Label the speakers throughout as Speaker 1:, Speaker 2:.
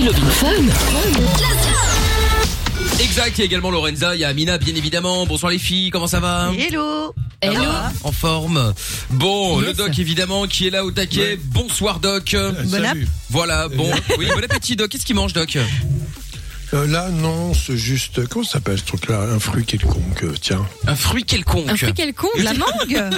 Speaker 1: C'est Love in Fun.
Speaker 2: Exact, il y a également Lorenza, il y a Amina bien évidemment. Bonsoir les filles, comment ça va
Speaker 3: Hello
Speaker 1: Hello.
Speaker 2: En forme. Bon, le doc évidemment qui est là au taquet. Bonsoir doc.
Speaker 3: Bon app.
Speaker 2: Voilà, bon. Oui, bon appétit doc. Qu'est-ce qu'il mange doc
Speaker 4: Euh, là, non, c'est juste. Comment ça s'appelle ce truc-là Un fruit quelconque, euh, tiens.
Speaker 2: Un fruit quelconque.
Speaker 5: Un fruit quelconque.
Speaker 3: La mangue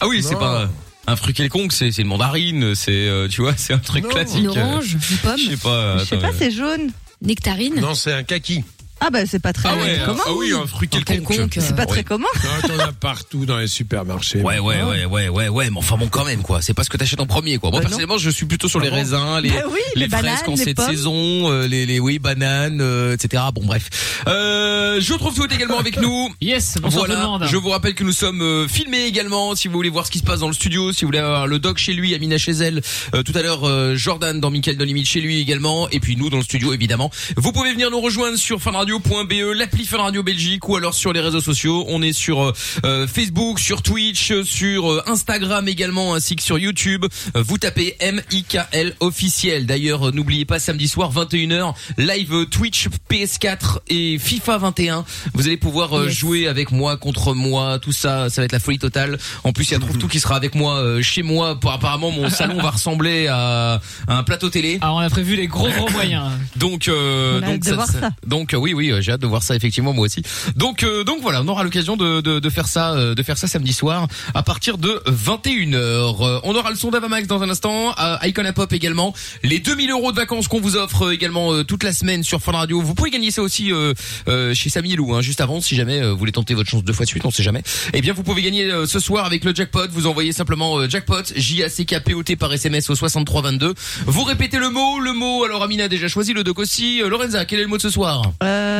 Speaker 2: Ah oui, c'est pas un fruit quelconque, c'est c'est une mandarine, c'est euh, tu vois, c'est un truc
Speaker 4: Non.
Speaker 2: classique.
Speaker 5: Une orange, une pomme,
Speaker 2: Je sais pas.
Speaker 3: Je sais pas,
Speaker 2: euh,
Speaker 3: c'est jaune.
Speaker 5: nectarine.
Speaker 4: Non, c'est un kaki.
Speaker 3: Ah bah c'est pas très
Speaker 2: Ah ouais,
Speaker 3: commun.
Speaker 2: ah oui, un fruit
Speaker 5: Un
Speaker 2: quelconque.
Speaker 5: quelconque,
Speaker 3: C'est pas
Speaker 5: euh,
Speaker 3: très
Speaker 2: Ouais.
Speaker 3: commun.
Speaker 4: Non, t'en as partout dans les supermarchés.
Speaker 2: Ouais, ouais, ouais, ouais, ouais, ouais, mais enfin bon, quand même, quoi. C'est pas ce que t'achètes en premier, quoi. Moi,
Speaker 3: Bah non.
Speaker 2: personnellement, je suis plutôt sur les
Speaker 4: Ah
Speaker 2: raisins, les,
Speaker 3: Bah oui,
Speaker 2: les,
Speaker 3: les
Speaker 2: fraises
Speaker 3: les
Speaker 2: c'est de saison, euh, les, les, oui, bananes, euh, etc. Bon, bref. Euh, je retrouve tout également avec nous.
Speaker 6: Yes, bonsoir
Speaker 2: voilà.
Speaker 6: tout le monde.
Speaker 2: Je vous rappelle que nous sommes euh, filmés également. Si vous voulez voir ce qui se passe dans le studio, si vous voulez avoir le doc chez lui, Amina chez elle, euh, tout à l'heure euh, Jordan dans Michael No Limite chez lui également, et puis nous dans le studio évidemment. Vous pouvez venir nous rejoindre sur funradio.be, l'appli Fun Radio Belgique, ou alors sur les réseaux sociaux. On est sur euh, euh, Facebook, sur Twitch, sur euh, Instagram également, ainsi que sur YouTube. Euh, vous tapez M-I-K-L officiel. D'ailleurs, euh, n'oubliez pas samedi soir 21h live Twitch PS4 et FIFA 21. Vous allez pouvoir euh,
Speaker 5: Yes.
Speaker 2: jouer avec moi contre moi, tout ça, ça va être la folie totale. En plus, il y a Trouve tout qui sera avec moi euh, chez moi. Pour, apparemment, mon salon va ressembler à, à un plateau télé.
Speaker 6: Alors on a prévu les gros gros moyens.
Speaker 2: Donc, euh,
Speaker 3: On a
Speaker 2: donc
Speaker 3: hâte de voir ça.
Speaker 2: Donc, euh, oui, oui, euh, j'ai hâte de voir ça effectivement moi aussi. Donc, euh, donc voilà, on aura l'occasion de, de, de faire ça, euh, de faire ça samedi soir à partir de 21h. Euh, on aura le son d'Avamax dans un instant, à Icona Pop également. Les 2000 euros de vacances qu'on vous offre euh, également euh, toute la semaine sur Fun Radio. Vous pouvez gagner ça aussi euh, euh, chez Samy Lou, hein, juste avant, si jamais euh, vous voulez tenter votre chance deux fois de suite, on sait jamais. Eh bien, vous pouvez gagner euh, ce soir avec le jackpot. Vous envoyez simplement euh, jackpot J A C K P O T par SMS au 6322. Vous répétez le mot, le mot. Alors Amina a déjà choisi le doc aussi. Euh, Lorenza, quel est le mot de ce soir?
Speaker 3: Euh...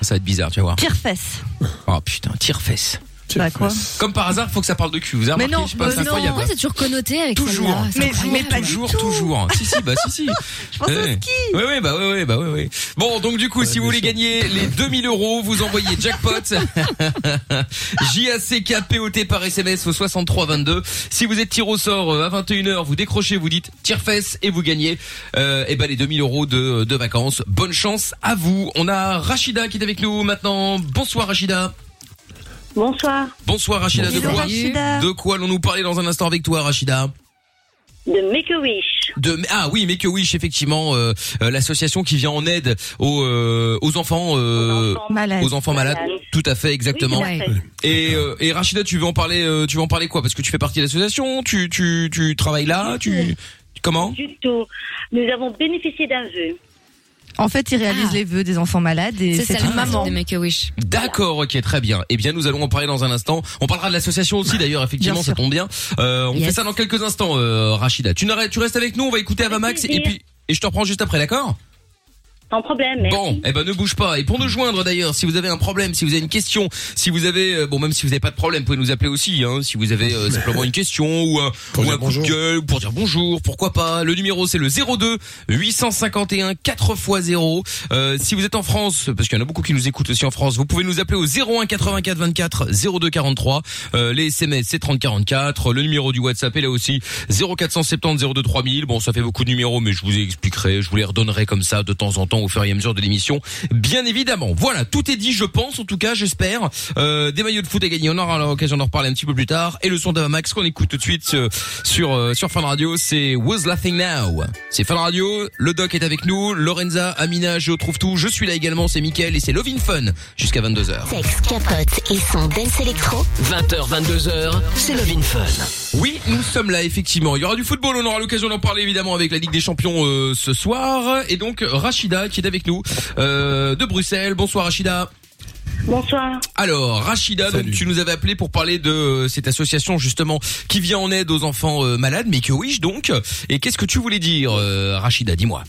Speaker 2: Ça va être bizarre, tu vas voir.
Speaker 3: Tire-fesse.
Speaker 2: Oh putain, tire-fesse.
Speaker 3: Bah quoi
Speaker 2: Comme par hasard, faut que ça parle de cul. Vous avez
Speaker 3: Mais
Speaker 2: remarqué
Speaker 3: non,
Speaker 2: Je sais pas,
Speaker 3: mais
Speaker 2: c'est incroyable.
Speaker 5: Pourquoi c'est toujours connoté avec
Speaker 2: Toujours.
Speaker 5: celle-là C'est
Speaker 3: Mais-
Speaker 5: incroyable.
Speaker 3: mais pas du
Speaker 2: toujours,
Speaker 3: tout.
Speaker 2: toujours. Si, si, bah si, si.
Speaker 3: Je pense au
Speaker 2: Ouais.
Speaker 3: ski.
Speaker 2: Oui, oui, bah oui, oui, bah oui, oui. Bon, donc du coup, si vous voulez gagner les 2000 euros, vous envoyez jackpot J-A-C-K-P-O-T par SMS au 6322. Si vous êtes tiré au sort euh, à 21h, vous décrochez, vous dites tire-fesse et vous gagnez euh, et ben les 2000 euros de, de vacances. Bonne chance à vous. On a Rachida qui est avec nous maintenant. Bonsoir Rachida.
Speaker 7: Bonsoir,
Speaker 2: Bonsoir Rachida. De
Speaker 3: Hello,
Speaker 2: quoi
Speaker 3: Rachida.
Speaker 2: De quoi allons-nous parler dans un instant avec toi Rachida
Speaker 7: de Make a Wish.
Speaker 2: de ah oui mais que wish effectivement euh, euh, l'association qui vient en aide aux euh, aux enfants euh,
Speaker 7: Enfants
Speaker 3: Malade.
Speaker 2: aux enfants malades tout à fait exactement
Speaker 7: Oui, tout à fait.
Speaker 2: et euh, et Rachida tu veux en parler euh, tu veux en parler quoi? Parce que tu fais partie de l'association tu tu tu travailles là tu comment?
Speaker 7: Du tout. Nous avons bénéficié d'un vœu.
Speaker 3: En fait, ils réalisent
Speaker 5: Ah.
Speaker 3: les vœux des enfants malades et
Speaker 5: C'est
Speaker 3: une maman.
Speaker 5: de Make a Wish.
Speaker 2: D'accord, ok, très bien. Eh bien, nous allons en parler dans un instant. On parlera de l'association aussi, d'ailleurs, effectivement,
Speaker 3: Bien
Speaker 2: ça tombe bien. Euh, on
Speaker 5: Yes.
Speaker 2: fait ça dans quelques instants, euh, Rachida. Tu restes avec nous, on va écouter Avamax et
Speaker 7: plaisir.
Speaker 2: puis et je te reprends juste après, d'accord?
Speaker 7: Sans problème, merci.
Speaker 2: Bon, eh ben ne bouge pas. Et pour nous joindre d'ailleurs, si vous avez un problème, si vous avez une question, si vous avez euh, bon même si vous n'avez pas de problème, vous pouvez nous appeler aussi. Hein, si vous avez euh, simplement une question ou un,
Speaker 4: Pour
Speaker 2: ou
Speaker 4: dire
Speaker 2: un coup de
Speaker 4: bonjour.
Speaker 2: gueule, ou pour dire bonjour, pourquoi pas. Le numéro c'est le 02 851 4 x 0. Euh, si vous êtes en France, parce qu'il y en a beaucoup qui nous écoutent aussi en France, vous pouvez nous appeler au 01 84 24 02 43. Euh, les SMS c'est 30 44. Le numéro du WhatsApp est là aussi 0470 02 3000. Bon, ça fait beaucoup de numéros, mais je vous expliquerai, je vous les redonnerai comme ça de temps en temps au fur et à mesure de l'émission. Bien évidemment. Voilà, tout est dit, je pense, en tout cas, j'espère. Euh, des maillots de foot à gagner, on aura l'occasion d'en reparler un petit peu plus tard. Et le son d'Avamax qu'on écoute tout de suite euh, sur euh, sur Fun Radio, c'est Was Laughing Now? C'est Fun Radio, le doc est avec nous, Lorenza, Amina, je trouve tout, je suis là également, c'est Mickaël et c'est Lovin Fun jusqu'à 22h.
Speaker 1: Sexe, capote et son dance électro.
Speaker 8: 20h, 22h, c'est Love in Fun.
Speaker 2: Oui, nous sommes là effectivement. Il y aura du football, on aura l'occasion d'en parler évidemment avec la Ligue des Champions euh, ce soir et donc Rachida qui est avec nous euh, de Bruxelles. Bonsoir Rachida.
Speaker 7: Bonsoir.
Speaker 2: Alors Rachida, donc tu nous avais appelé pour parler de euh, cette association justement qui vient en aide aux enfants euh, malades, mais que oui donc. Et qu'est-ce que tu voulais dire, euh, Rachida Dis-moi.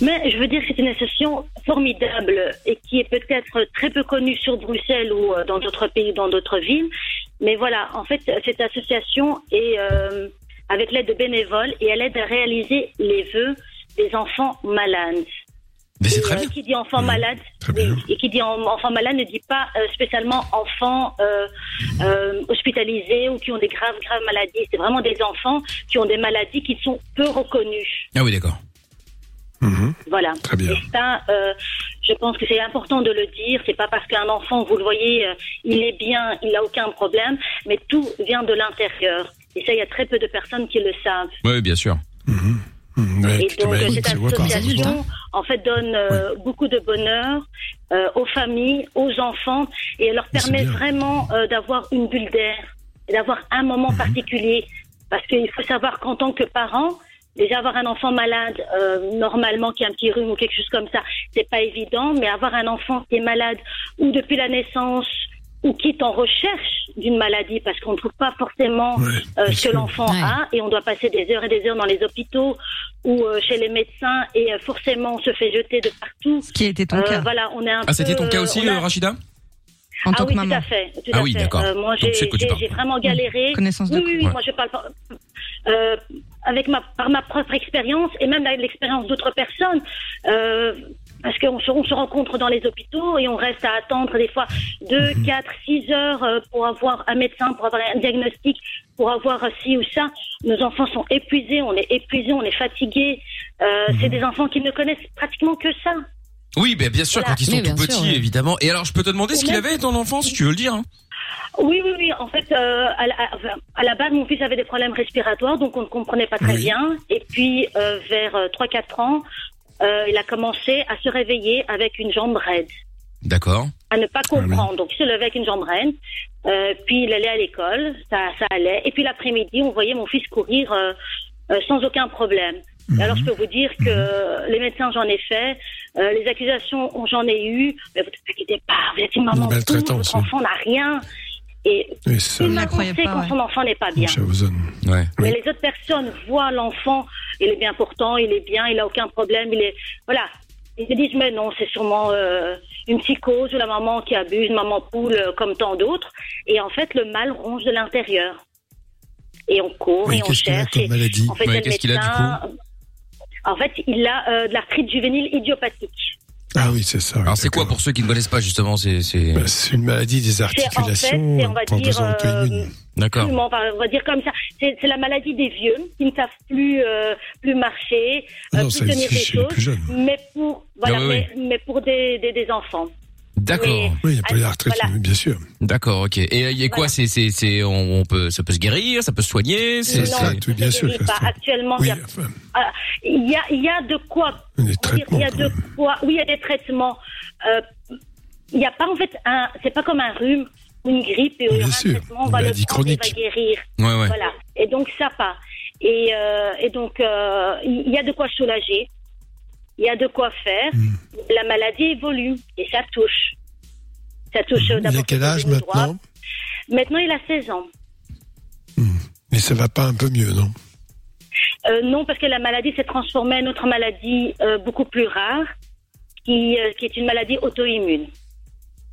Speaker 7: Mais je veux dire que c'est une association formidable et qui est peut-être très peu connue sur Bruxelles ou euh, dans d'autres pays, dans d'autres villes. Mais voilà, en fait, cette association est euh, avec l'aide de bénévoles et elle aide à réaliser les vœux des enfants malades.
Speaker 2: Mais c'est très
Speaker 7: euh,
Speaker 2: bien.
Speaker 7: Qui dit enfant
Speaker 4: Mmh.
Speaker 7: malade, et qui dit en- enfant malade ne dit pas euh, spécialement enfants euh, euh, hospitalisés ou qui ont des graves, graves maladies. C'est vraiment des enfants qui ont des maladies qui sont peu reconnues.
Speaker 2: Ah oui d'accord.
Speaker 4: Mhm.
Speaker 7: Voilà.
Speaker 4: Très bien.
Speaker 7: Et ça, euh, je pense que c'est important de le dire. C'est pas parce qu'un enfant, vous le voyez, euh, il est bien, il n'a aucun problème, mais tout vient de l'intérieur. Et ça, il y a très peu de personnes qui le savent.
Speaker 2: Oui, bien sûr.
Speaker 4: Mhm. Ouais,
Speaker 7: Et donc, cette association, en fait, donne euh, beaucoup de bonheur euh, aux familles, aux enfants, et elle leur permet vraiment euh, d'avoir une bulle d'air, d'avoir un moment
Speaker 4: Mhm.
Speaker 7: particulier. Parce qu'il faut savoir qu'en tant que parent, déjà avoir un enfant malade, euh, normalement, qui a un petit rhume ou quelque chose comme ça, c'est pas évident, mais avoir un enfant qui est malade, ou depuis la naissance, ou qui est en recherche d'une maladie, parce qu'on ne trouve pas forcément
Speaker 4: Ouais,
Speaker 7: euh, ce que l'enfant
Speaker 5: Ouais.
Speaker 7: a et on doit passer des heures et des heures dans les hôpitaux ou euh, chez les médecins et euh, forcément on se fait jeter de partout.
Speaker 3: Ce qui a été ton
Speaker 7: Euh,
Speaker 3: cas
Speaker 7: voilà, on est un
Speaker 2: Ah, c'était ton cas aussi,
Speaker 7: a-
Speaker 2: euh, Rachida?
Speaker 3: En
Speaker 7: ah
Speaker 3: tant
Speaker 7: oui,
Speaker 3: que
Speaker 7: tout
Speaker 3: maman.
Speaker 7: à fait. tout
Speaker 2: Ah
Speaker 7: à
Speaker 2: oui, d'accord.
Speaker 7: Euh, moi, j'ai vraiment galéré.
Speaker 3: Connaissance de
Speaker 7: oui, oui, oui,
Speaker 2: Ouais.
Speaker 7: moi je parle pas- euh, avec ma par ma propre expérience et même avec l'expérience d'autres personnes. Euh, parce qu'on se, on se rencontre dans les hôpitaux et on reste à attendre des fois deux,
Speaker 2: Mhm.
Speaker 7: quatre, six heures euh, pour avoir un médecin, pour avoir un diagnostic, pour avoir euh, ci ou ça. Nos enfants sont épuisés, on est épuisés, on est fatigués. Euh,
Speaker 2: Mhm.
Speaker 7: C'est des enfants qui ne connaissent pratiquement que ça.
Speaker 2: Oui, ben bien sûr,
Speaker 7: Voilà.
Speaker 2: quand ils sont
Speaker 5: Oui,
Speaker 2: tout
Speaker 5: sûr,
Speaker 2: petits, évidemment. Et alors, je peux te demander ce qu'il avait ton enfant, si tu veux le dire. hein
Speaker 7: Oui, oui, oui. En fait, euh, à, la, à- à la base, mon fils avait des problèmes respiratoires, donc on ne comprenait pas très
Speaker 4: Oui.
Speaker 7: bien. Et puis, euh, vers euh, 3-4 ans, euh, il a commencé à se réveiller avec une jambe raide,
Speaker 2: D'accord.
Speaker 7: à ne pas
Speaker 4: Ah
Speaker 7: comprendre. Donc, il se levait avec une jambe raide, puis il allait à l'école, ça, ça allait. Et puis l'après-midi, on voyait mon fils courir sans aucun problème.
Speaker 4: Mhm.
Speaker 7: Et Alors, je peux vous dire que les médecins, j'en ai fait, euh, les accusations, j'en ai eu. Mais vous ne inquiétez pas, vous êtes une maman
Speaker 4: Une traitance,
Speaker 7: votre
Speaker 4: oui.
Speaker 7: enfant n'a rien. Et
Speaker 4: Oui, c'est ça.
Speaker 3: croyait
Speaker 7: sait quand
Speaker 3: ouais.
Speaker 7: son enfant n'est pas bien.
Speaker 2: Ouais.
Speaker 7: Mais
Speaker 4: Oui.
Speaker 7: les autres personnes voient l'enfant, il est bien portant, il est bien, il a aucun problème, il est voilà. Ils se disent mais non, c'est sûrement euh, une psychose ou la maman qui abuse, maman poule euh, comme tant d'autres. Et en fait, le mal ronge de l'intérieur. Et on court
Speaker 4: Oui,
Speaker 7: et on
Speaker 4: qu'est-ce qu'il a
Speaker 7: cherche.
Speaker 4: comme
Speaker 7: et
Speaker 4: maladie
Speaker 7: en fait,
Speaker 2: Ouais,
Speaker 7: il y a le
Speaker 2: qu'est-ce qu'il a, du
Speaker 7: médecin. En fait, il a euh, de l'arthrite juvénile idiopathique.
Speaker 4: Ah oui, c'est ça.
Speaker 2: Alors, c'est quoi pour ceux qui ne connaissent pas, justement C'est, c'est...
Speaker 4: Bah, C'est une maladie des
Speaker 7: C'est en fait,
Speaker 4: articulations,
Speaker 7: on va dire, euh.
Speaker 2: D'accord.
Speaker 7: On va dire comme ça. C'est, c'est la maladie des vieux qui ne savent plus euh, plus marcher,
Speaker 4: Ah
Speaker 7: euh,
Speaker 4: non,
Speaker 7: plus
Speaker 4: ça
Speaker 7: tenir des choses.
Speaker 4: plus
Speaker 7: mais pour voilà,
Speaker 2: Ah oui,
Speaker 7: mais, mais pour des, des, des enfants.
Speaker 2: D'accord.
Speaker 7: Mais-
Speaker 4: Oui, il y a pas
Speaker 7: Ah,
Speaker 4: l'arthrite,
Speaker 7: voilà.
Speaker 4: bien sûr.
Speaker 2: D'accord, ok. Et il y a quoi
Speaker 7: Voilà.
Speaker 2: C'est, c'est, c'est, on, on peut, ça peut se guérir, ça peut se soigner. C'est,
Speaker 7: Non,
Speaker 4: ça,
Speaker 2: c'est-
Speaker 4: oui, bien
Speaker 7: ça
Speaker 4: sûr, ça
Speaker 7: pas.
Speaker 4: fait.
Speaker 7: Actuellement, il
Speaker 4: Oui,
Speaker 7: y a-
Speaker 4: enfin,
Speaker 7: il y a, il y a de quoi.
Speaker 4: des traitements.
Speaker 7: Il y a de quoi. Oui, il y a des traitements. Euh, il n'y a pas en fait un. C'est pas comme un rhume ou une grippe et
Speaker 4: Bien
Speaker 7: aura
Speaker 4: sûr,
Speaker 7: un traitement, on va le
Speaker 4: maladie
Speaker 7: prendre, il va guérir.
Speaker 2: Ouais, ouais.
Speaker 7: Voilà. Et donc ça pas. Et, euh, et donc euh, il y a de quoi soulager. Il y a de quoi faire.
Speaker 4: Hmm.
Speaker 7: La maladie évolue et ça touche. Ça touche
Speaker 4: Il a
Speaker 7: d'abord
Speaker 4: quel
Speaker 7: ses
Speaker 4: âge maintenant?
Speaker 7: Maintenant, il a 16 ans.
Speaker 4: Mais ça va pas un peu mieux, non?
Speaker 7: Euh, non, parce que la maladie s'est transformée en une autre maladie euh, beaucoup plus rare, qui, euh, qui est une maladie auto-immune.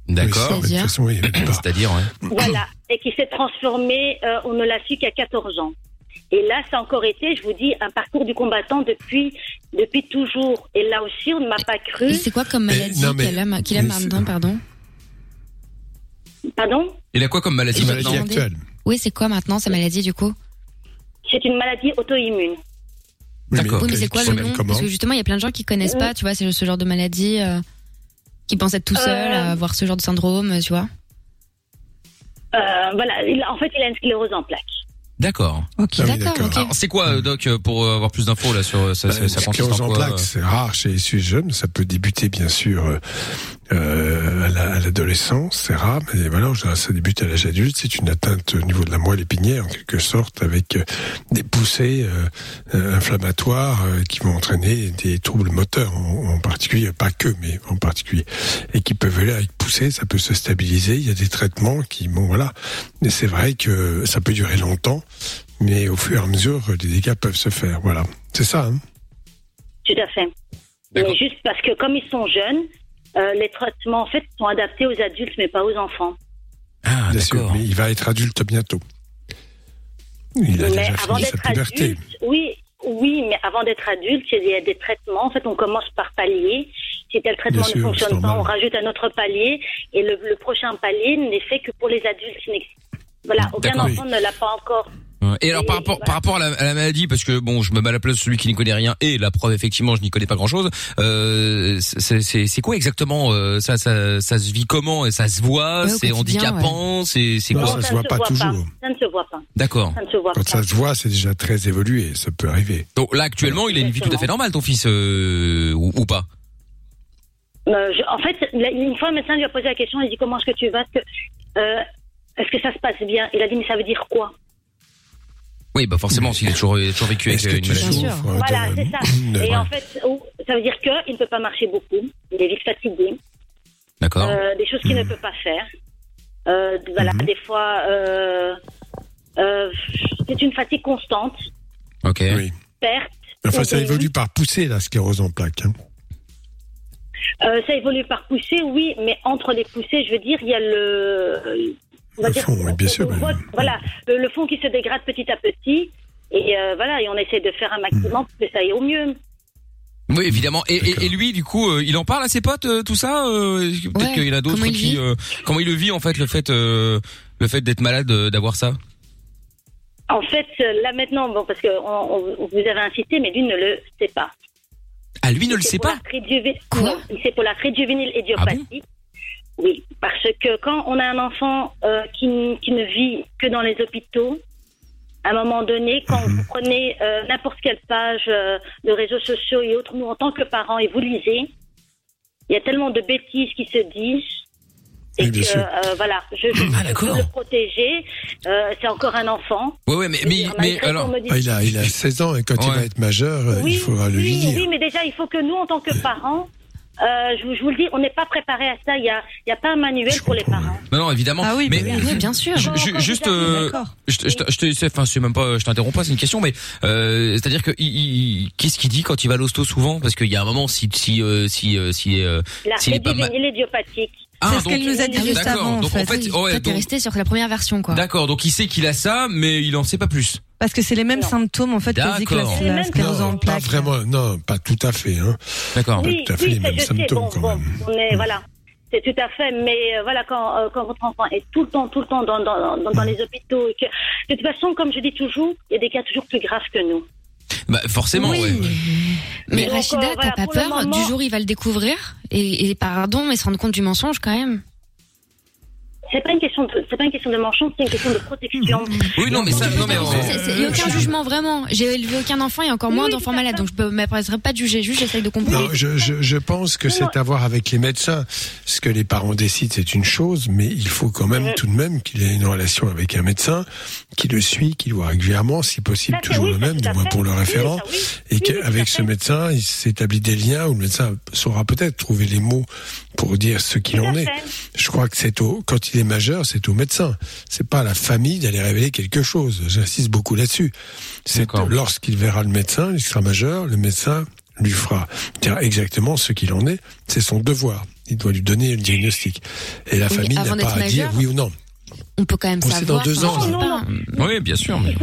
Speaker 2: D'accord.
Speaker 4: mais de toute
Speaker 5: C'est-à-dire
Speaker 4: façon, oui.
Speaker 2: C'est-à-dire, ouais.
Speaker 7: Voilà. Et qui s'est transformée, euh, on ne l'a su qu'à 14 ans. Et là, ça a encore été, je vous dis, un parcours du combattant depuis, depuis toujours. Et là aussi, on ne m'a pas cru.
Speaker 5: C'est quoi comme maladie
Speaker 4: mais-
Speaker 5: qu'il a,
Speaker 4: c'est-
Speaker 5: maintenant, pardon
Speaker 7: Pardon?
Speaker 2: Il a quoi comme maladie
Speaker 4: C'est
Speaker 2: maintenant?
Speaker 4: actuelle.
Speaker 5: Oui, c'est quoi maintenant sa maladie du coup?
Speaker 7: C'est une maladie auto-immune.
Speaker 4: Oui,
Speaker 2: D'accord.
Speaker 5: Oui, mais c'est quoi le nom? Parce que justement, il y a plein de gens qui connaissent pas, tu vois, c'est ce genre de maladie, euh, qui pensent être tout seul,
Speaker 7: Euh.
Speaker 5: à avoir ce genre de syndrome, tu vois?
Speaker 7: Euh, voilà. Il- en fait, il a une sclérose en plaques.
Speaker 2: D'accord.
Speaker 3: Ok.
Speaker 4: Ah oui,
Speaker 5: D'accord,
Speaker 4: d'accord.
Speaker 2: c'est quoi, euh, Doc, euh, pour euh, avoir plus d'infos là sur ça,
Speaker 4: Bah,
Speaker 2: ça, ça consiste en quoi
Speaker 4: c'est rare chez les jeunes. Ça peut débuter, bien sûr, à la- à l'adolescence, c'est rare, mais voilà, ça débute à l'âge adulte. C'est une atteinte au niveau de la moelle épinière, en quelque sorte, avec euh, des poussées euh, euh, inflammatoires euh, qui vont entraîner des troubles moteurs, en, en particulier, pas que, mais en particulier, et qui peuvent aller avec poussées, ça peut se stabiliser. Il y a des traitements qui, bon, voilà. Mais c'est vrai que ça peut durer longtemps, mais au fur et à mesure, les dégâts peuvent se faire. Voilà, c'est ça. Hein?
Speaker 7: Tout à fait. Mais juste parce que comme ils sont jeunes, euh, les traitements en fait sont adaptés aux adultes mais pas aux enfants.
Speaker 2: Ah,
Speaker 4: Bien sûr,
Speaker 2: d'accord.
Speaker 4: mais il va être adulte bientôt. Il a
Speaker 7: mais
Speaker 4: déjà
Speaker 7: avant
Speaker 4: fini sa
Speaker 7: d'être
Speaker 4: puberté.
Speaker 7: adulte, oui, oui, mais avant d'être adulte, il y a des traitements. En fait, on commence par palier. Si tel traitement
Speaker 4: Bien
Speaker 7: ne
Speaker 4: sûr,
Speaker 7: fonctionne pas, on rajoute un autre palier et le, le prochain palier n'est fait que pour les adultes. Voilà, aucun enfant ne l'a pas encore.
Speaker 2: Et alors par rapport par rapport à la, à la maladie, parce que bon, je me mets à la place de celui qui n'y connaît rien et la preuve effectivement, je n'y connais pas grand chose. Euh, c'est c'est c'est quoi exactement euh, ça ça ça se vit comment et ça se voit,
Speaker 5: Ouais,
Speaker 2: c'est handicapant, c'est c'est
Speaker 4: Non,
Speaker 2: quoi
Speaker 4: ça se
Speaker 7: ne
Speaker 4: voit pas toujours.
Speaker 7: Ça ne se voit pas.
Speaker 2: D'accord.
Speaker 7: Ça ne se voit
Speaker 4: Quand
Speaker 7: pas.
Speaker 4: ça se voit, c'est déjà très évolué. Ça peut arriver.
Speaker 2: Donc là actuellement, il a une vie tout à fait normale, ton fils euh, ou, ou pas?
Speaker 7: Euh, je- en fait, une fois, le médecin lui a posé la question, il a dit comment est-ce que tu vas? Est-ce que, euh, est-ce que ça se passe bien? Il a dit mais ça veut dire quoi?
Speaker 2: Oui, bah forcément, s'il a toujours, toujours vécu avec euh,
Speaker 4: que
Speaker 2: une
Speaker 4: tu
Speaker 2: maladie.
Speaker 5: sûr.
Speaker 4: souffres
Speaker 7: Voilà, c'est ça. Et
Speaker 4: ouais.
Speaker 7: en fait, oh, ça veut dire qu'il ne peut pas marcher beaucoup, il est vite fatigué,
Speaker 2: D'accord.
Speaker 7: euh, des choses qu'il ne peut pas faire. Euh, voilà,
Speaker 4: Mhm.
Speaker 7: des fois, euh, euh, c'est une fatigue constante,
Speaker 2: Ok.
Speaker 4: Oui.
Speaker 7: perte.
Speaker 4: Enfin, ça évolue par poussée, la sclérose en plaques. hein.
Speaker 7: Euh, ça évolue par poussée, oui, mais entre les poussées, je veux dire, il y a le. On va
Speaker 4: Le
Speaker 7: dire-
Speaker 4: fond, oui, bien sûr, mais-
Speaker 7: Voilà, le, le fond qui se dégrade petit à petit. Et euh, voilà, et on essaie de faire un maximum pour que ça aille au mieux.
Speaker 2: Oui, évidemment. Et, et,
Speaker 4: D'accord.
Speaker 2: et lui, du coup, euh, il en parle à ses potes, euh, tout ça euh, Peut-être
Speaker 5: Ouais,
Speaker 2: qu'il y en a d'autres
Speaker 5: il
Speaker 2: qui, euh, comment il le vit en fait, le fait, euh, le fait d'être malade, euh, d'avoir ça?
Speaker 7: En fait, là maintenant, bon, parce que on, on- vous avez insisté, mais lui ne le sait pas.
Speaker 2: Ah, lui ne le sait pas.
Speaker 5: Quoi?
Speaker 7: Non, C'est pour la crête juvénile
Speaker 2: Ah
Speaker 7: idiopathique. Oui, parce que quand on a un enfant euh, qui, qui ne vit que dans les hôpitaux, à un moment donné, quand
Speaker 2: Mhm.
Speaker 7: vous prenez euh, n'importe quelle page euh, de réseaux sociaux et autres, nous en tant que parents, et vous lisez, il y a tellement de bêtises qui se disent. Et
Speaker 4: Oui, bien
Speaker 7: que,
Speaker 4: sûr.
Speaker 7: euh, voilà, je, je,
Speaker 2: Ah,
Speaker 7: je veux le protéger. Euh, c'est encore un enfant.
Speaker 2: Ouais, ouais, mais, alors,
Speaker 4: Ah, il, a, il a 16 ans et quand il va être majeur,
Speaker 7: oui,
Speaker 4: il faudra le lui
Speaker 7: oui,
Speaker 4: dire.
Speaker 7: Oui, mais déjà, il faut que nous, en tant que parents, euh, je, vous- je vous le dis, on n'est pas préparé à ça. Il n'y a, il y a pas un manuel
Speaker 4: Je
Speaker 7: pour les parents.
Speaker 2: non, non, évidemment.
Speaker 3: Ah oui,
Speaker 2: mais,
Speaker 3: bah oui.
Speaker 5: Oui, bien sûr.
Speaker 7: Quand-
Speaker 2: ju-
Speaker 7: quand
Speaker 2: juste, euh, je, te- je, je enfin, c'est même pas, je t'interromps pas, c'est une question, mais euh, c'est-à-dire que, il, il- qu'est-ce qu'il dit quand il va à l'hosto souvent? Parce qu'il y a un moment, si, si, euh, si, euh, si, euh, S'il est pas ma-
Speaker 7: juvénile idiopathique.
Speaker 2: Ah,
Speaker 3: C'est ce qu'elle nous a dit
Speaker 7: donc-
Speaker 3: juste
Speaker 2: d'accord.
Speaker 3: avant, en
Speaker 2: donc
Speaker 3: fait.
Speaker 2: en fait,
Speaker 5: Oui,
Speaker 2: ouais,
Speaker 5: t'es
Speaker 2: donc-
Speaker 5: resté sur la première version, quoi.
Speaker 2: d'accord. Donc il sait qu'il a ça, mais il en sait pas plus.
Speaker 3: Parce que c'est les mêmes
Speaker 7: Non.
Speaker 3: symptômes, en fait, que la, sclérose en
Speaker 4: pas vraiment, non, pas tout à fait. Hein.
Speaker 2: D'accord.
Speaker 4: Pas
Speaker 7: Oui,
Speaker 4: tout à fait
Speaker 7: oui,
Speaker 4: les
Speaker 7: ça,
Speaker 4: mêmes symptômes,
Speaker 7: Bon,
Speaker 4: quand
Speaker 7: bon,
Speaker 4: même.
Speaker 7: on est, voilà. C'est tout à fait, mais euh, voilà, quand, euh, quand votre enfant est tout le temps, tout le temps dans, dans, dans, dans les hôpitaux, et que, de toute façon, comme je dis toujours, il y a des cas toujours plus graves que nous.
Speaker 2: Bah forcément,
Speaker 3: Oui.
Speaker 2: ouais.
Speaker 5: Mais Rachida, t'as pas peur
Speaker 7: moment-
Speaker 5: du jour où il va le découvrir et, et pardon, mais se rendre compte du mensonge quand même.
Speaker 7: C'est pas une question de, c'est pas une question de manchon, c'est une question de protection.
Speaker 2: Oui, non, mais ça, non, mais
Speaker 5: C'est-
Speaker 2: on-
Speaker 5: c'est- Il n'y a aucun jugement vraiment. J'ai élevé aucun enfant et encore moins
Speaker 7: Oui,
Speaker 5: d'enfants malades, donc je ne m'appresserai pas de juger. Juste, j'essaye de comprendre.
Speaker 4: Non, je, je, je pense que c'est à voir avec les médecins. Ce que les parents décident, c'est une chose, mais il faut quand même,
Speaker 7: Mhm.
Speaker 4: tout de même, qu'il ait une relation avec un médecin, qui le suit, qui le voit régulièrement, si possible
Speaker 7: Ça,
Speaker 4: toujours
Speaker 7: oui,
Speaker 4: le même, du moins pour le
Speaker 7: Oui,
Speaker 4: référent,
Speaker 7: ça, oui.
Speaker 4: et qu'avec ce médecin, il s'établit des liens où le médecin saura peut-être trouver les mots pour dire ce qu'il en est. Je crois que c'est au, quand il est majeur, c'est au médecin. C'est pas à la famille d'aller révéler quelque chose. J'insiste beaucoup là-dessus. C'est lorsqu'il verra le médecin, il sera majeur, le médecin lui fera dire exactement ce qu'il en est. C'est son devoir. Il doit lui donner le diagnostic. Et la
Speaker 5: Oui,
Speaker 4: famille n'a pas à dire oui ou non.
Speaker 5: On peut quand même
Speaker 4: On
Speaker 5: savoir.
Speaker 4: dans deux ans,
Speaker 5: pas.
Speaker 2: oui, bien sûr. mais-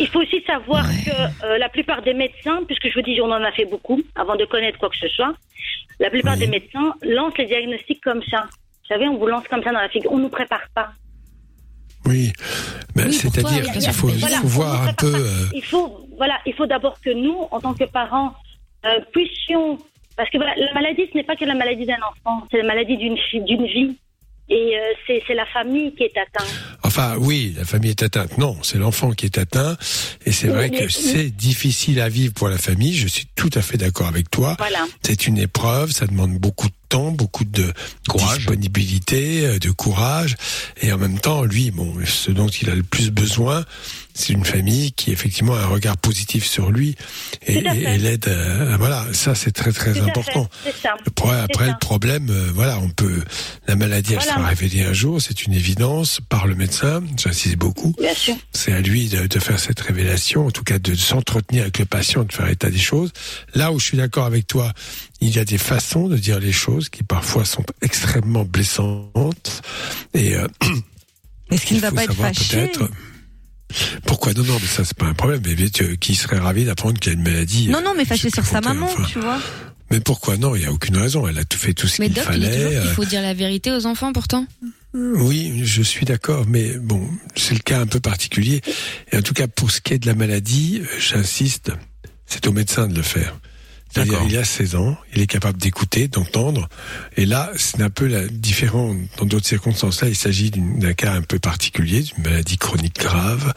Speaker 7: Il faut aussi savoir
Speaker 5: Ouais.
Speaker 7: que euh, la plupart des médecins, puisque je vous dis, on en a fait beaucoup avant de connaître quoi que ce soit, la plupart
Speaker 4: Oui.
Speaker 7: des médecins lancent les diagnostics comme ça. Vous savez, on vous lance comme ça dans la figure, on nous prépare pas.
Speaker 4: Oui. Ben,
Speaker 5: Oui,
Speaker 4: C'est-à-dire qu'il faut,
Speaker 7: Voilà,
Speaker 4: faut voir un peu. euh,
Speaker 7: Il faut, voilà, il faut d'abord que nous, en tant que parents, euh, puissions, parce que voilà, la maladie, ce n'est pas que la maladie d'un enfant, c'est la maladie d'une vie. Et euh, c'est c'est la famille qui est atteinte.
Speaker 4: Enfin, oui, la famille est atteinte. Non, c'est l'enfant qui est atteint. Et c'est vrai
Speaker 7: mais-
Speaker 4: que c'est difficile à vivre pour la famille. Je suis tout à fait d'accord avec toi.
Speaker 7: Voilà.
Speaker 4: C'est une épreuve, ça demande beaucoup de temps, beaucoup de
Speaker 2: Courage.
Speaker 4: disponibilité, euh, de courage. Et en même temps, lui, bon, ce dont il a le plus besoin, c'est une famille qui effectivement a un regard positif sur lui et, et- et l'aide. à- voilà, ça c'est très très
Speaker 7: Tout
Speaker 4: important.
Speaker 7: ça.
Speaker 4: Après
Speaker 7: ça.
Speaker 4: le problème, euh, voilà, on peut la maladie, elle
Speaker 7: Voilà.
Speaker 4: sera révélée un jour, c'est une évidence par le médecin. J'insiste beaucoup.
Speaker 7: Bien sûr.
Speaker 4: C'est à lui de, de faire cette révélation, en tout cas de s'entretenir avec le patient, de faire état des choses. Là où je suis d'accord avec toi, il y a des façons de dire les choses qui parfois sont extrêmement blessantes. Et euh,
Speaker 3: Est-ce qu'il
Speaker 4: il
Speaker 3: ne va
Speaker 4: faut
Speaker 3: pas être fâché.
Speaker 4: Pourquoi non non mais ça c'est pas un problème mais mais tu- qui serait ravi d'apprendre qu'il y a une maladie
Speaker 3: Non, non, mais
Speaker 4: euh,
Speaker 3: fâché sur sa maman,
Speaker 4: enfin.
Speaker 3: tu vois.
Speaker 4: mais pourquoi non il y a aucune raison elle a tout fait tout ce
Speaker 5: Mais
Speaker 4: qu'il
Speaker 5: Doc, il
Speaker 4: fallait
Speaker 5: toujours
Speaker 4: euh,
Speaker 5: qu'il faut dire la vérité aux enfants pourtant.
Speaker 4: Oui, je suis d'accord, mais bon, c'est le cas un peu particulier. Et en tout cas, pour ce qui est de la maladie, euh, j'insiste, c'est au médecin de le faire. C'est-à-dire, il a 16 ans, il est capable d'écouter, d'entendre. Et là, c'est un peu la, différent. Dans d'autres circonstances, là, il s'agit d'un cas un peu particulier, d'une maladie chronique grave,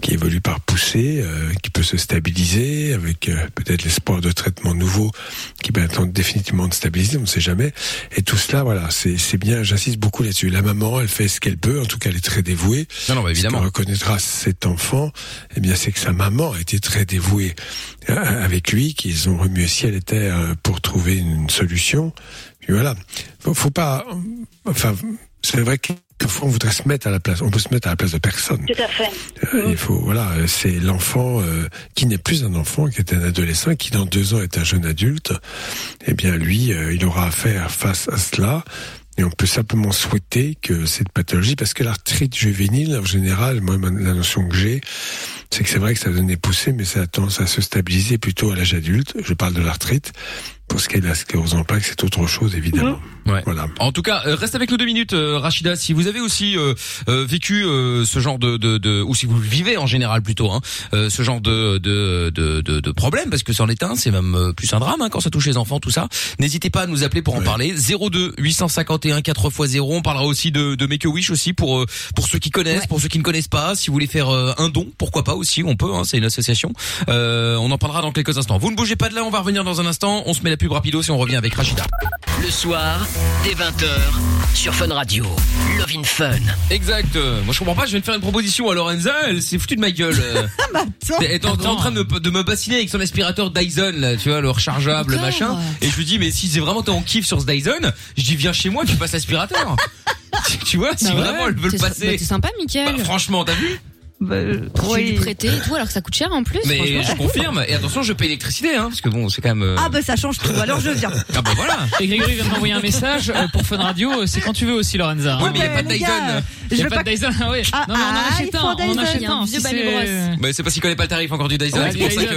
Speaker 4: qui évolue par poussée, euh, qui peut se stabiliser, avec euh, peut-être l'espoir de traitement nouveau, qui peut attendre définitivement de stabiliser, on ne sait jamais. Et tout cela, voilà, c'est bien, j'insiste beaucoup là-dessus. La maman, elle fait ce qu'elle peut, en tout cas, elle est très dévouée.
Speaker 2: Non, non, bah, évidemment.
Speaker 4: Que reconnaîtra cet enfant, eh bien, c'est que sa maman a été très dévouée euh, avec lui, qu'ils ont remué ciel et terre pour trouver une solution. Puis voilà. Faut, faut pas, enfin, c'est vrai que on voudrait se mettre à la place. On peut se mettre à la place de personne.
Speaker 7: Tout à fait.
Speaker 4: Euh, il faut, voilà, c'est l'enfant euh, qui n'est plus un enfant, qui est un adolescent, qui dans deux ans est un jeune adulte. Eh bien, lui, euh, il aura à faire face à cela. Et on peut simplement souhaiter que cette pathologie, parce que l'arthrite juvénile, en général, moi, la notion que j'ai, c'est que c'est vrai que ça donne des poussées, mais ça a tendance à se stabiliser plutôt à l'âge adulte. Je parle de l'arthrite. Pour ce qui est de la sclérose en plaques, c'est autre chose, évidemment.
Speaker 2: Ouais.
Speaker 4: Voilà.
Speaker 2: En tout cas, reste avec nous deux minutes, euh, Rachida. Si vous avez aussi euh, euh, vécu euh, ce genre de, de, de, ou si vous le vivez en général plutôt, hein, euh, ce genre de de, de, de, de problème, parce que c'en est un, c'est même plus un drame hein, quand ça touche les enfants, tout ça. N'hésitez pas à nous appeler pour en parler. 02 851 4 x 0. On parlera aussi de, de Make a Wish aussi pour pour ceux qui connaissent,
Speaker 5: Ouais.
Speaker 2: pour ceux qui ne connaissent pas. Si vous voulez faire un don, pourquoi pas aussi, on peut. Hein, c'est une association. Euh, on en parlera dans quelques instants. Vous ne bougez pas de là, on va revenir dans un instant. On se met la pub rapido si on revient avec Rachida.
Speaker 8: Le soir, dès 20h, sur Fun Radio. Love in Fun.
Speaker 2: Exact. Euh, Moi je comprends pas. Je viens de faire une proposition à Lorenza. Elle s'est foutue de ma gueule. Euh, Elle est en, en train de, me- de me bassiner avec son aspirateur Dyson, là, tu vois, le rechargeable,
Speaker 5: Encore
Speaker 2: machin. Et je lui dis, mais si c'est vraiment t'es en kiff sur ce Dyson, je dis viens chez moi, tu passes l'aspirateur. tu vois, si
Speaker 5: Bah ouais.
Speaker 2: vraiment elle veut le
Speaker 5: T'es- bah,
Speaker 2: passer.
Speaker 5: T'es sympa, Mickaël.
Speaker 2: Bah, franchement, t'as vu?
Speaker 3: Bah, euh,
Speaker 5: Tu
Speaker 3: oui.
Speaker 5: prêter et tout, alors que ça coûte cher en plus.
Speaker 2: Mais je confirme. Et attention, je paye l'électricité, hein, parce que bon, c'est quand même. euh,
Speaker 3: Ah bah ça change tout. Alors je viens.
Speaker 2: ah bah voilà.
Speaker 6: Et Grégory vient de m'envoyer un message euh, pour Fun Radio. euh, C'est quand tu veux aussi, Lorenza.
Speaker 2: Oui, mais y a
Speaker 3: Ouais,
Speaker 2: pas de Dyson.
Speaker 6: Il
Speaker 3: Je
Speaker 6: y a pas
Speaker 3: pas
Speaker 6: de Dyson, ah ouais.
Speaker 3: Ah,
Speaker 6: non, mais on en
Speaker 3: ah,
Speaker 6: achète
Speaker 3: il
Speaker 6: un,
Speaker 3: faut
Speaker 6: on en
Speaker 3: Dyson.
Speaker 6: achète un.
Speaker 5: Un
Speaker 6: si
Speaker 5: vieux
Speaker 6: c'est-
Speaker 5: balai-brosse.
Speaker 2: Bah, c'est parce qu'il connaît pas le tarif encore du Dyson.
Speaker 6: Ouais,
Speaker 2: c'est pour ça
Speaker 6: Dyson.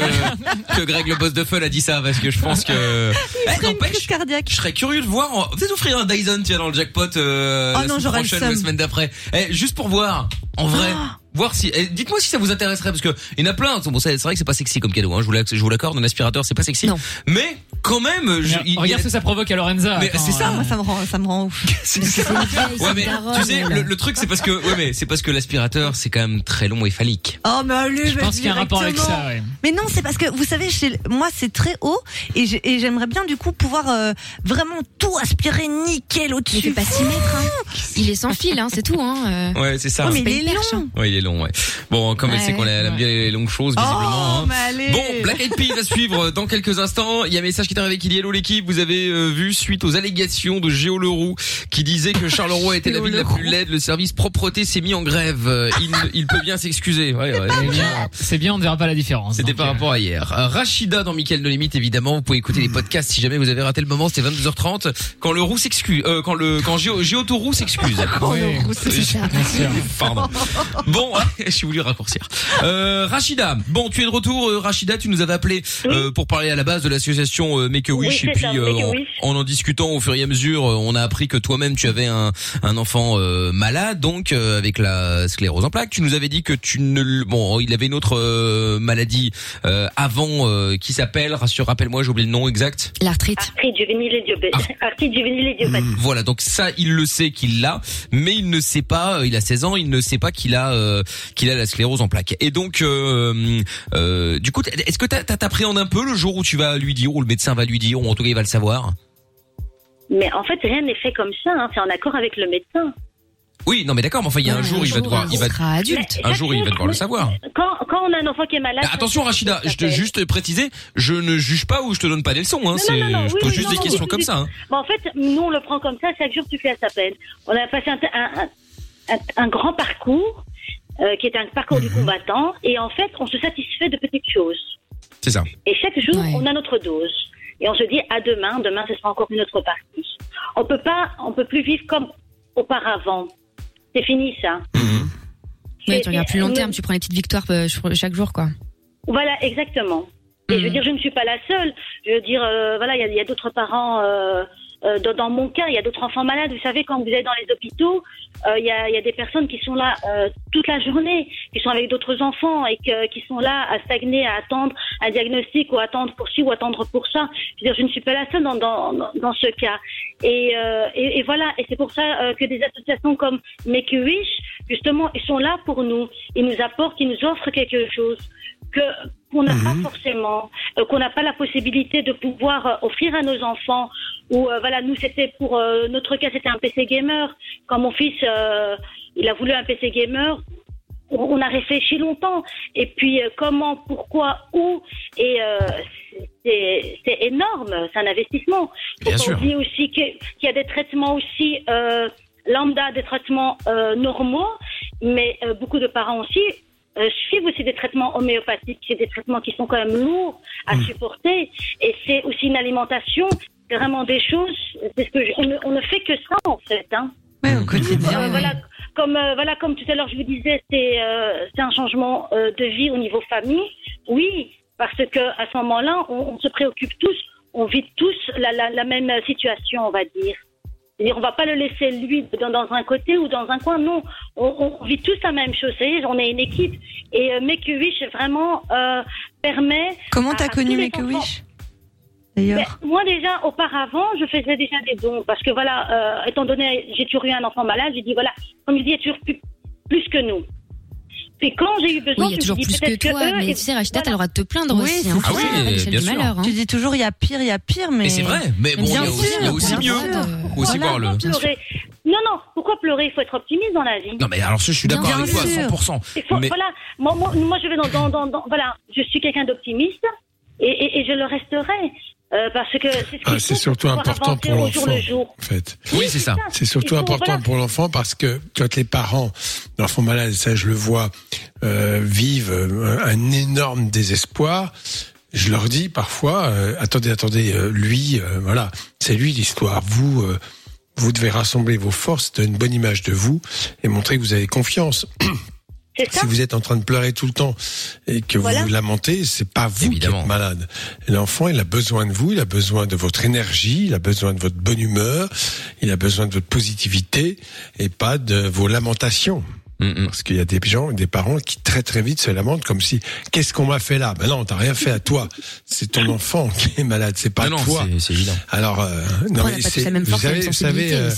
Speaker 2: que, que Greg, le boss de Fun, a dit ça, parce que je pense que. Eh, n'empêche,
Speaker 3: crise cardiaque.
Speaker 2: Je serais curieux de voir. Peut-être offrir un Dyson, tiens, dans le jackpot euh,
Speaker 3: Oh
Speaker 2: la
Speaker 3: non,
Speaker 2: semaine
Speaker 3: j'aurais le
Speaker 2: prochaine, la semaine d'après. Eh, juste pour voir, en vrai.
Speaker 3: Ah.
Speaker 2: Voir si, eh, dites-moi si ça vous intéresserait parce que il y en a plein. Bon, c'est vrai que c'est pas sexy comme cadeau. Hein, je vous l'ac- je vous l'accorde. Un aspirateur, c'est pas sexy.
Speaker 5: Non.
Speaker 2: Mais quand même, je, il- il a-
Speaker 6: Regarde ce que ça provoque à Lorenza.
Speaker 2: Mais c'est ça.
Speaker 3: Ah, moi ça me rend ça me rend ouf.
Speaker 2: c'est ça.
Speaker 5: vieille,
Speaker 2: Ouais,
Speaker 5: c'est
Speaker 2: mais
Speaker 5: daronne,
Speaker 2: tu sais, le, le truc c'est parce que, ouais, mais c'est parce que l'aspirateur c'est quand même très long et phallique.
Speaker 3: Oh mais allez,
Speaker 6: Je pense qu'il y a un rapport avec ça, ouais.
Speaker 3: Mais non, c'est parce que vous savez, chez moi c'est très haut et j'ai- et j'aimerais bien du coup pouvoir euh, vraiment tout aspirer nickel
Speaker 5: Il fait
Speaker 3: au-dessus.
Speaker 5: pas 6 mètres, hein. Il est sans fil, hein, c'est tout, hein. euh.
Speaker 2: Ouais, c'est ça.
Speaker 3: Oh, mais il est long.
Speaker 5: hein.
Speaker 2: Ouais, il est long, ouais. Bon, comme elle sait qu'on aime bien les longues choses, visiblement.
Speaker 3: Oh,
Speaker 2: hein.
Speaker 3: mais allez.
Speaker 2: Bon, Black Eyed Peas à suivre dans quelques instants. Il y a un message qui est arrivé qui dit Hello l'équipe, vous avez euh, vu suite aux allégations de Géo Leroux qui disait que Charleroi était la ville la plus laide, le service propreté s'est mis en grève. Euh, Il, il peut bien s'excuser. Ouais, ouais, bien.
Speaker 6: bien, C'est bien, on ne verra pas la différence.
Speaker 2: C'était par
Speaker 6: euh,
Speaker 2: rapport à hier. Euh, Rachida dans Mickaël de Limite, évidemment. Vous pouvez écouter les podcasts si jamais vous avez raté le moment. C'était 22h30. Quand le roux s'excuse, euh, quand le, quand Géo, Géo s'excuse. Pardon. Bon, j'ai voulu raccourcir. Euh, Rachida, bon, tu es de retour. euh, Rachida, tu nous avais appelé euh, pour parler à la base de l'association euh, Make a Wish et puis
Speaker 7: ça,
Speaker 2: euh,
Speaker 7: Make a
Speaker 2: en,
Speaker 7: Wish.
Speaker 2: en en discutant au fur et à mesure, euh, on a appris que toi-même tu avais un, un enfant euh, malade, donc euh, avec la sclérose en plaques. Tu nous avais dit que tu ne, le- bon, il avait une autre euh, maladie euh, avant euh, qui s'appelle, rassure, rappelle-moi, j'ai oublié le nom exact.
Speaker 5: L'arthrite.
Speaker 7: Arthrite juvénile et diabète.
Speaker 2: Ah.
Speaker 7: Diabète.
Speaker 2: Voilà, donc ça, il le sait qu'il l'a, mais il ne sait pas, il a 16 ans, il ne sait pas qu'il a euh, qu'il a la sclérose en plaques. Et donc, euh, euh, du coup, est-ce que t'appréhendes un peu le jour où tu vas lui dire, ou le médecin va lui dire, ou en tout cas il va le savoir?
Speaker 7: Mais en fait, rien n'est fait comme ça. hein. C'est en accord avec le médecin.
Speaker 2: Oui, non mais d'accord, mais enfin il y a un
Speaker 5: Ouais,
Speaker 2: jour, il va devoir, il va,
Speaker 5: adulte.
Speaker 2: un jour il va devoir le savoir.
Speaker 7: Quand, quand on a un enfant qui est malade.
Speaker 2: Ah, attention Rachida, je te juste préciser, je ne juge pas ou je te donne pas des leçons, hein,
Speaker 7: Non,
Speaker 2: c'est,
Speaker 7: non, non,
Speaker 2: je pose
Speaker 7: oui,
Speaker 2: juste
Speaker 7: non,
Speaker 2: des
Speaker 7: non,
Speaker 2: questions
Speaker 7: oui,
Speaker 2: comme
Speaker 7: oui.
Speaker 2: ça. Hein.
Speaker 7: Bon, en fait, nous, on le prend comme ça. Chaque jour, tu fais à sa peine. On a passé un, un, un, un- un grand parcours, euh, qui est un parcours du
Speaker 2: Mhm.
Speaker 7: combattant. Et en fait, on se satisfait de petites choses.
Speaker 2: C'est ça.
Speaker 7: Et chaque jour,
Speaker 5: Ouais.
Speaker 7: on a notre dose. Et on se dit, à demain, demain, ce sera encore une autre partie. On peut pas, on peut plus vivre comme auparavant. C'est fini, ça.
Speaker 5: Ouais,
Speaker 7: Et-
Speaker 5: tu regardes plus long terme, tu prends les petites victoires euh, chaque jour, quoi.
Speaker 7: Voilà, exactement. Et je veux
Speaker 5: Mhm.
Speaker 7: dire, je ne suis pas la seule. Je veux dire, euh, voilà, il y a, d'autres parents euh, euh, dans, mon cas, il y a d'autres enfants malades. Vous savez, quand vous êtes dans les hôpitaux, euh, il y, a, des personnes qui sont là euh, toute la journée, qui sont avec d'autres enfants et qui sont là à stagner, à attendre un diagnostic ou attendre pour ci ou attendre pour ça. Je veux dire, je ne suis pas la seule dans, dans, dans ce cas. Et, et, voilà, et c'est pour ça que des associations comme Make a Wish, justement, ils sont là pour nous. Ils nous apportent, ils nous offrent quelque chose qu'on n'a pas forcément, euh, qu'on n'a pas la possibilité de pouvoir euh, offrir à nos enfants. Ou euh, voilà, nous c'était pour notre cas c'était un PC gamer. Quand mon fils il a voulu un PC gamer, on on a réfléchi longtemps. Et puis euh, comment, pourquoi, où et euh, c'est énorme, c'est un investissement.
Speaker 2: Bien sûr.
Speaker 7: oublier aussi qu'il y a des traitements aussi euh, lambda, des traitements normaux, mais beaucoup de parents aussi euh, suivent aussi des traitements homéopathiques. C'est des traitements qui sont quand même lourds à
Speaker 2: Hmm.
Speaker 7: supporter. Et c'est aussi une alimentation. C'est vraiment des choses. C'est ce que je- on, ne, on ne fait que ça en fait. Hein.
Speaker 3: Ouais, au quotidien.
Speaker 7: Euh,
Speaker 3: oui.
Speaker 7: voilà, comme euh, voilà, comme tout à l'heure je vous disais, c'est euh, un changement de vie au niveau famille. Oui, parce que à ce moment-là, on, on se préoccupe tous, on vit tous la, la, la même situation, on va dire. C'est-à-dire, on va pas le laisser lui dans, dans un côté ou dans un coin. Non, on, on vit tous la même chose. C'est-à-dire, on est une équipe. Et euh, Make Wish vraiment euh, permet.
Speaker 3: Comment t'as connu Make Wish D'ailleurs.
Speaker 7: moi déjà, auparavant, je faisais déjà des dons parce que voilà, euh, étant donné j'ai toujours eu un enfant malade, j'ai dit voilà, comme il dit, il y a toujours plus, plus que nous. Puis quand j'ai eu besoin,
Speaker 5: Oui, il y a toujours plus que toi,
Speaker 7: eux,
Speaker 5: mais tu sais, Rachida,
Speaker 7: voilà.
Speaker 5: t'as le droit de te plaindre
Speaker 3: Oui,
Speaker 5: aussi.
Speaker 3: c'est
Speaker 5: Hein,
Speaker 2: Ah oui,
Speaker 5: l'échelle
Speaker 2: bien
Speaker 5: du
Speaker 2: sûr.
Speaker 5: malheur. hein.
Speaker 3: Tu dis toujours il y a pire, il y a pire, mais.
Speaker 2: Et c'est vrai, mais bon, il y
Speaker 3: Bien
Speaker 2: a aussi,
Speaker 3: sûr,
Speaker 2: il y a aussi
Speaker 3: bien
Speaker 2: mieux. Faut aussi voir le.
Speaker 7: Non, non, pourquoi pleurer? Il faut être optimiste dans la vie.
Speaker 2: Non mais alors je suis d'accord
Speaker 3: Bien
Speaker 2: avec toi à
Speaker 3: sûr.
Speaker 2: 100%.
Speaker 7: Il faut-
Speaker 2: Mais
Speaker 7: Voilà, moi, moi, moi, je vais dans, dans, dans, dans- voilà, je suis quelqu'un d'optimiste et, et, et je le resterai euh, parce que c'est ce
Speaker 4: Ah,
Speaker 7: pour
Speaker 4: surtout important pour l'enfant,
Speaker 7: le
Speaker 4: en fait.
Speaker 2: oui, c'est ça.
Speaker 4: C'est surtout important
Speaker 7: voilà.
Speaker 4: pour l'enfant parce que quand les parents d'enfants malades, ça je le vois, euh, vivent euh, un énorme désespoir, je leur dis parfois, euh, attendez, attendez, euh, lui, euh, voilà, c'est lui l'histoire. Vous, euh, vous devez rassembler vos forces, donner une bonne image de vous et montrer que vous avez confiance.
Speaker 7: Ça
Speaker 4: Si vous êtes en train de pleurer tout le temps et que
Speaker 7: Voilà.
Speaker 4: vous vous lamentez, c'est pas vous
Speaker 2: Évidemment.
Speaker 4: qui êtes malade. L'enfant, il a besoin de vous, il a besoin de votre énergie, il a besoin de votre bonne humeur, il a besoin de votre positivité et pas de vos lamentations.
Speaker 2: Mm, mm.
Speaker 4: Parce qu'il y a des gens, des parents qui très très vite se lamentent comme si qu'est-ce qu'on m'a fait là? Ben non, t'as rien fait à toi. C'est ton enfant qui est malade, c'est pas
Speaker 2: Non, non,
Speaker 4: toi.
Speaker 2: c'est- c'est évident.
Speaker 4: Alors euh, non
Speaker 5: On
Speaker 4: mais c'est
Speaker 5: la même
Speaker 4: vous savez, vous savez euh.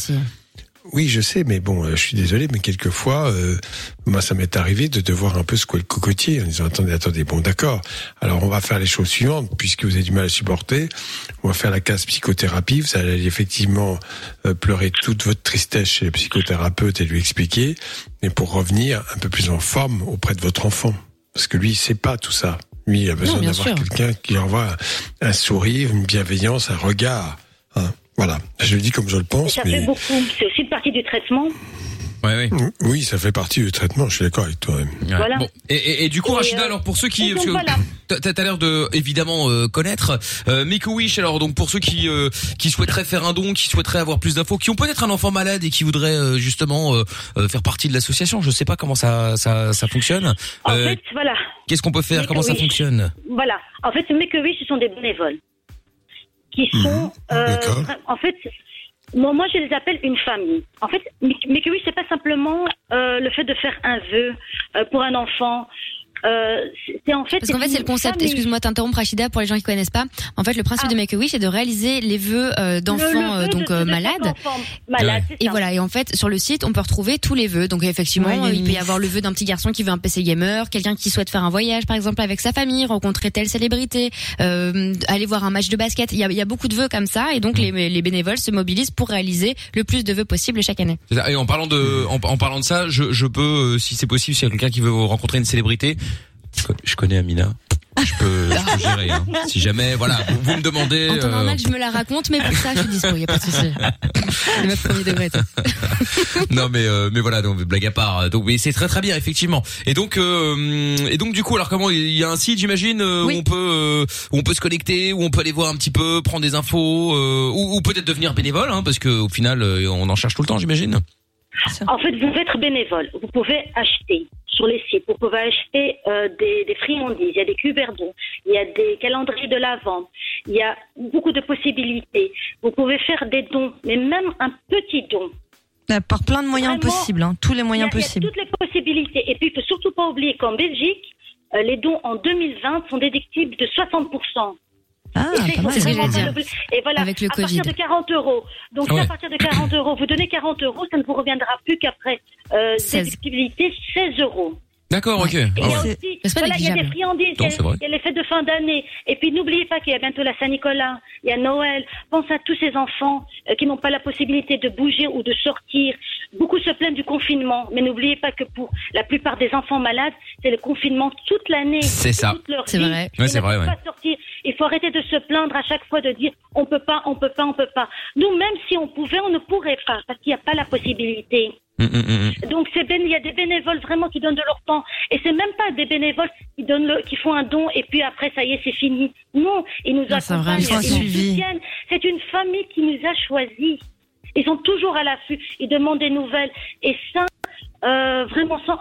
Speaker 4: Oui, je sais, mais bon, euh, je suis désolé, mais quelquefois, euh, moi, ça m'est arrivé de devoir un peu secouer le cocotier en disant attendez, attendez, bon, d'accord. Alors, on va faire les choses suivantes, puisque vous avez du mal à supporter. On va faire la case psychothérapie. Vous allez effectivement euh, pleurer toute votre tristesse chez le psychothérapeute et lui expliquer, mais pour revenir un peu plus en forme auprès de votre enfant, parce que lui, il sait pas tout ça. Lui, il a besoin d'avoir quelqu'un qui envoie un sourire, une bienveillance, un regard. Voilà, je le dis comme je le
Speaker 7: Et
Speaker 4: pense,
Speaker 7: ça
Speaker 4: mais
Speaker 7: fait beaucoup. C'est aussi une partie du traitement.
Speaker 2: Ouais, ouais.
Speaker 4: oui, ça fait partie du traitement. Je suis d'accord avec toi.
Speaker 2: Ouais.
Speaker 7: Voilà.
Speaker 2: Bon. Et, et, et du coup,
Speaker 7: Et,
Speaker 2: Rachida,
Speaker 7: euh,
Speaker 2: alors pour ceux qui, parce que
Speaker 7: voilà.
Speaker 2: t'as l'air de évidemment euh, connaître euh, Make a Wish. Alors donc pour ceux qui euh, qui souhaiteraient faire un don, qui souhaiteraient avoir plus d'infos, qui ont peut-être un enfant malade et qui voudraient euh, justement euh, euh, faire partie de l'association. Je sais pas comment ça ça ça fonctionne.
Speaker 7: En
Speaker 2: Euh,
Speaker 7: fait, voilà.
Speaker 2: Qu'est-ce qu'on peut faire?
Speaker 7: Make
Speaker 2: Comment ça fonctionne?
Speaker 7: Voilà. En fait, Make a Wish, ce sont des bénévoles qui sont, euh, en fait, moi, moi, je les appelle une famille. En fait, Make a Wish, c'est pas simplement euh, le fait de faire un vœu euh, pour un enfant. Euh, c'est- en fait.
Speaker 5: Parce qu'en fait, c'est le concept,
Speaker 7: famille.
Speaker 5: excuse-moi de t'interrompre Rachida, pour les gens qui connaissent pas. En fait, le principe
Speaker 7: Ah.
Speaker 5: de Make a Wish, c'est de réaliser les vœux euh, d'enfants
Speaker 7: le vœu
Speaker 5: euh, donc
Speaker 7: de-
Speaker 5: euh,
Speaker 7: de
Speaker 5: malades.
Speaker 7: malade,
Speaker 5: Et voilà, et en fait, sur le site, on peut retrouver tous les vœux. Donc effectivement,
Speaker 3: Ouais, il
Speaker 5: peut y avoir le vœu d'un petit garçon qui veut un PC gamer, quelqu'un qui souhaite faire un voyage, par exemple, avec sa famille, rencontrer telle célébrité, euh, aller voir un match de basket. Il y a, il y a beaucoup de vœux comme ça, et donc les, les bénévoles se mobilisent pour réaliser le plus de vœux possible chaque année.
Speaker 2: Et en parlant de en, en parlant de ça, je, je peux, si c'est possible, s'il y a quelqu'un qui veut rencontrer une célébrité, je con- je connais Amina. Je peux, je peux gérer. hein. Si jamais, voilà, vous, vous me demandez.
Speaker 5: En temps
Speaker 2: euh,
Speaker 5: normal, je me la raconte, mais pour ça, je suis dispo, y a pas de souci. Premier degré. toi.
Speaker 2: non mais euh, mais voilà donc blague à part donc mais c'est très très bien effectivement et donc euh, et donc du coup alors comment il y a un site j'imagine euh,
Speaker 5: Oui.
Speaker 2: où on peut euh, où on peut se connecter où on peut aller voir un petit peu prendre des infos euh, ou, ou peut-être devenir bénévole hein, parce que au final euh, on en cherche tout le temps j'imagine
Speaker 7: En fait, vous pouvez être bénévole. Vous pouvez acheter sur les sites. Vous pouvez acheter euh, des, des friandises. Il y a des cuberdons. Il y a des calendriers de l'avant. Il y a beaucoup de possibilités. Vous pouvez faire des dons, mais même un petit don.
Speaker 3: Euh, Par plein de moyens
Speaker 7: Vraiment,
Speaker 3: possibles, hein, tous les moyens
Speaker 7: il y a, il y a
Speaker 3: possibles.
Speaker 7: toutes les possibilités. Et puis, il faut surtout pas oublier qu'en Belgique, euh, les dons en 2020 sont déductibles de 60%.
Speaker 3: Ah.
Speaker 5: C'est ce que
Speaker 7: vraiment
Speaker 5: j'allais
Speaker 7: pas
Speaker 5: dire.
Speaker 7: Et voilà,
Speaker 5: Avec le
Speaker 7: à partir de 40 euros. Donc, si
Speaker 2: ouais.
Speaker 7: à partir de 40 euros, vous donnez 40 euros, ça ne vous reviendra plus qu'après euh,
Speaker 5: 16.
Speaker 7: déductibilité 16 euros.
Speaker 2: D'accord, ok.
Speaker 7: Et
Speaker 2: Ah
Speaker 7: il y a
Speaker 2: ouais.
Speaker 3: c'est-
Speaker 7: aussi,
Speaker 5: c'est
Speaker 7: voilà, il y a des friandises,
Speaker 2: Non,
Speaker 7: il y a- les fêtes de fin d'année. Et puis n'oubliez pas qu'il y a bientôt la Saint-Nicolas, il y a Noël. Pense à tous ces enfants euh, qui n'ont pas la possibilité de bouger ou de sortir. Beaucoup se plaignent du confinement, mais n'oubliez pas que pour la plupart des enfants malades, c'est le confinement toute l'année.
Speaker 2: C'est ça.
Speaker 7: toute leur
Speaker 5: C'est
Speaker 7: vie.
Speaker 5: vrai.
Speaker 2: Ouais,
Speaker 7: Ils
Speaker 2: c'est
Speaker 7: ne
Speaker 2: vrai, ouais.
Speaker 7: pas sortir. Il faut arrêter de se plaindre à chaque fois de dire on peut pas, on peut pas, on peut pas. Nous, même si on pouvait, on ne pourrait pas parce qu'il n'y a pas la possibilité.
Speaker 2: Hum, hum, hum.
Speaker 7: Donc c'est il y a des bénévoles vraiment qui donnent de leur temps et c'est même pas des bénévoles qui donnent le, qui font un don et puis après ça y est c'est fini. Non, ils nous
Speaker 5: c'est
Speaker 7: accompagnent, ils nous
Speaker 3: suivi.
Speaker 7: soutiennent. C'est une famille qui nous a choisis. Ils sont toujours à l'affût, ils demandent des nouvelles et ça euh, vraiment sans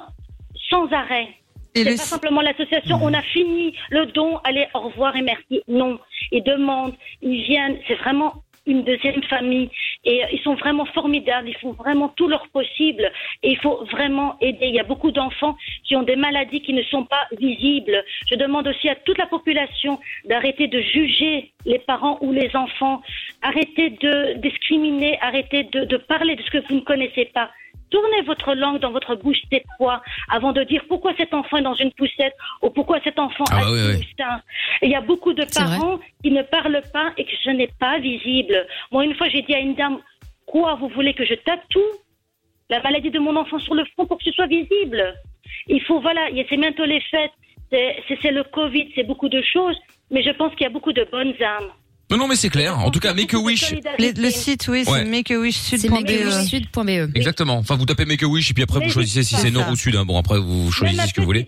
Speaker 7: sans arrêt. C'est
Speaker 3: le
Speaker 7: pas simplement l'association, on a fini le don, allez, au revoir et merci. Non, ils demandent, ils viennent, c'est vraiment une deuxième famille et euh, ils sont vraiment formidables, ils font vraiment tout leur possible et il faut vraiment aider. Il y a beaucoup d'enfants qui ont des maladies qui ne sont pas visibles. Je demande aussi à toute la population d'arrêter de juger les parents ou les enfants, arrêtez de discriminer, arrêtez de, de parler de ce que vous ne connaissez pas. Tournez votre langue dans votre bouche cette fois avant de dire pourquoi cet enfant est dans une poussette ou pourquoi cet enfant
Speaker 2: Ah
Speaker 7: a
Speaker 2: bah oui, oui.
Speaker 7: Il y a beaucoup de parents qui ne parlent pas et que ce n'est pas visible. Moi, une fois, j'ai dit à une dame, quoi, vous voulez que je tatoue la maladie de mon enfant sur le front pour que ce soit visible? Il faut, voilà, c'est bientôt les fêtes, c'est le Covid, c'est beaucoup de choses, mais je pense qu'il y a beaucoup de bonnes âmes.
Speaker 2: Non, non, mais c'est clair. En tout cas, Make a Wish.
Speaker 3: le site, oui,
Speaker 2: Ouais.
Speaker 3: c'est makeawishsud.be.
Speaker 5: C'est makewishsud.be.
Speaker 2: Exactement. Enfin, vous tapez Make a Wish et puis après vous choisissez si
Speaker 3: c'est
Speaker 2: nord ou sud. hein. Bon, après vous choisissez ce que vous voulez.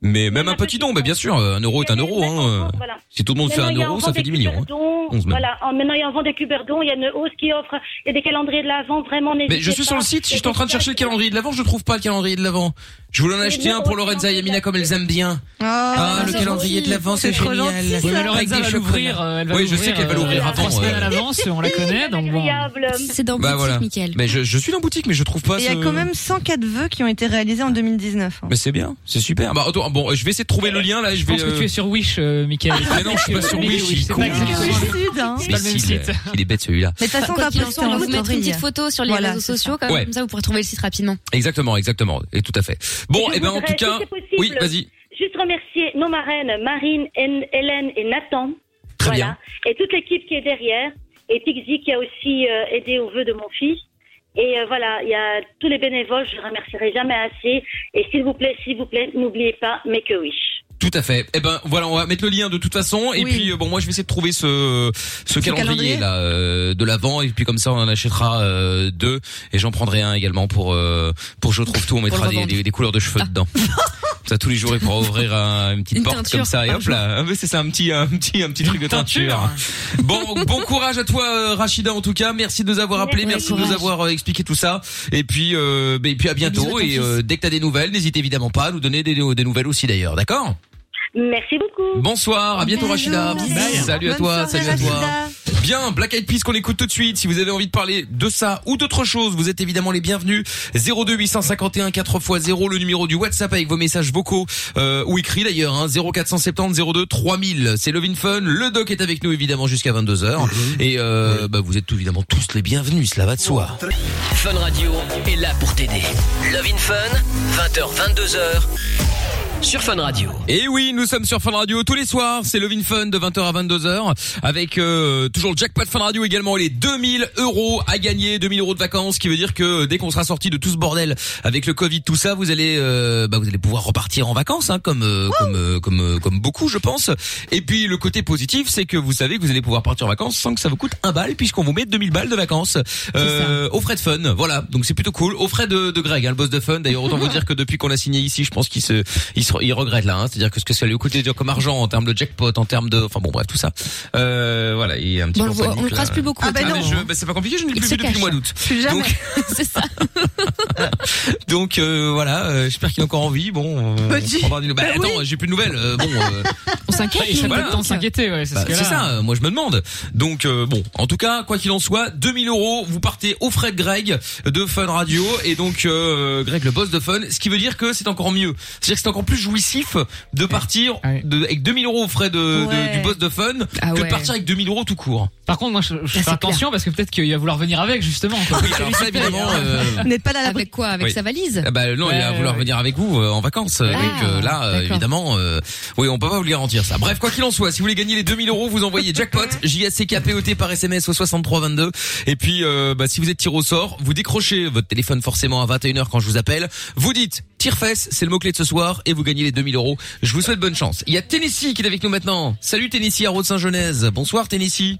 Speaker 2: Mais même un petit don, bah bien sûr, euh, un euro est un euro. Hein.
Speaker 7: Voilà.
Speaker 2: Si tout le monde fait un euro, ça fait
Speaker 7: des
Speaker 2: 10 millions. hein.
Speaker 7: cuberdons,
Speaker 2: 11 même.
Speaker 7: Voilà. En- Maintenant, il y a en vente des cuberdons. Il y a une hausse qui offre. Il y a des calendriers de l'avant. Vraiment,
Speaker 2: Mais je suis sur le site,
Speaker 7: y a
Speaker 2: j'étais en train de chercher le calendrier de l'avant, je trouve pas le calendrier de l'avant. Je voulais en acheter un pour Lorenza et
Speaker 7: fait
Speaker 2: comme elles aiment bien.
Speaker 3: Ah,
Speaker 2: Ah, le
Speaker 5: c'est
Speaker 2: calendrier de l'avant, c'est génial.
Speaker 6: Oui, mais Lorenza
Speaker 3: des
Speaker 6: va l'ouvrir.
Speaker 2: Oui, je sais
Speaker 6: l'ouvrir,
Speaker 2: qu'elle va l'ouvrir
Speaker 6: euh,
Speaker 2: avant,
Speaker 6: Trois semaines
Speaker 2: ouais.
Speaker 6: à l'avance, on la connaît, donc bon.
Speaker 7: Agréable.
Speaker 5: C'est dans
Speaker 2: Bah
Speaker 5: boutique.
Speaker 2: Mais je, je suis dans boutique, mais je trouve pas
Speaker 3: il y a quand même 104 vœux qui ont été réalisés en 2019. hein.
Speaker 2: Mais c'est bien, c'est super. Bah attends, bon, je vais essayer de trouver le lien là. Je
Speaker 6: Je
Speaker 2: vais.
Speaker 6: pense que
Speaker 2: euh,
Speaker 6: tu es sur Wish, euh, Michael.
Speaker 2: Mais non, je suis pas sur Wish, il est
Speaker 6: c'est
Speaker 2: con.
Speaker 6: pas
Speaker 3: hein.
Speaker 6: Le même site.
Speaker 2: Il est bête celui-là.
Speaker 3: Mais de toute façon, on va
Speaker 5: mettre une petite photo sur les
Speaker 3: Voilà,
Speaker 5: réseaux sociaux, comme ça vous pourrez trouver le site rapidement.
Speaker 2: Exactement, exactement. Et tout à fait. Bon,
Speaker 7: Et
Speaker 2: et ben en tout cas,
Speaker 7: si c'est possible,
Speaker 2: oui, vas-y.
Speaker 7: Juste remercier nos marraines, Marine, Hélène Hélène et Nathan.
Speaker 2: Très
Speaker 7: voilà.
Speaker 2: bien.
Speaker 7: Et toute l'équipe qui est derrière. Et Pixie qui a aussi euh, aidé au vœu de mon fils. Et euh, voilà, il y a tous les bénévoles, je ne remercierai jamais assez. Et s'il vous plaît, s'il vous plaît, n'oubliez pas Make a Wish.
Speaker 2: Tout à fait. Eh ben voilà, on va mettre le lien de toute façon. Et
Speaker 3: Oui.
Speaker 2: puis euh, bon, moi je vais essayer de trouver ce ce, calendrier,
Speaker 3: calendrier
Speaker 2: là euh, de l'avant. Et puis comme ça, on en achètera euh, deux. Et j'en prendrai un également pour euh, pour je trouve tout. On mettra des, des, des couleurs de cheveux dedans. ça tous les jours, il pourra ouvrir un- une petite
Speaker 5: Une
Speaker 2: porte
Speaker 5: teinture
Speaker 2: comme ça. Et hop là, Ah, c'est ça un petit un petit un petit truc de teinture. Bon bon courage à toi euh, Rachida en tout cas. Merci de nous avoir appelés, merci
Speaker 7: Merci.
Speaker 2: de nous avoir euh, expliqué tout ça. Et puis euh, ben, et puis à bientôt. Et euh, dès que t'as des nouvelles, n'hésite évidemment pas à nous donner des, des nouvelles aussi d'ailleurs. D'accord?
Speaker 7: Merci beaucoup.
Speaker 2: Bonsoir, à bientôt. Rachida.
Speaker 3: Bye.
Speaker 2: Salut à
Speaker 3: Bonne
Speaker 2: toi, salut à toi. Bien, Black Eyed Peas qu'on écoute tout de suite. Si vous avez envie de parler de ça ou d'autre chose, vous êtes évidemment les bienvenus. 02 851 4x0 le numéro du WhatsApp avec vos messages vocaux euh, ou écrits d'ailleurs. Hein, 0470 02 3000. C'est Lovin Fun. Le doc est avec nous évidemment jusqu'à 22 h et euh, bah, vous êtes tout évidemment tous les bienvenus. Cela va de soi.
Speaker 8: Fun Radio est là pour t'aider. Love in Fun, 20h, 22h, sur Fun Radio.
Speaker 2: Et oui, nous sommes sur Fun Radio tous les soirs. C'est Lovin Fun de 20h à 22h avec euh, toujours le jackpot Fun Radio également les 2000 euros à gagner, 2000 euros de vacances, ce qui veut dire que dès qu'on sera sorti de tout ce bordel avec le Covid, tout ça, vous allez, euh, bah, vous allez pouvoir repartir en vacances, hein, comme euh, comme euh, comme euh, comme beaucoup, je pense. Et puis le côté positif, c'est que vous savez que vous allez pouvoir partir en vacances sans que ça vous coûte un balle, puisqu'on vous met 2000 balles de vacances euh, au frais de Fun. Voilà, donc c'est plutôt cool. Au frais de, de Greg, hein, le boss de Fun. D'ailleurs, autant vous dire que depuis qu'on a signé ici, je pense qu'il se il se- il regrette là, hein, c'est-à-dire que ce que ça lui a coûté comme argent en termes de jackpot, en termes de, enfin bon bref tout ça. Euh, voilà, il est un petit
Speaker 5: Bon,
Speaker 2: peu
Speaker 5: on le croise plus beaucoup.
Speaker 3: Ah ben
Speaker 2: Ah, mais
Speaker 3: non.
Speaker 2: je- bah, c'est pas compliqué, je ne l'ai plus vu depuis le mois d'août.
Speaker 3: Plus jamais.
Speaker 2: Donc,
Speaker 5: c'est ça.
Speaker 2: donc euh, voilà, euh, j'espère qu'il est encore en vie. Bon, euh,
Speaker 3: Bah,
Speaker 2: on prendra des nouvelles. Bah,
Speaker 3: Bah,
Speaker 2: attends, j'ai plus de nouvelles. euh, bon, euh,
Speaker 5: On s'inquiète.
Speaker 6: Il
Speaker 2: Voilà.
Speaker 6: pas de temps de s'inquiéter, ouais, c'est
Speaker 2: bah,
Speaker 6: ce
Speaker 2: ça. moi, je me demande. Donc euh, bon, en tout cas, quoi qu'il en soit, 2000 euros, vous partez au frais de Greg de Fun Radio et donc euh, Greg le boss de Fun, ce qui veut dire que c'est encore mieux. C'est-à-dire que c'est encore plus jouissif de partir
Speaker 6: Ouais.
Speaker 2: de, avec 2000 euros aux frais de, du boss de Fun
Speaker 5: Ah
Speaker 2: que de partir avec 2000 euros tout court.
Speaker 6: Par contre, moi, je, je fais attention parce que peut-être qu'il va vouloir venir avec, justement. quoi.
Speaker 2: Oui, alors ça évidemment. euh,
Speaker 3: Vous n'êtes pas là.
Speaker 5: Avec quoi? Avec
Speaker 2: Oui.
Speaker 5: sa valise?
Speaker 2: Ah bah non, il va vouloir venir avec vous euh, en vacances. Donc euh, là, euh, évidemment, euh, oui, on peut pas vous le garantir ça. Bref, quoi qu'il en soit, si vous voulez gagner les 2000 euros, vous envoyez jackpot J A C K P O T par SMS au 6322. Et puis, euh, bah, si vous êtes tiré au sort, vous décrochez votre téléphone forcément à 21h quand je vous appelle. Vous dites tire-fesse, c'est le mot clé de ce soir, et vous gagnez les 2000 euros. Je vous souhaite bonne chance. Il y a Tennessee qui est avec nous maintenant. Salut Tennessee à Rode-Saint-Genèse. Bonsoir Tennessee.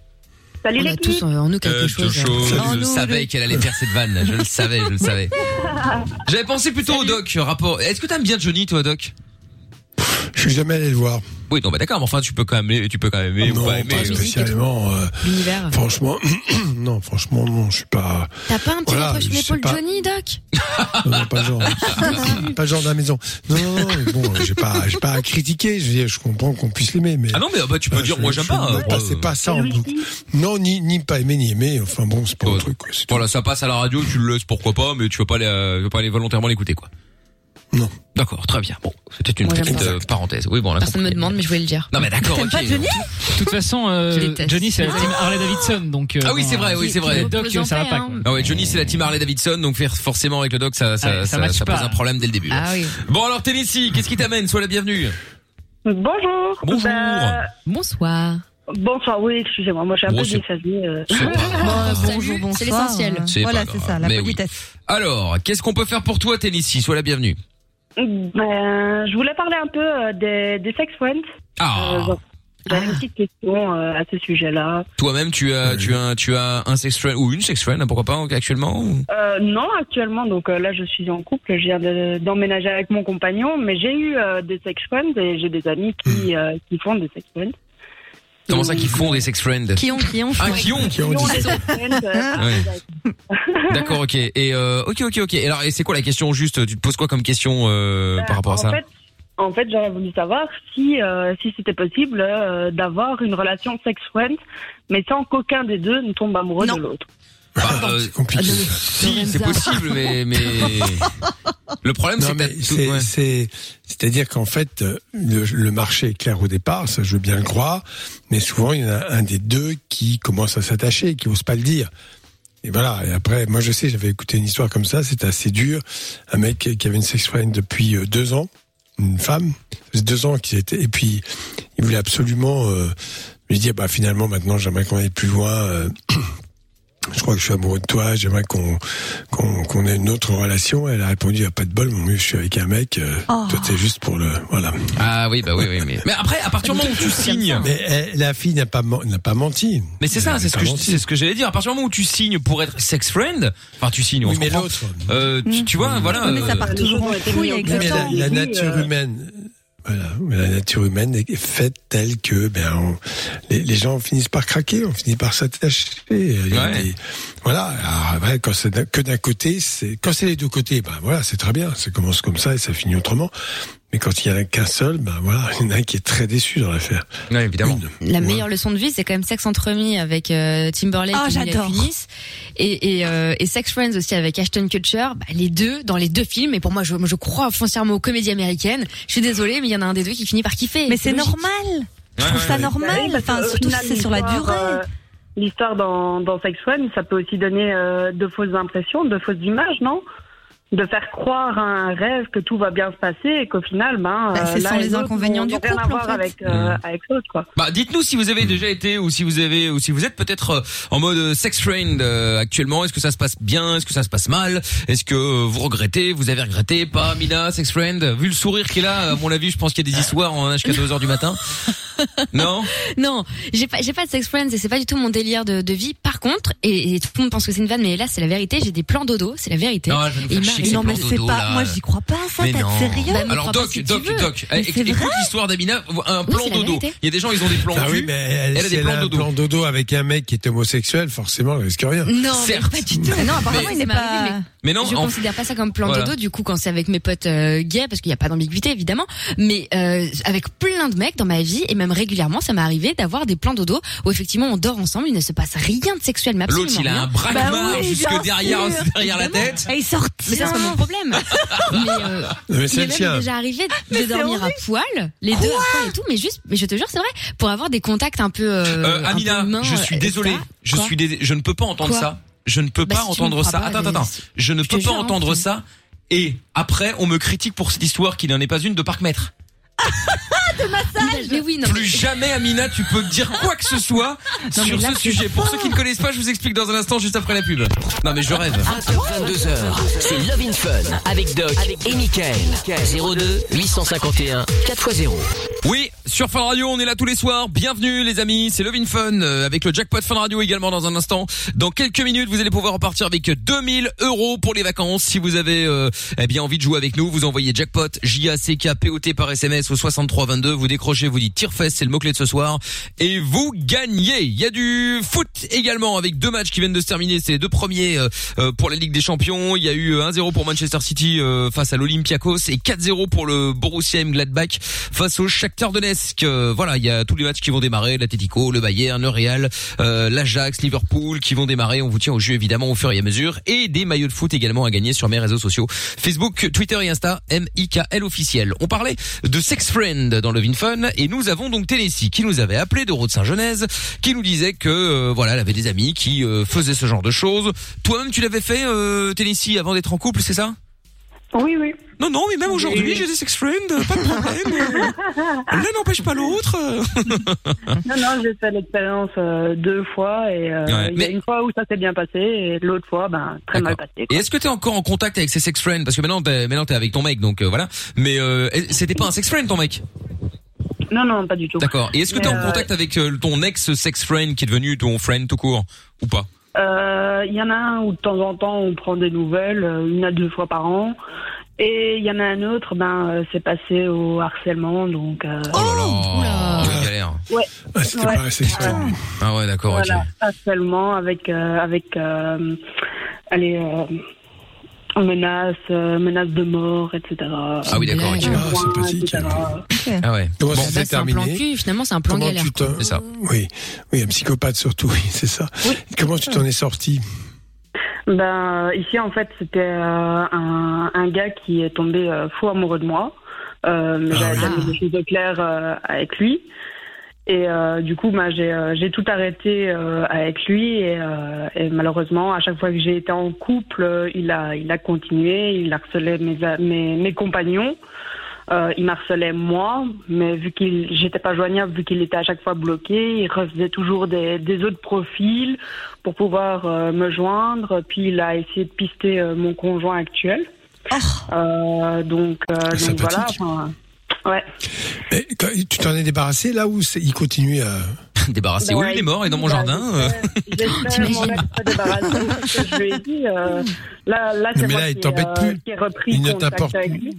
Speaker 7: Salut
Speaker 5: On a
Speaker 7: les
Speaker 5: tous en en nous quelque chose.
Speaker 2: Quelque chose.
Speaker 3: Oh,
Speaker 2: Je
Speaker 3: nous,
Speaker 2: savais
Speaker 3: le-
Speaker 2: qu'elle allait faire cette vanne. Je le savais, je le savais. J'avais pensé plutôt au doc, rapport. Est-ce que t'aimes bien Johnny, toi, doc?
Speaker 4: Je suis jamais allé le voir.
Speaker 2: Oui, non, bah d'accord, mais enfin, tu peux quand même, tu peux quand même aimer
Speaker 4: non,
Speaker 2: ou pas aimer.
Speaker 4: pas
Speaker 2: euh.
Speaker 4: spécialement. euh,
Speaker 5: L'univers.
Speaker 4: franchement, non, franchement, non, je suis pas.
Speaker 5: T'as pas un petit
Speaker 4: Voilà,
Speaker 5: sur l'épaule
Speaker 4: pas.
Speaker 5: Johnny, Doc?
Speaker 4: Non, non, pas genre. pas genre de la maison. Non, non, non, mais bon, j'ai pas, j'ai pas à critiquer. Je, veux dire, je comprends qu'on puisse l'aimer, mais.
Speaker 2: Ah non, mais bah, tu peux
Speaker 4: Bah,
Speaker 2: dire,
Speaker 4: je-
Speaker 2: moi, j'aime pas.
Speaker 4: non,
Speaker 2: euh,
Speaker 4: pas, c'est pas ça en boucle. Non, ni, ni pas aimer, ni aimer. Enfin bon, c'est pas un truc, quoi.
Speaker 2: Voilà, ça passe à la radio, tu le laisses, pourquoi pas, mais tu vas pas aller, euh, tu vas pas aller volontairement l'écouter, quoi.
Speaker 4: Non.
Speaker 2: D'accord, très bien. Bon, c'était une
Speaker 5: Moi,
Speaker 2: petite euh, parenthèse. Oui, bon, on a
Speaker 5: Personne me
Speaker 2: compris.
Speaker 5: demande, mais je voulais le dire.
Speaker 2: Non, mais d'accord,
Speaker 3: T'aimes
Speaker 2: ok.
Speaker 3: pas Johnny
Speaker 6: De toute façon, euh,
Speaker 5: Je déteste.
Speaker 6: Johnny, c'est la team Harley Davidson, donc. euh,
Speaker 2: Ah oui, c'est vrai, oui,
Speaker 6: euh,
Speaker 2: c'est vrai.
Speaker 6: le Doc, ça va pas.
Speaker 5: hein.
Speaker 6: Quoi.
Speaker 2: Ah ouais, Johnny, c'est la team Harley Davidson, donc faire forcément avec le doc, ça, ça,
Speaker 6: Ouais, ça
Speaker 2: ça,
Speaker 6: matche
Speaker 2: ça pose
Speaker 6: pas.
Speaker 2: un problème dès le début.
Speaker 5: Ah oui.
Speaker 2: Bon, alors, Tennessee, qu'est-ce qui t'amène? Sois la bienvenue.
Speaker 7: Bonjour.
Speaker 2: Bonjour.
Speaker 7: Bah,
Speaker 5: Bonsoir.
Speaker 7: bonsoir, oui, excusez-moi, moi je suis un
Speaker 2: Bon,
Speaker 7: peu
Speaker 2: c'est-
Speaker 7: déphasée. euh.
Speaker 3: Bonjour, bonsoir.
Speaker 5: C'est l'essentiel.
Speaker 2: C'est
Speaker 3: Voilà,
Speaker 2: pas
Speaker 3: c'est
Speaker 2: grave.
Speaker 3: ça, la
Speaker 2: Mais oui.
Speaker 3: politesse.
Speaker 2: Alors, qu'est-ce qu'on peut faire pour toi, Tennessee? Sois la bienvenue.
Speaker 7: Ben, je voulais parler un peu euh, des, des sex friends.
Speaker 2: Ah.
Speaker 7: Euh, bon, J'avais
Speaker 5: Ah.
Speaker 7: une petite question euh, à ce sujet-là.
Speaker 2: Toi-même, tu as, tu as, tu as un sex friend ou une sex friend, pourquoi pas actuellement ou-
Speaker 7: Euh, non, actuellement, donc euh, là je suis en couple, je viens de- d'emménager avec mon compagnon, mais j'ai eu euh, des sex friends et j'ai des amis qui, euh, qui font des sex friends.
Speaker 2: Comment ça, qui font des sex friends
Speaker 3: Qui ont, qui ont,
Speaker 2: Ah, qui ont
Speaker 4: Qui ont
Speaker 7: Ils ont
Speaker 4: dit
Speaker 7: des
Speaker 4: ça.
Speaker 7: sex friends,
Speaker 2: Ouais. D'accord, ok. Et euh, ok, ok, ok. Et alors, et c'est quoi la question juste? Tu te poses quoi comme question euh, par rapport à
Speaker 7: en
Speaker 2: ça?
Speaker 7: fait, en fait, j'aurais voulu savoir si, euh, si c'était possible euh, d'avoir une relation sex friend, mais sans qu'aucun des deux ne tombe amoureux
Speaker 3: Non.
Speaker 7: de l'autre.
Speaker 2: Euh,
Speaker 4: C'est compliqué.
Speaker 2: Si, c'est possible, mais mais le problème c'est
Speaker 4: c'est,
Speaker 2: ouais.
Speaker 4: c'est-à-dire qu'en fait, euh, le, le marché est clair au départ, ça je veux bien le croire, mais souvent il y en a un des deux qui commence à s'attacher, qui ose pas le dire. Et voilà. Et après, moi je sais, j'avais écouté une histoire comme ça, c'était assez dur. Un mec qui avait une sex friend depuis euh, deux ans, une femme, ça faisait deux ans qu'ils étaient, et puis il voulait absolument euh, lui dire, bah finalement maintenant j'aimerais qu'on aille plus loin. euh, je crois que je suis amoureux de toi, j'aimerais qu'on qu'on qu'on ait une autre relation. Elle a répondu, ah, pas de bol, mon mieux, je suis avec un mec. euh,
Speaker 3: Oh.
Speaker 4: Toi, t'es juste pour le, voilà.
Speaker 2: Ah oui, bah oui, oui, mais mais après, à partir du moment où tu signes,
Speaker 4: Mais elle- la fille n'a pas n'a pas menti.
Speaker 2: mais c'est ça, c'est ce que c'est ce que j'allais dire. À partir du moment où tu signes pour être sex friend, enfin tu signes, on
Speaker 4: Oui,
Speaker 2: se
Speaker 4: mais l'autre.
Speaker 2: Euh, tu, tu vois, voilà.
Speaker 3: Mais ça
Speaker 2: euh,
Speaker 3: part toujours en couille
Speaker 4: la, la nature
Speaker 7: euh,
Speaker 4: humaine, voilà, la nature humaine est faite telle que, ben, on- les, les gens finissent par craquer, on finit par s'attacher.
Speaker 2: Ouais.
Speaker 4: voilà. Alors, ouais, quand c'est que d'un côté, c'est quand c'est les deux côtés, ben voilà, c'est très bien. Ça commence comme ça et ça finit autrement. Mais quand il y en a qu'un seul, ben voilà, il y en a un qui est très déçu dans l'affaire.
Speaker 2: ouais, évidemment.
Speaker 4: Une.
Speaker 5: La
Speaker 4: Ouais.
Speaker 5: meilleure leçon de vie, c'est quand même Sex entre amis avec euh, Timberlake
Speaker 3: Ah,
Speaker 5: et. Kunis. et et, euh, et Sex Friends aussi avec Ashton Kutcher. Bah, les deux dans les deux films. Et pour moi, je, crois foncièrement aux comédies américaines. Je suis désolée, mais il y en a un des deux qui finit par kiffer.
Speaker 3: Mais c'est normal. Je
Speaker 2: Ouais,
Speaker 3: trouve
Speaker 2: ouais,
Speaker 3: ça
Speaker 2: ouais.
Speaker 3: normal. Enfin,
Speaker 7: au
Speaker 3: surtout si c'est sur la durée.
Speaker 7: euh, L'histoire dans, dans Sex Friends, ça peut aussi donner euh, de fausses impressions, de fausses images, non? De faire croire à un rêve que tout va bien se passer et qu'au final, ben,
Speaker 3: Bah,
Speaker 7: euh,
Speaker 3: ce
Speaker 7: l'un
Speaker 3: sont les inconvénients du
Speaker 7: rien à
Speaker 3: couple, en
Speaker 7: voir
Speaker 3: fait.
Speaker 7: avec euh,
Speaker 2: Mm.
Speaker 7: avec l'autre, quoi.
Speaker 2: Bah, dites-nous si vous avez déjà été ou si vous avez ou si vous êtes peut-être euh, en mode euh, sex friend euh, actuellement. Est-ce que ça se passe bien? Est-ce que ça se passe mal? Est-ce que euh, vous regrettez? Vous avez regretté? Pas Mina, sex friend Vu le sourire qu'il a, à mon avis, je pense qu'il y a des histoires en jusqu'à 2 heures du matin. Non?
Speaker 5: Non, j'ai pas, j'ai pas de sex friends et c'est pas du tout mon délire de, de vie. Par contre, et, et tout le monde pense que c'est une vanne, mais là c'est la vérité. J'ai des plans dodo, c'est la vérité.
Speaker 2: Non, je vais ces
Speaker 3: Non, mais c'est
Speaker 2: dodo,
Speaker 3: pas.
Speaker 2: là.
Speaker 3: Moi, j'y crois pas ça. T'es sérieux
Speaker 5: Bah,
Speaker 2: Alors Doc,
Speaker 5: si
Speaker 2: Doc. Doc,
Speaker 3: Mais
Speaker 2: écoute l'histoire d'Amina, un plan dodo. Il y a des gens, ils ont des plans
Speaker 4: Ah
Speaker 2: cul.
Speaker 4: oui, mais elle,
Speaker 2: elle a des plans
Speaker 4: a un
Speaker 2: dodo.
Speaker 4: plan dodo avec un mec qui est homosexuel, forcément, elle risque rien.
Speaker 5: Non,
Speaker 2: Certes.
Speaker 5: mais pas du tout.
Speaker 3: Non, apparemment, il n'est pas.
Speaker 5: mais
Speaker 2: non,
Speaker 5: je
Speaker 2: en-
Speaker 5: considère pas ça comme plan
Speaker 2: Voilà.
Speaker 5: dodo du coup quand c'est avec mes potes euh, gays parce qu'il n'y a pas d'ambiguïté évidemment mais euh, avec plein de mecs dans ma vie et même régulièrement ça m'est arrivé d'avoir des plans dodo où effectivement on dort ensemble il ne se passe rien de sexuel mais
Speaker 2: l'autre,
Speaker 5: absolument
Speaker 2: il a
Speaker 5: rien.
Speaker 2: un braquemar
Speaker 3: Bah oui,
Speaker 2: jusque derrière, derrière la tête.
Speaker 3: Et il sort.
Speaker 5: mais ça c'est pas mon problème mais euh,
Speaker 4: Mais
Speaker 5: il
Speaker 4: c'est
Speaker 5: déjà arrivé de dormir à poil les deux à poil et tout mais juste mais je te jure c'est vrai pour avoir des contacts un peu euh,
Speaker 2: Euh,
Speaker 5: un peu
Speaker 2: Amina,
Speaker 5: humains,
Speaker 2: je suis
Speaker 5: euh,
Speaker 2: désolé. Je suis dés- je ne peux pas entendre
Speaker 5: Quoi
Speaker 2: ça. Je ne peux
Speaker 5: Bah,
Speaker 2: pas
Speaker 5: si
Speaker 2: entendre ça. attends, attends, attends. Je ne peux pas
Speaker 5: hein,
Speaker 2: entendre ça. Et après, on me critique pour cette histoire qui n'en est pas une de parc-mètre.
Speaker 5: mais oui non
Speaker 2: Plus jamais, Amina, tu peux dire quoi que ce soit
Speaker 5: Non,
Speaker 2: sur
Speaker 5: là,
Speaker 2: ce sujet. Pour ceux qui ne connaissent pas, je vous explique dans un instant, juste après la pub. Non, mais je rêve.
Speaker 8: 20h22h, c'est Love in Fun avec Doc et Michael. 02 851 4x0.
Speaker 2: Oui, sur Fun Radio, on est là tous les soirs. Bienvenue les amis, c'est Love in Fun euh, avec le jackpot Fun Radio également dans un instant. Dans quelques minutes, vous allez pouvoir repartir avec 2000 euros pour les vacances. Si vous avez euh, eh bien envie de jouer avec nous, vous envoyez jackpot J A C K P O T par SMS au 6322. Vous décrochez, vous dites Tirefest, c'est le mot clé de ce soir et vous gagnez. Il y a du foot également avec deux matchs qui viennent de se terminer. C'est les deux premiers euh, euh, pour la Ligue des Champions. Il y a eu euh, 1-0 pour Manchester City euh, face à l'Olympiakos et 4-0 pour le Borussia Mönchengladbach face au Donetsk. Euh, voilà, il y a tous les matchs qui vont démarrer, l'Atletico, le Bayern, le Real, euh, l'Ajax, Liverpool qui vont démarrer. On vous tient au jeu évidemment au fur et à mesure et des maillots de foot également à gagner sur mes réseaux sociaux Facebook, Twitter et Insta M-I-K-L officiel. On parlait de Sex Friend dans le Fun et nous avons donc Tennessee qui nous avait appelé de Route Saint-Genèse qui nous disait que euh, voilà, elle avait des amis qui euh, faisaient ce genre de choses. Toi-même tu l'avais fait euh, Tennessee avant d'être en couple, c'est ça?
Speaker 9: Oui, oui.
Speaker 2: Non non, mais même aujourd'hui, j'ai des sex friends, euh, pas de problème. L'un n'empêche pas l'autre.
Speaker 9: Non, non, j'ai fait l'expérience euh, deux fois et euh,
Speaker 2: Ouais,
Speaker 9: il y a
Speaker 2: mais-
Speaker 9: une fois où ça s'est bien passé et l'autre fois, ben, très mal passé.
Speaker 2: Et est-ce que t'es encore en contact avec ces sex friends Parce que maintenant t'es maintenant t'es avec ton mec, donc euh, voilà. Mais c'était pas un sex friend ton mec?
Speaker 9: Non, non, pas du tout.
Speaker 2: D'accord. Et est-ce que
Speaker 9: Mais,
Speaker 2: t'es en contact avec ton ex sex friend qui est devenu ton friend tout court ou pas?
Speaker 9: Il y en a un où de temps en temps on prend des nouvelles, une à deux fois par an. Et il y en a un autre, ben, euh, c'est passé au harcèlement, donc. euh,
Speaker 2: Oh là là, quelle galère.
Speaker 9: Ouais.
Speaker 4: Ah, c'était
Speaker 9: Ouais.
Speaker 4: pas assez extrême.
Speaker 2: Ah ouais, d'accord,
Speaker 9: Voilà,
Speaker 2: ok.
Speaker 9: harcèlement avec avec avec euh, allez euh, menace euh, menace de mort etc.
Speaker 2: Ah oui, d'accord, ok.
Speaker 4: Ah, sympathique.
Speaker 2: Ah ouais.
Speaker 4: Comment
Speaker 5: Bon,
Speaker 4: ça s'est
Speaker 5: c'est un plan
Speaker 4: terminé
Speaker 5: cul finalement c'est un plan
Speaker 4: Comment
Speaker 5: galère.
Speaker 2: C'est ça.
Speaker 4: Oui, oui, un psychopathe surtout, oui, c'est ça. Comment tu t'en es sorti?
Speaker 9: Ben ici en fait c'était euh, un un gars qui est tombé euh, fou amoureux de moi. Euh, mais
Speaker 4: Ah
Speaker 9: j'avais des choses claires euh, avec lui. Et euh, du coup, bah, j'ai euh, j'ai tout arrêté euh, avec lui et, euh, et malheureusement, à chaque fois que j'ai été en couple, il a il a continué, il harcelait mes a- mes, mes compagnons, euh, il m'harcelait moi, mais vu qu'il j'étais pas joignable, vu qu'il était à chaque fois bloqué, il refaisait toujours des des autres profils pour pouvoir euh, me joindre. Puis il a essayé de pister euh, mon conjoint actuel. Euh, donc euh, donc voilà. enfin, Ouais.
Speaker 4: Tu t'en es débarrassé là où il continue à...
Speaker 2: Débarrassé.
Speaker 9: Bah
Speaker 2: Oui,
Speaker 9: ouais,
Speaker 2: il est mort, il est dans mon jardin.
Speaker 9: J'espère mon parce que je lui ai dit, euh, là, là c'est
Speaker 4: Mais
Speaker 9: moi
Speaker 4: là, il
Speaker 9: qui,
Speaker 4: t'embête
Speaker 9: euh,
Speaker 4: plus.
Speaker 9: qui ai repris
Speaker 4: Il ne
Speaker 9: contact
Speaker 4: t'apporte
Speaker 9: avec
Speaker 4: plus.
Speaker 9: lui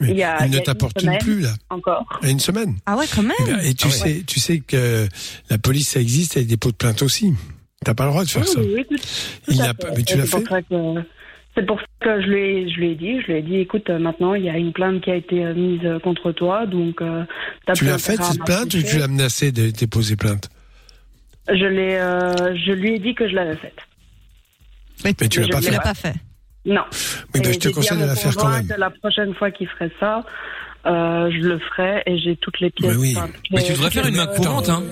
Speaker 9: Il y a-
Speaker 4: il
Speaker 9: il
Speaker 4: ne
Speaker 9: a semaine.
Speaker 4: plus là.
Speaker 9: encore.
Speaker 4: À une semaine.
Speaker 3: Ah ouais, quand même.
Speaker 4: Eh bien, Et tu
Speaker 2: Ah ouais.
Speaker 4: sais, tu sais que la police ça existe des pots de plainte aussi. T'as pas le droit de faire
Speaker 9: Oui,
Speaker 4: ça.
Speaker 9: oui, oui, tout, tout
Speaker 4: Il n'a
Speaker 9: fait.
Speaker 4: pas- mais tu l'as fait
Speaker 9: C'est pour ça que je lui, ai, je lui ai dit, je lui ai dit, écoute, euh, maintenant il y a une plainte qui a été euh, mise euh, contre toi, donc euh,
Speaker 4: Tu l'as faite cette plainte ou tu l'as menacé de déposer plainte?
Speaker 9: Je l'ai, euh, je lui ai dit que je l'avais faite.
Speaker 3: Mais,
Speaker 4: Mais tu l'as pas fait.
Speaker 3: pas fait.
Speaker 9: Non.
Speaker 4: Oui, ben, je te conseille de la faire quand même.
Speaker 9: que La prochaine fois qu'il ferait ça, euh, je le ferai et j'ai toutes les pièces.
Speaker 4: Mais oui.
Speaker 2: Mais tu devrais faire une main courante, hein.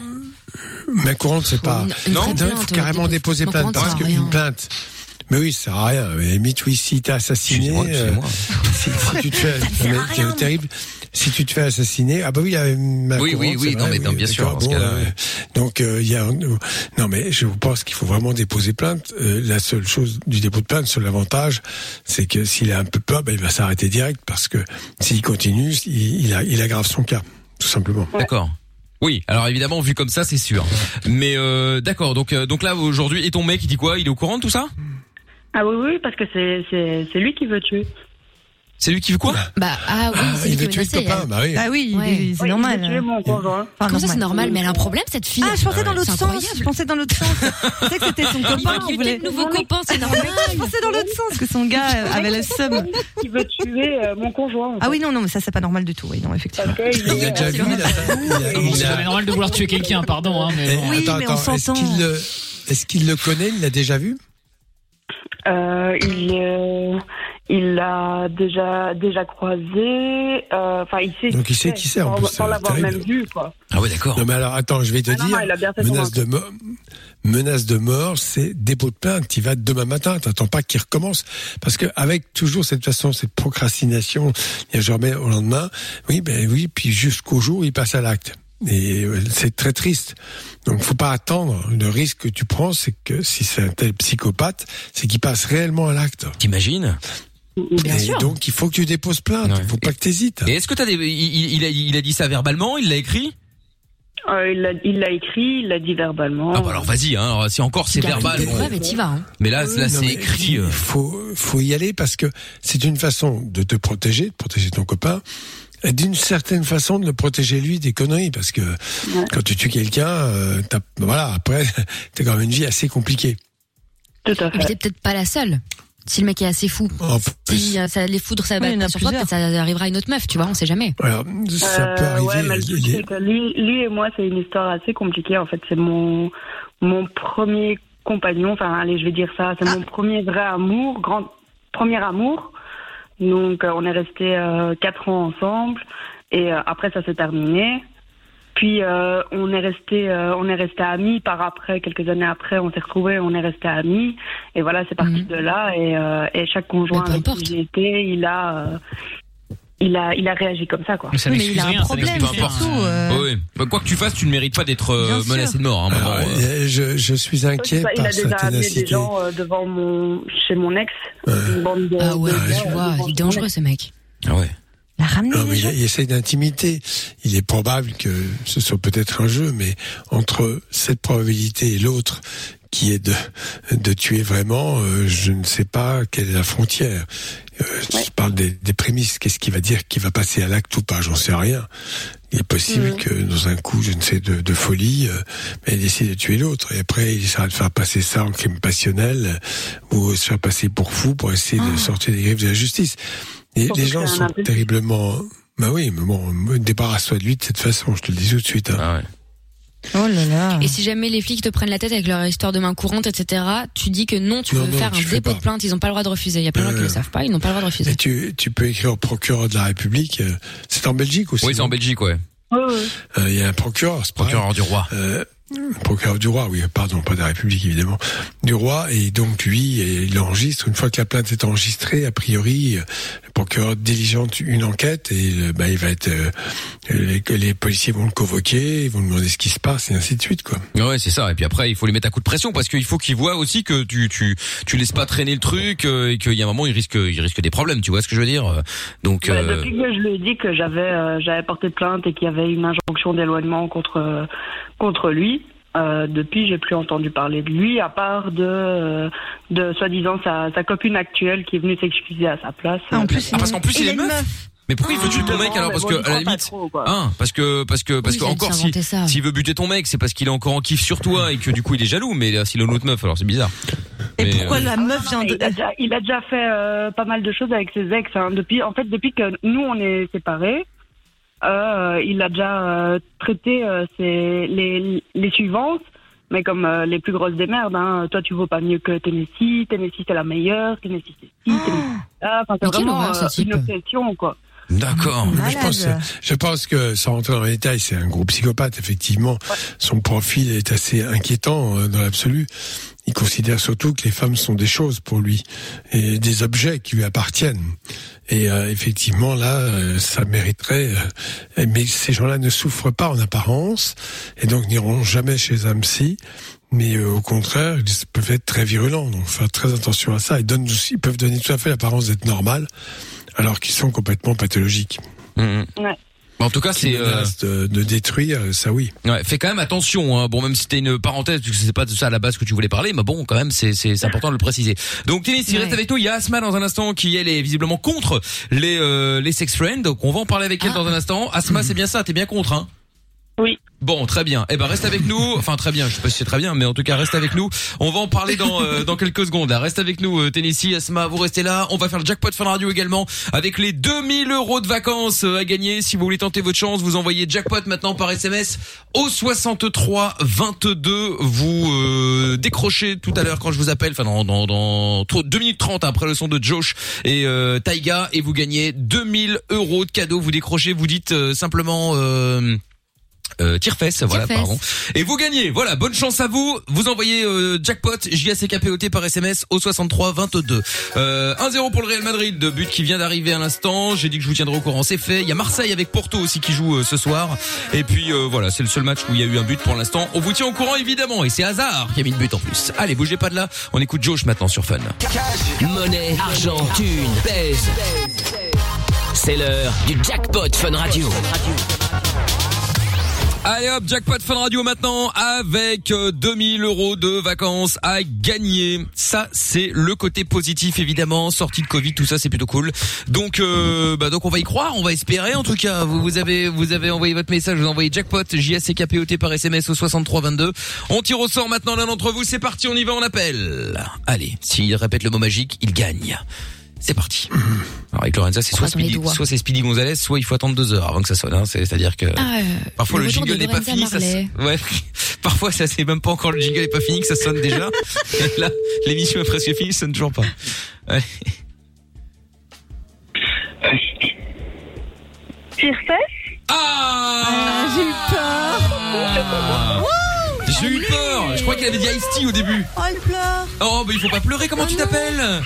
Speaker 4: Main courante, c'est pas.
Speaker 5: Une- une
Speaker 2: Non,
Speaker 4: Non, faut carrément
Speaker 5: euh,
Speaker 4: déposer plainte parce
Speaker 5: à
Speaker 4: qu'une plainte. Mais oui, ça sert à rien. Mais limite, oui, si t'es assassiné, euh, si, si tu te fais, mais c'est terrible. Si tu te fais assassiner, ah bah oui, il y a une main
Speaker 2: Oui, oui,
Speaker 4: courante,
Speaker 2: oui,
Speaker 4: c'est
Speaker 2: non,
Speaker 4: vrai,
Speaker 2: mais non, bien sûr,
Speaker 4: bon, euh, donc euh, il y a, non mais je pense qu'il faut vraiment déposer plainte. Euh, la seule chose du dépôt de plainte, seul avantage, c'est que s'il a un peu peur, ben, il va s'arrêter direct parce que s'il continue, il, il, a- il aggrave son cas, tout simplement.
Speaker 2: D'accord. Oui, alors évidemment vu comme ça c'est sûr. Mais euh, d'accord, donc donc là aujourd'hui et ton mec il dit quoi? Il est au courant de tout ça?
Speaker 9: Ah oui, oui, parce que c'est c'est c'est lui qui veut tuer.
Speaker 2: C'est lui qui veut quoi
Speaker 5: Bah ah oui, c'est lui qui est menacé, elle.
Speaker 4: bah oui.
Speaker 3: Ah oui,
Speaker 5: Ouais.
Speaker 3: il c'est
Speaker 9: Oui,
Speaker 3: normal.
Speaker 9: Il veut tuer mon conjoint.
Speaker 3: Enfin,
Speaker 5: Comment ça c'est normal? Mais elle a un problème cette fille.
Speaker 3: Ah, je pensais dans
Speaker 5: C'est
Speaker 3: l'autre sens. Je pensais dans l'autre sens. Je pensais que c'était son copain qui voulait.
Speaker 5: de nouveaux copains, c'est normal.
Speaker 3: Je pensais dans l'autre sens que son gars euh, avait la seum.
Speaker 9: Qui veut tuer euh, mon conjoint. en
Speaker 3: Ah oui, non, non, mais ça c'est pas normal du tout. Oui, non, effectivement.
Speaker 4: Il a déjà vu, il il il
Speaker 6: C'est normal de vouloir tuer quelqu'un, pardon, hein, mais
Speaker 4: Eh.
Speaker 3: Oui,
Speaker 4: attends,
Speaker 3: mais on s'entend.
Speaker 4: qu'il le, est-ce qu'il le connaît? Il l'a déjà vu?
Speaker 9: Euh, il euh, il l'a déjà déjà croisé. euh, Enfin, il sait.
Speaker 4: Donc,
Speaker 9: qui
Speaker 4: il sait qui c'est, en
Speaker 9: sans-
Speaker 4: plus,
Speaker 9: Sans l'avoir même vu, quoi.
Speaker 2: Ah ouais d'accord.
Speaker 4: Non mais alors attends, je vais te
Speaker 9: Ah
Speaker 4: dire,
Speaker 9: non, il
Speaker 4: menace de mort, menace de mort, c'est dépôt de plainte. Tu vas demain matin, t'attends pas qu'il recommence, parce que avec toujours cette façon, cette procrastination, il y a jamais au lendemain. Oui, ben oui, puis jusqu'au jour où il passe à l'acte. Et euh, c'est très triste. Donc, faut pas attendre. Le risque que tu prends, c'est que si c'est un tel psychopathe, c'est qu'il passe réellement à l'acte.
Speaker 2: T'imagines?
Speaker 5: Bien
Speaker 4: Et
Speaker 5: sûr.
Speaker 4: donc, il faut que tu déposes plainte.
Speaker 2: Ouais.
Speaker 4: Il faut pas que t'hésites.
Speaker 2: Et est-ce que t'as des il, a, il a dit ça verbalement Il l'a écrit?
Speaker 9: Euh, il l'a écrit, il l'a dit verbalement.
Speaker 2: Ah bah alors vas-y hein. si encore c'est
Speaker 5: Tu
Speaker 2: verbal.
Speaker 5: des
Speaker 2: bon.
Speaker 5: preuves et t'y vas. hein.
Speaker 2: Mais là là c'est écrit. euh.
Speaker 4: Il faut, faut y aller parce que c'est une façon de te protéger, de protéger ton copain, et d'une certaine façon de le protéger lui des conneries parce que quand tu tues quelqu'un, euh, voilà, après, t'as quand même une vie assez compliquée.
Speaker 9: Tout à fait.
Speaker 5: t'es peut-être pas la seule. Si le mec est assez fou.
Speaker 4: Plus,
Speaker 5: Si euh, ça les foudres ça
Speaker 3: Oui,
Speaker 5: sur toi, ça arrivera à une autre meuf, tu vois, on sait jamais.
Speaker 4: voilà, ça peut
Speaker 9: Euh,
Speaker 4: arriver.
Speaker 9: ouais, mais le
Speaker 4: il-
Speaker 9: truc,
Speaker 4: il est-
Speaker 9: c'est que lui, lui et moi, c'est une histoire assez compliquée. En fait, c'est mon, mon premier compagnon. Enfin, allez, je vais dire ça. C'est mon premier vrai amour, grand, premier amour. Donc, euh, on est resté euh, quatre ans ensemble. Et euh, après, ça s'est terminé. Puis, euh, on est resté, euh, on est resté amis. Par après, quelques années après, on s'est retrouvés, on est resté amis. Et voilà, c'est parti
Speaker 5: Mhm.
Speaker 9: de là. Et, euh, et chaque conjoint avec qui j'ai été, il a, euh, il a, il a réagi comme ça, quoi.
Speaker 6: Mais ça
Speaker 3: Oui, mais
Speaker 6: n'excuse
Speaker 3: il a un
Speaker 6: rien, ça
Speaker 3: problème, surtout. euh,
Speaker 2: ouais. Bah, quoi que tu fasses, tu ne mérites pas d'être euh, menacé de mort. Hein,
Speaker 4: Alors,
Speaker 2: euh.
Speaker 4: euh, je, je suis inquiet
Speaker 9: il
Speaker 4: par
Speaker 9: a
Speaker 4: sa
Speaker 9: déjà amené des gens euh, devant mon, chez mon ex. Une bande de-
Speaker 5: Ah ouais,
Speaker 9: de gens,
Speaker 5: vois, il est dangereux ce mec.
Speaker 2: Ah ouais.
Speaker 3: La ramener
Speaker 4: Non,
Speaker 3: les
Speaker 4: mais
Speaker 3: gens.
Speaker 4: il, il essaye d'intimité. Il est probable que ce soit peut-être un jeu, mais entre cette probabilité et l'autre, qui est de, de tuer vraiment, euh, je ne sais pas quelle est la frontière. Euh, Je parle des, des prémices. Qu'est-ce qu'il va dire Qu'il va passer à l'acte ou pas? J'en sais rien. Il est possible
Speaker 9: Mhm.
Speaker 4: que dans un coup, je ne sais, de, de folie, euh, il décide de tuer l'autre. Et après, il essaiera de faire passer ça en crime passionnel ou se faire passer pour fou pour essayer de sortir des griffes de la justice. Les gens sont terriblement... Bah oui, mais bon, débarrasse-toi de lui de cette façon, je te le dis tout de suite. Hein.
Speaker 2: Ah ouais.
Speaker 3: Oh là là.
Speaker 5: Et si jamais les flics te prennent la tête avec leur histoire de main courante, etc., tu dis que non, tu
Speaker 4: Non,
Speaker 5: veux
Speaker 4: non,
Speaker 5: faire
Speaker 4: tu
Speaker 5: un dépôt
Speaker 4: pas.
Speaker 5: de plainte, ils ont pas le droit de refuser. Il y a plein de gens qui
Speaker 4: Euh,
Speaker 5: le savent pas, ils n'ont pas le droit de refuser.
Speaker 4: Et tu, tu peux écrire au procureur de la République. euh, C'est en Belgique aussi.
Speaker 2: Oui, c'est en Belgique, ouais.
Speaker 9: Ouais, ouais.
Speaker 4: Euh, Il y a un procureur, c'est pareil.
Speaker 2: Procureur du roi.
Speaker 4: Euh, procureur du roi, oui, pardon, pas de la République évidemment, du roi, et donc lui, et il enregistre, une fois que la plainte est enregistrée, a priori, euh, le procureur diligente une enquête, et euh, bah, il va être, euh, les, les policiers vont le convoquer, ils vont lui demander ce qui se passe, et ainsi de suite, quoi.
Speaker 2: Ouais, c'est ça. Et puis après, il faut les mettre à coup de pression parce qu'il faut qu'ils voient aussi que tu tu tu laisses pas traîner le truc euh, et qu'il y a un moment il risque il risque des problèmes. Tu vois ce que je veux dire Donc
Speaker 9: Bah,
Speaker 2: euh,
Speaker 9: Depuis que je lui ai dit que j'avais euh, j'avais porté plainte et qu'il y avait une injonction d'éloignement contre euh, contre lui, euh, depuis j'ai plus entendu parler de lui à part de euh, de soi-disant sa, sa copine actuelle qui est venue s'excuser à sa place.
Speaker 3: Ah, en plus,
Speaker 2: Ah, parce qu'en plus, il est meuf. Mais pourquoi il veut tuer ton mec alors? Parce que à la limite, hein, parce que parce que parce
Speaker 5: Oui,
Speaker 2: que
Speaker 5: il
Speaker 2: encore si s'il veut buter ton mec, c'est parce qu'il est encore en kiff sur toi et que du coup il est jaloux. Mais là, s'il a une autre meuf, alors c'est bizarre.
Speaker 3: Et
Speaker 2: Mais,
Speaker 3: pourquoi
Speaker 2: euh,
Speaker 3: la meuf vient
Speaker 9: il,
Speaker 3: de...
Speaker 9: a déjà, il a déjà fait euh, pas mal de choses avec ses ex. hein. Depuis, en fait, depuis que nous on est séparés, euh, il a déjà euh, traité euh, ses- les, les suivantes, mais comme les plus grosses des merdes. Hein. Toi, tu vaux pas mieux que Tennessee. Tennessee c'est la meilleure. Tennessee c'est ci. Tennessee c'est. Enfin, c'est vraiment une obsession, quoi.
Speaker 2: D'accord.
Speaker 4: Je pense, je pense que, sans rentrer dans les détails, c'est un gros psychopathe, effectivement. Son profil est assez inquiétant euh, dans l'absolu. Il considère surtout que les femmes sont des choses pour lui et des objets qui lui appartiennent. Et euh, effectivement, là, euh, ça mériterait. euh, mais ces gens-là ne souffrent pas en apparence et donc n'iront jamais chez un psy. Mais euh, au contraire, ils peuvent être très virulents. Donc, faire très attention à ça. Ils, donnent aussi, ils peuvent donner tout à fait l'apparence d'être normal, alors qu'ils sont complètement pathologiques.
Speaker 2: Mhm.
Speaker 9: Ouais.
Speaker 2: En tout cas, c'est euh,
Speaker 4: de, de détruire, ça oui.
Speaker 2: Ouais, fais quand même attention. Hein. Bon, même si c'était une parenthèse, puisque c'est pas de ça à la base que tu voulais parler, mais bon, quand même, c'est c'est c'est important de le préciser. Donc, Tennis, il reste avec nous. Il y a Asma dans un instant qui elle est visiblement contre les euh, les sex friends. Donc, on va en parler avec elle dans un instant. Asma, c'est bien ça. T'es bien contre, hein?
Speaker 9: Oui.
Speaker 2: Bon, très bien. Eh ben, reste avec nous. Enfin, très bien. Je sais pas si c'est très bien, mais en tout cas, reste avec nous. On va en parler dans euh, quelques secondes. Là, reste avec nous, euh, Tennessee, Asma. Vous restez là. On va faire le jackpot Fun Radio également avec les 2000 euros de vacances euh, à gagner. Si vous voulez tenter votre chance, vous envoyez jackpot maintenant par SMS au 63 22. Vous décrochez tout à l'heure quand je vous appelle. Enfin, dans dans dans 2 minutes 30 après le son de Josh et Taiga et vous gagnez 2000 euros de cadeaux. Vous décrochez. Vous dites simplement. Euh, tire-fesse, voilà, pardon. Et vous gagnez, voilà, bonne chance à vous. Vous envoyez euh, jackpot, J-A-C-K-P-O-T par SMS au 63 22. Euh, 1-0 pour le Real Madrid, de but qui vient d'arriver à l'instant. J'ai dit que je vous tiendrai au courant, c'est fait. Il y a Marseille avec Porto aussi qui joue euh, ce soir. Et puis euh, voilà, c'est le seul match où il y a eu un but pour l'instant. On vous tient au courant évidemment, et c'est hasard qui a mis le but en plus. Allez, bougez pas de là. On écoute Josh maintenant sur Fun.
Speaker 8: Monnaie, argent, thune, pèse. C'est l'heure du jackpot Fun Radio.
Speaker 2: Allez hop, jackpot Fun Radio maintenant avec euh, 2000 euros de vacances à gagner. Ça, c'est le côté positif évidemment. Sortie de Covid, tout ça, c'est plutôt cool. Donc, euh, bah donc on va y croire, on va espérer en tout cas. Vous, vous avez vous avez envoyé votre message, vous envoyez jackpot J A C K P O T par SMS au 63 22. On tire au sort maintenant l'un d'entre vous. C'est parti, on y va, on appelle. Allez, s'il répète le mot magique, il gagne. C'est parti. Alors avec Lorenza, c'est soit Speedy, soit c'est Speedy Gonzalez, soit il faut attendre deux heures avant que ça sonne. Hein. C'est- C'est-à-dire que
Speaker 5: Ah, euh,
Speaker 2: Parfois le, jingle n'est pas fini, ça ouais. Parfois ça c'est même pas encore le jingle n'est pas fini que ça sonne déjà. Et Là, l'émission est presque finie, ça sonne toujours pas. Ouais.
Speaker 9: Tire-fesse
Speaker 2: Ah,
Speaker 3: J'ai eu peur.
Speaker 2: J'ai eu peur. Je crois qu'il avait dit Ice-T au début.
Speaker 3: Oh, elle pleure.
Speaker 2: Oh, bah il faut pas pleurer. Comment tu t'appelles?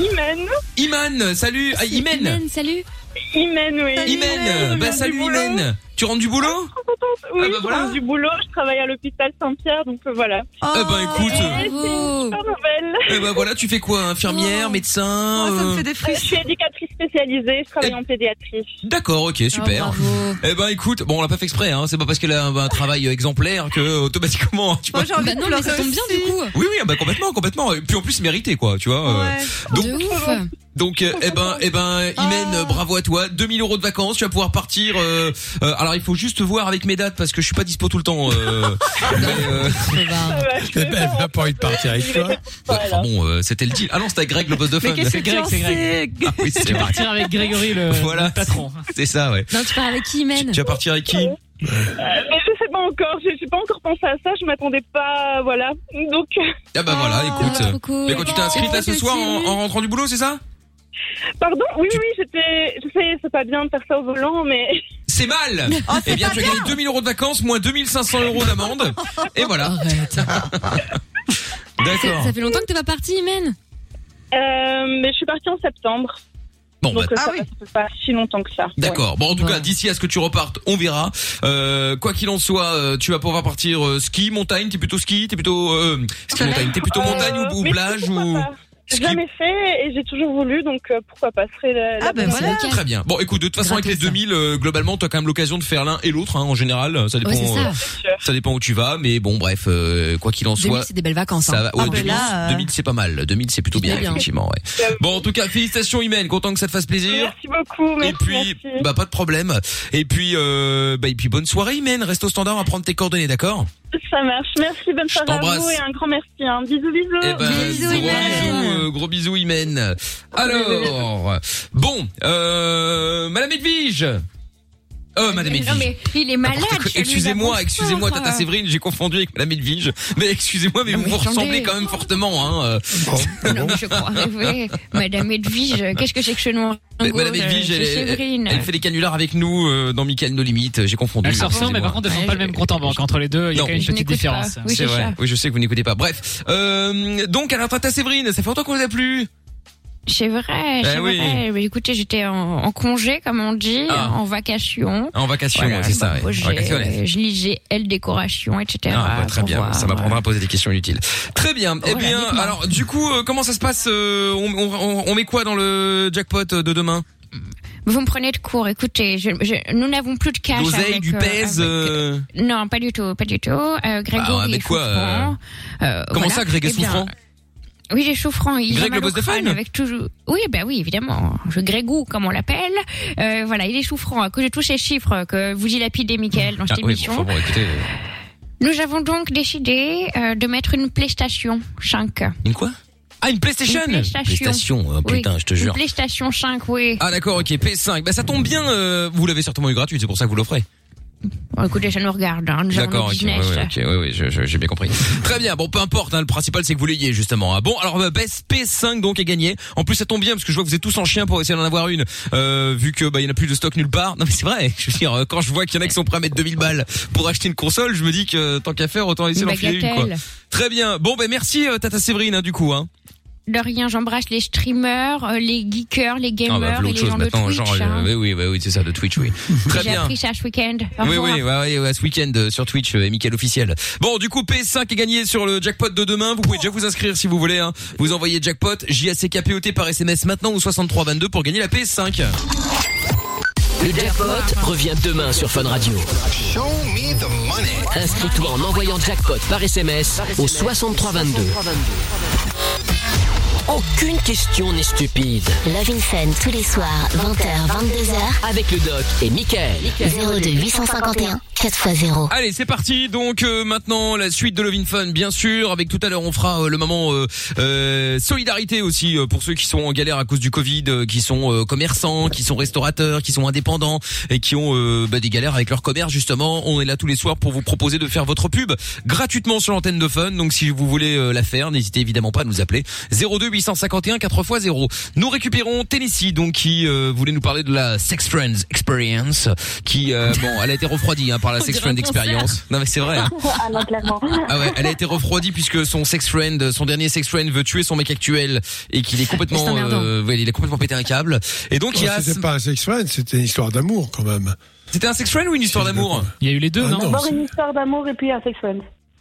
Speaker 9: Imen.
Speaker 2: Iman. Salut. Ah, Imen.
Speaker 5: Imen, salut.
Speaker 9: Imen, oui.
Speaker 2: Imen. Bah salut
Speaker 9: du boulot.
Speaker 2: Imen. Tu rentres du boulot?
Speaker 9: Oui,
Speaker 2: Ah bah
Speaker 9: je
Speaker 2: voilà.
Speaker 9: rentre du boulot, je travaille à l'hôpital Saint-Pierre, donc euh, voilà.
Speaker 2: Eh ben écoute.
Speaker 9: Et c'est une super nouvelle.
Speaker 2: Eh ben voilà, tu fais quoi Infirmière,
Speaker 3: Oh.
Speaker 2: médecin
Speaker 3: Oh, ça me
Speaker 2: euh,
Speaker 3: fait des
Speaker 9: Euh, Je suis éducatrice spécialisée, je travaille en pédiatrie.
Speaker 2: D'accord, ok, super.
Speaker 5: Oh, bravo.
Speaker 2: Eh ben écoute, bon on l'a pas fait exprès, hein. C'est pas parce qu'elle a un, un travail exemplaire que automatiquement tu vois.
Speaker 3: Moi, j'ai envie
Speaker 5: Bah non, mais ça tombe bien du coup.
Speaker 2: Oui oui, ah bah complètement, complètement. Et puis en plus mérité quoi, tu vois. euh.
Speaker 3: Ouais.
Speaker 2: Donc
Speaker 5: De ouf.
Speaker 2: Donc euh, eh ben eh ben Imen,
Speaker 3: Oh.
Speaker 2: euh, bravo à toi. 2000 euros de vacances, tu vas pouvoir partir. euh, euh, alors il faut juste voir avec mes dates parce que je suis pas dispo tout le temps. Euh, mais, euh,
Speaker 4: Eh ben, elle n'a pas envie de partir avec toi.
Speaker 2: ouais, enfin bon, euh, c'était le deal. Ah non, c'était avec Greg le boss de fun.
Speaker 6: C'est
Speaker 3: tu
Speaker 6: Greg, c'est Greg.
Speaker 2: Ah oui, c'est
Speaker 6: Tu vas partir avec Grégory, le,
Speaker 2: Voilà.
Speaker 6: le patron.
Speaker 2: C'est ça, ouais.
Speaker 5: Non, tu pars avec qui, Imen
Speaker 2: Tu vas partir avec qui
Speaker 9: Euh, mais je sais pas encore, je n'ai pas encore pensé à ça, je m'attendais pas, voilà. Donc,
Speaker 2: Ah bah voilà,
Speaker 5: Ah,
Speaker 2: écoute.
Speaker 5: cool.
Speaker 2: Mais quand tu t'es inscrite là ce soir en, en rentrant du boulot, c'est ça?
Speaker 9: Pardon, oui, oui, j'étais, je sais, c'est pas bien de faire ça au volant, mais
Speaker 2: C'est mal
Speaker 3: Oh, c'est
Speaker 2: Eh bien, tu as gagné 2000 euros de vacances, moins 2500 euros d'amende. Et voilà. D'accord.
Speaker 5: Ça fait longtemps que t'es pas parti, Imen
Speaker 9: euh, mais je suis partie en septembre.
Speaker 2: Bon, bah,
Speaker 9: Donc, euh,
Speaker 3: Ah
Speaker 9: ça,
Speaker 3: oui.
Speaker 9: ça fait pas si longtemps que ça.
Speaker 2: d'accord. Bon, en tout
Speaker 5: Ouais.
Speaker 2: cas, d'ici à ce que tu repartes, on verra. Euh, quoi qu'il en soit, euh, tu vas pouvoir partir euh, ski, montagne. T'es plutôt ski, t'es plutôt euh, ski montagne. T'es plutôt
Speaker 9: Euh,
Speaker 2: montagne ou, plage ou
Speaker 9: pas? Jamais fait et j'ai toujours voulu, donc euh, pourquoi pas, serait la, la
Speaker 3: Ah, ben
Speaker 9: bonne
Speaker 3: voilà.
Speaker 9: idée.
Speaker 2: Très bien. Bon, écoute, de toute façon, avec les
Speaker 5: Gratos.
Speaker 2: 2000, euh, globalement, t'as quand même l'occasion de faire l'un et l'autre, hein, en général. Ça dépend,
Speaker 5: Ouais, c'est ça.
Speaker 2: euh, ça dépend où tu vas, mais bon, bref, euh, quoi qu'il en
Speaker 5: 2000,
Speaker 2: soit.
Speaker 5: c'est des belles vacances.
Speaker 2: Ça
Speaker 5: hein.
Speaker 2: va. Ouais,
Speaker 3: Ah, ben
Speaker 2: 2000,
Speaker 3: là, euh,
Speaker 2: 2000, c'est pas mal. 2000, c'est plutôt bien,
Speaker 5: bien.
Speaker 2: effectivement. Ouais. Bon, en tout cas, félicitations, Imen. Content que ça te fasse plaisir.
Speaker 9: Merci beaucoup, merci.
Speaker 2: et puis,
Speaker 9: merci.
Speaker 2: bah pas de problème. Et puis, euh, bah et puis bonne soirée, Imen. Reste au standard, on va prendre tes coordonnées, d'accord?
Speaker 9: Ça marche, merci, bonne soirée à
Speaker 2: t'embrasse.
Speaker 9: vous et un grand merci. Hein. Bisous, bisous.
Speaker 2: Eh ben,
Speaker 3: Bisous,
Speaker 2: gros
Speaker 3: Imen.
Speaker 2: bisous, euh, gros bisous, Imen. Alors, bon, euh, Madame Edwige. Euh, Madame
Speaker 5: Non,
Speaker 2: Edwige.
Speaker 5: mais il est malade.
Speaker 2: Excusez-moi, excusez-moi, Tata Séverine, j'ai confondu avec Madame Edwige. Mais excusez-moi, mais
Speaker 5: Non,
Speaker 2: vous
Speaker 5: mais
Speaker 2: vous ressemblez quand même fortement, hein. euh.
Speaker 5: Non, mais je crois rêver. Madame Edwige, qu'est-ce que c'est que ce nom
Speaker 2: Mais Madame Edwige, elle,
Speaker 5: C'est
Speaker 2: elle-
Speaker 5: Séverine.
Speaker 2: elle fait les canulars avec nous euh, dans Michael No Limite. J'ai confondu.
Speaker 6: Elles se ressemblent, mais par contre, elles n'ont
Speaker 5: Ouais,
Speaker 6: pas le même compte en banque. Entre les deux, il y a
Speaker 2: Non.
Speaker 6: quand même une petite différence.
Speaker 5: Oui,
Speaker 2: c'est
Speaker 5: c'est
Speaker 2: vrai.
Speaker 5: ça.
Speaker 2: Oui, je sais que vous n'écoutez pas. Bref, euh, donc alors Tata Séverine, ça fait longtemps qu'on vous a plus.
Speaker 5: C'est vrai, c'est
Speaker 2: Eh oui.
Speaker 5: vrai. Mais écoutez, j'étais en, en congé, comme on dit,
Speaker 2: Ah.
Speaker 5: en vacation.
Speaker 2: En vacation,
Speaker 5: Voilà,
Speaker 2: c'est ça. ouais.
Speaker 5: euh, je lisais Elle décoration, etc.
Speaker 2: Ah, bah, très bien,
Speaker 5: voir,
Speaker 2: ça m'apprendra
Speaker 5: euh,
Speaker 2: à poser des questions inutiles. Très bien. eh bien, alors du coup, euh, comment ça se passe euh, on, on, on- on met quoi dans le jackpot de demain?
Speaker 5: Vous me prenez de court. Écoutez, je, je- nous n'avons plus de cash.
Speaker 2: L'oseille, du
Speaker 5: euh,
Speaker 2: pèse. euh,
Speaker 5: Non, pas du tout, pas du tout. Euh, Grégory
Speaker 2: Ah, mais
Speaker 5: est
Speaker 2: quoi,
Speaker 5: souffrant. Euh,
Speaker 2: Comment
Speaker 5: voilà.
Speaker 2: ça, Greg est
Speaker 5: Eh bien,
Speaker 2: souffrant?
Speaker 5: Oui, il est souffrant. Il
Speaker 2: Greg,
Speaker 5: a
Speaker 2: le boss de Fun
Speaker 5: avec toujours. Oui, ben oui, évidemment. Je Grégou, comme on l'appelle. Euh, voilà, il est souffrant à cause de tous ces chiffres que vous dilapidez, Michael, dans cette
Speaker 2: Ah oui, bon, enfin bon, écoutez.
Speaker 5: Nous avons donc décidé euh, de mettre une PlayStation 5.
Speaker 2: Une quoi? Ah, une PlayStation
Speaker 5: Une PlayStation.
Speaker 2: PlayStation,
Speaker 5: Oui,
Speaker 2: putain, je te jure.
Speaker 5: Une PlayStation 5, oui.
Speaker 2: Ah d'accord, ok, P5. Bah ça tombe bien, euh, vous l'avez certainement eu gratuit, c'est pour ça que vous l'offrez.
Speaker 5: Bon, écoutez, ça nous regarde. Hein,
Speaker 2: D'accord, ok, ouais, ouais, ok, ouais, ouais, j'ai bien compris. Très bien, bon, peu importe, hein, le principal c'est que vous l'ayez justement. Ah, bon, alors euh, Best P5 donc est gagné. En plus, ça tombe bien parce que je vois que vous êtes tous en chien pour essayer d'en avoir une, euh, vu que bah il y en a plus de stock nulle part. Non mais c'est vrai. Je veux dire, euh, quand je vois qu'il y en a qui sont prêts à mettre 2000 balles pour acheter une console, je me dis que tant qu'à faire, autant essayer d'en filer une quoi. Très bien. Bon, ben merci euh, Tata Séverine hein, du coup. Hein.
Speaker 5: De rien, j'embrasse les streamers, euh, les geekers, les
Speaker 2: Ah
Speaker 5: gamers
Speaker 2: bah,
Speaker 5: et les
Speaker 2: chose
Speaker 5: gens de
Speaker 2: maintenant,
Speaker 5: Twitch.
Speaker 2: genre, euh,
Speaker 5: hein.
Speaker 2: oui, oui, oui, oui, c'est ça, de Twitch, oui. Très
Speaker 5: J'ai
Speaker 2: bien.
Speaker 5: appris ça ce week-end.
Speaker 2: Oui, oui, ouais, ouais, ouais, ce week-end euh, sur Twitch, euh, Mickaël officiel. Bon, du coup, PS5 est gagné sur le jackpot de demain. Vous pouvez déjà vous inscrire si vous voulez. Hein. Vous envoyez jackpot JACKPOT par SMS maintenant ou 6322 pour gagner la PS5.
Speaker 8: Le jackpot revient demain sur Fun Radio. Inscris-toi en envoyant jackpot par SMS au 6322. Aucune question n'est stupide.
Speaker 1: Love in Fun tous les soirs, 20h, 22h.
Speaker 8: Avec le doc et Michael.
Speaker 1: 02 851 4x0.
Speaker 2: Allez, c'est parti. Donc euh, maintenant la suite de Lovin Fun, bien sûr. Avec tout à l'heure, on fera euh, le moment euh, euh, solidarité aussi euh, pour ceux qui sont en galère à cause du Covid, euh, qui sont euh, commerçants, qui sont restaurateurs, qui sont indépendants et qui ont euh, bah, des galères avec leur commerce. Justement, on est là tous les soirs pour vous proposer de faire votre pub gratuitement sur l'antenne de Fun. Donc si vous voulez euh, la faire, n'hésitez évidemment pas à nous appeler 02 851 4x0. Nous récupérons Tennessee, donc qui euh, voulait nous parler de la Sex Friends Experience, qui euh, bon, elle a été refroidie hein, par la
Speaker 10: On
Speaker 2: Sex
Speaker 10: dirait un
Speaker 2: Friend
Speaker 10: concert.
Speaker 2: Experience. Non mais c'est vrai. hein.
Speaker 10: ah non, clairement.
Speaker 2: Ah ouais, elle a été refroidie puisque son sex friend, son dernier sex friend veut tuer son mec actuel et qu'il est complètement, euh, ouais, il est complètement pété un câble. Et donc il y a,
Speaker 4: C'était pas un sex friend, c'était une histoire d'amour quand même.
Speaker 2: c'était un sex friend ou une histoire d'amour
Speaker 6: Il y a eu les deux,
Speaker 4: Ah,
Speaker 6: non,
Speaker 4: non,
Speaker 9: D'abord une histoire d'amour et puis un sex friend.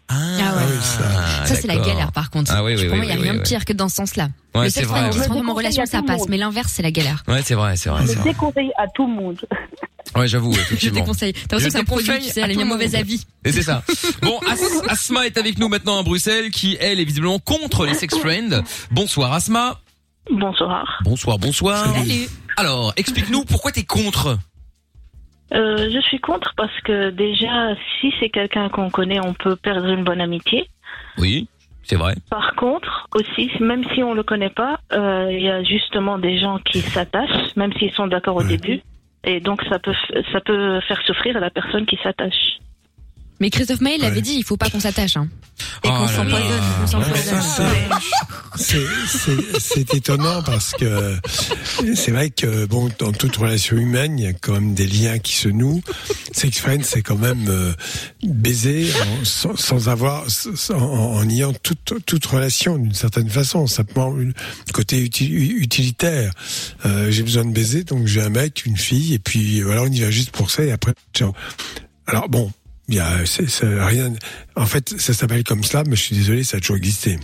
Speaker 5: Ah ouais. ça, c'est la galère, par contre.
Speaker 2: Ah oui, oui,
Speaker 5: Pour
Speaker 2: oui,
Speaker 5: moi, il n'y a
Speaker 2: oui,
Speaker 5: rien
Speaker 2: oui,
Speaker 5: de pire que dans ce sens-là.
Speaker 2: Ouais,
Speaker 5: le
Speaker 2: c'est
Speaker 5: sexe
Speaker 2: vrai,
Speaker 5: friend,
Speaker 2: ouais.
Speaker 5: qui se transforme en
Speaker 9: Je
Speaker 5: relation, ça passe. Mais l'inverse, c'est la galère.
Speaker 2: Ouais, c'est vrai, c'est vrai,
Speaker 9: Je déconseille à tout le monde.
Speaker 2: Ouais, j'avoue,
Speaker 5: Je
Speaker 2: effectivement.
Speaker 5: déconseille. T'as l'impression
Speaker 2: Je
Speaker 5: que c'est un produit, tu sais,
Speaker 2: à
Speaker 5: elle a mis un mauvais avis.
Speaker 2: Et c'est ça. Bon, As- Asma est avec nous maintenant à Bruxelles, qui elle est visiblement contre les sex friends. Bonsoir Asma.
Speaker 10: Bonsoir.
Speaker 2: Bonsoir, bonsoir.
Speaker 10: Salut.
Speaker 2: Alors, explique-nous pourquoi t'es contre.
Speaker 10: Euh, je suis contre parce que déjà, si c'est quelqu'un qu'on connaît, on peut perdre une bonne amitié.
Speaker 2: Oui, c'est vrai.
Speaker 10: Par contre, aussi, même si on le connaît pas, euh, il y a justement des gens qui s'attachent, même s'ils sont d'accord au début. Et donc, ça peut, ça peut faire souffrir la personne qui s'attache.
Speaker 5: Mais Christophe Maé l'avait dit, il faut pas qu'on s'attache. Hein.
Speaker 2: Et
Speaker 4: s'empoisonne,
Speaker 5: qu'on s'empoisonne.
Speaker 4: ça, c'est- étonnant parce que c'est vrai que bon, dans toute relation humaine, il y a quand même des liens qui se nouent. Sex friend, c'est quand même euh, baiser en- sans, sans avoir, sans- en, en niant toute, toute relation d'une certaine façon, simplement le côté uti- utilitaire. Euh, j'ai besoin de baiser, donc j'ai un mec, une fille, et puis voilà, on y va juste pour ça, et après, ciao. Alors bon, il y a, c'est, c'est rien. En fait, ça s'appelle comme cela, mais je suis désolé, ça a toujours existé.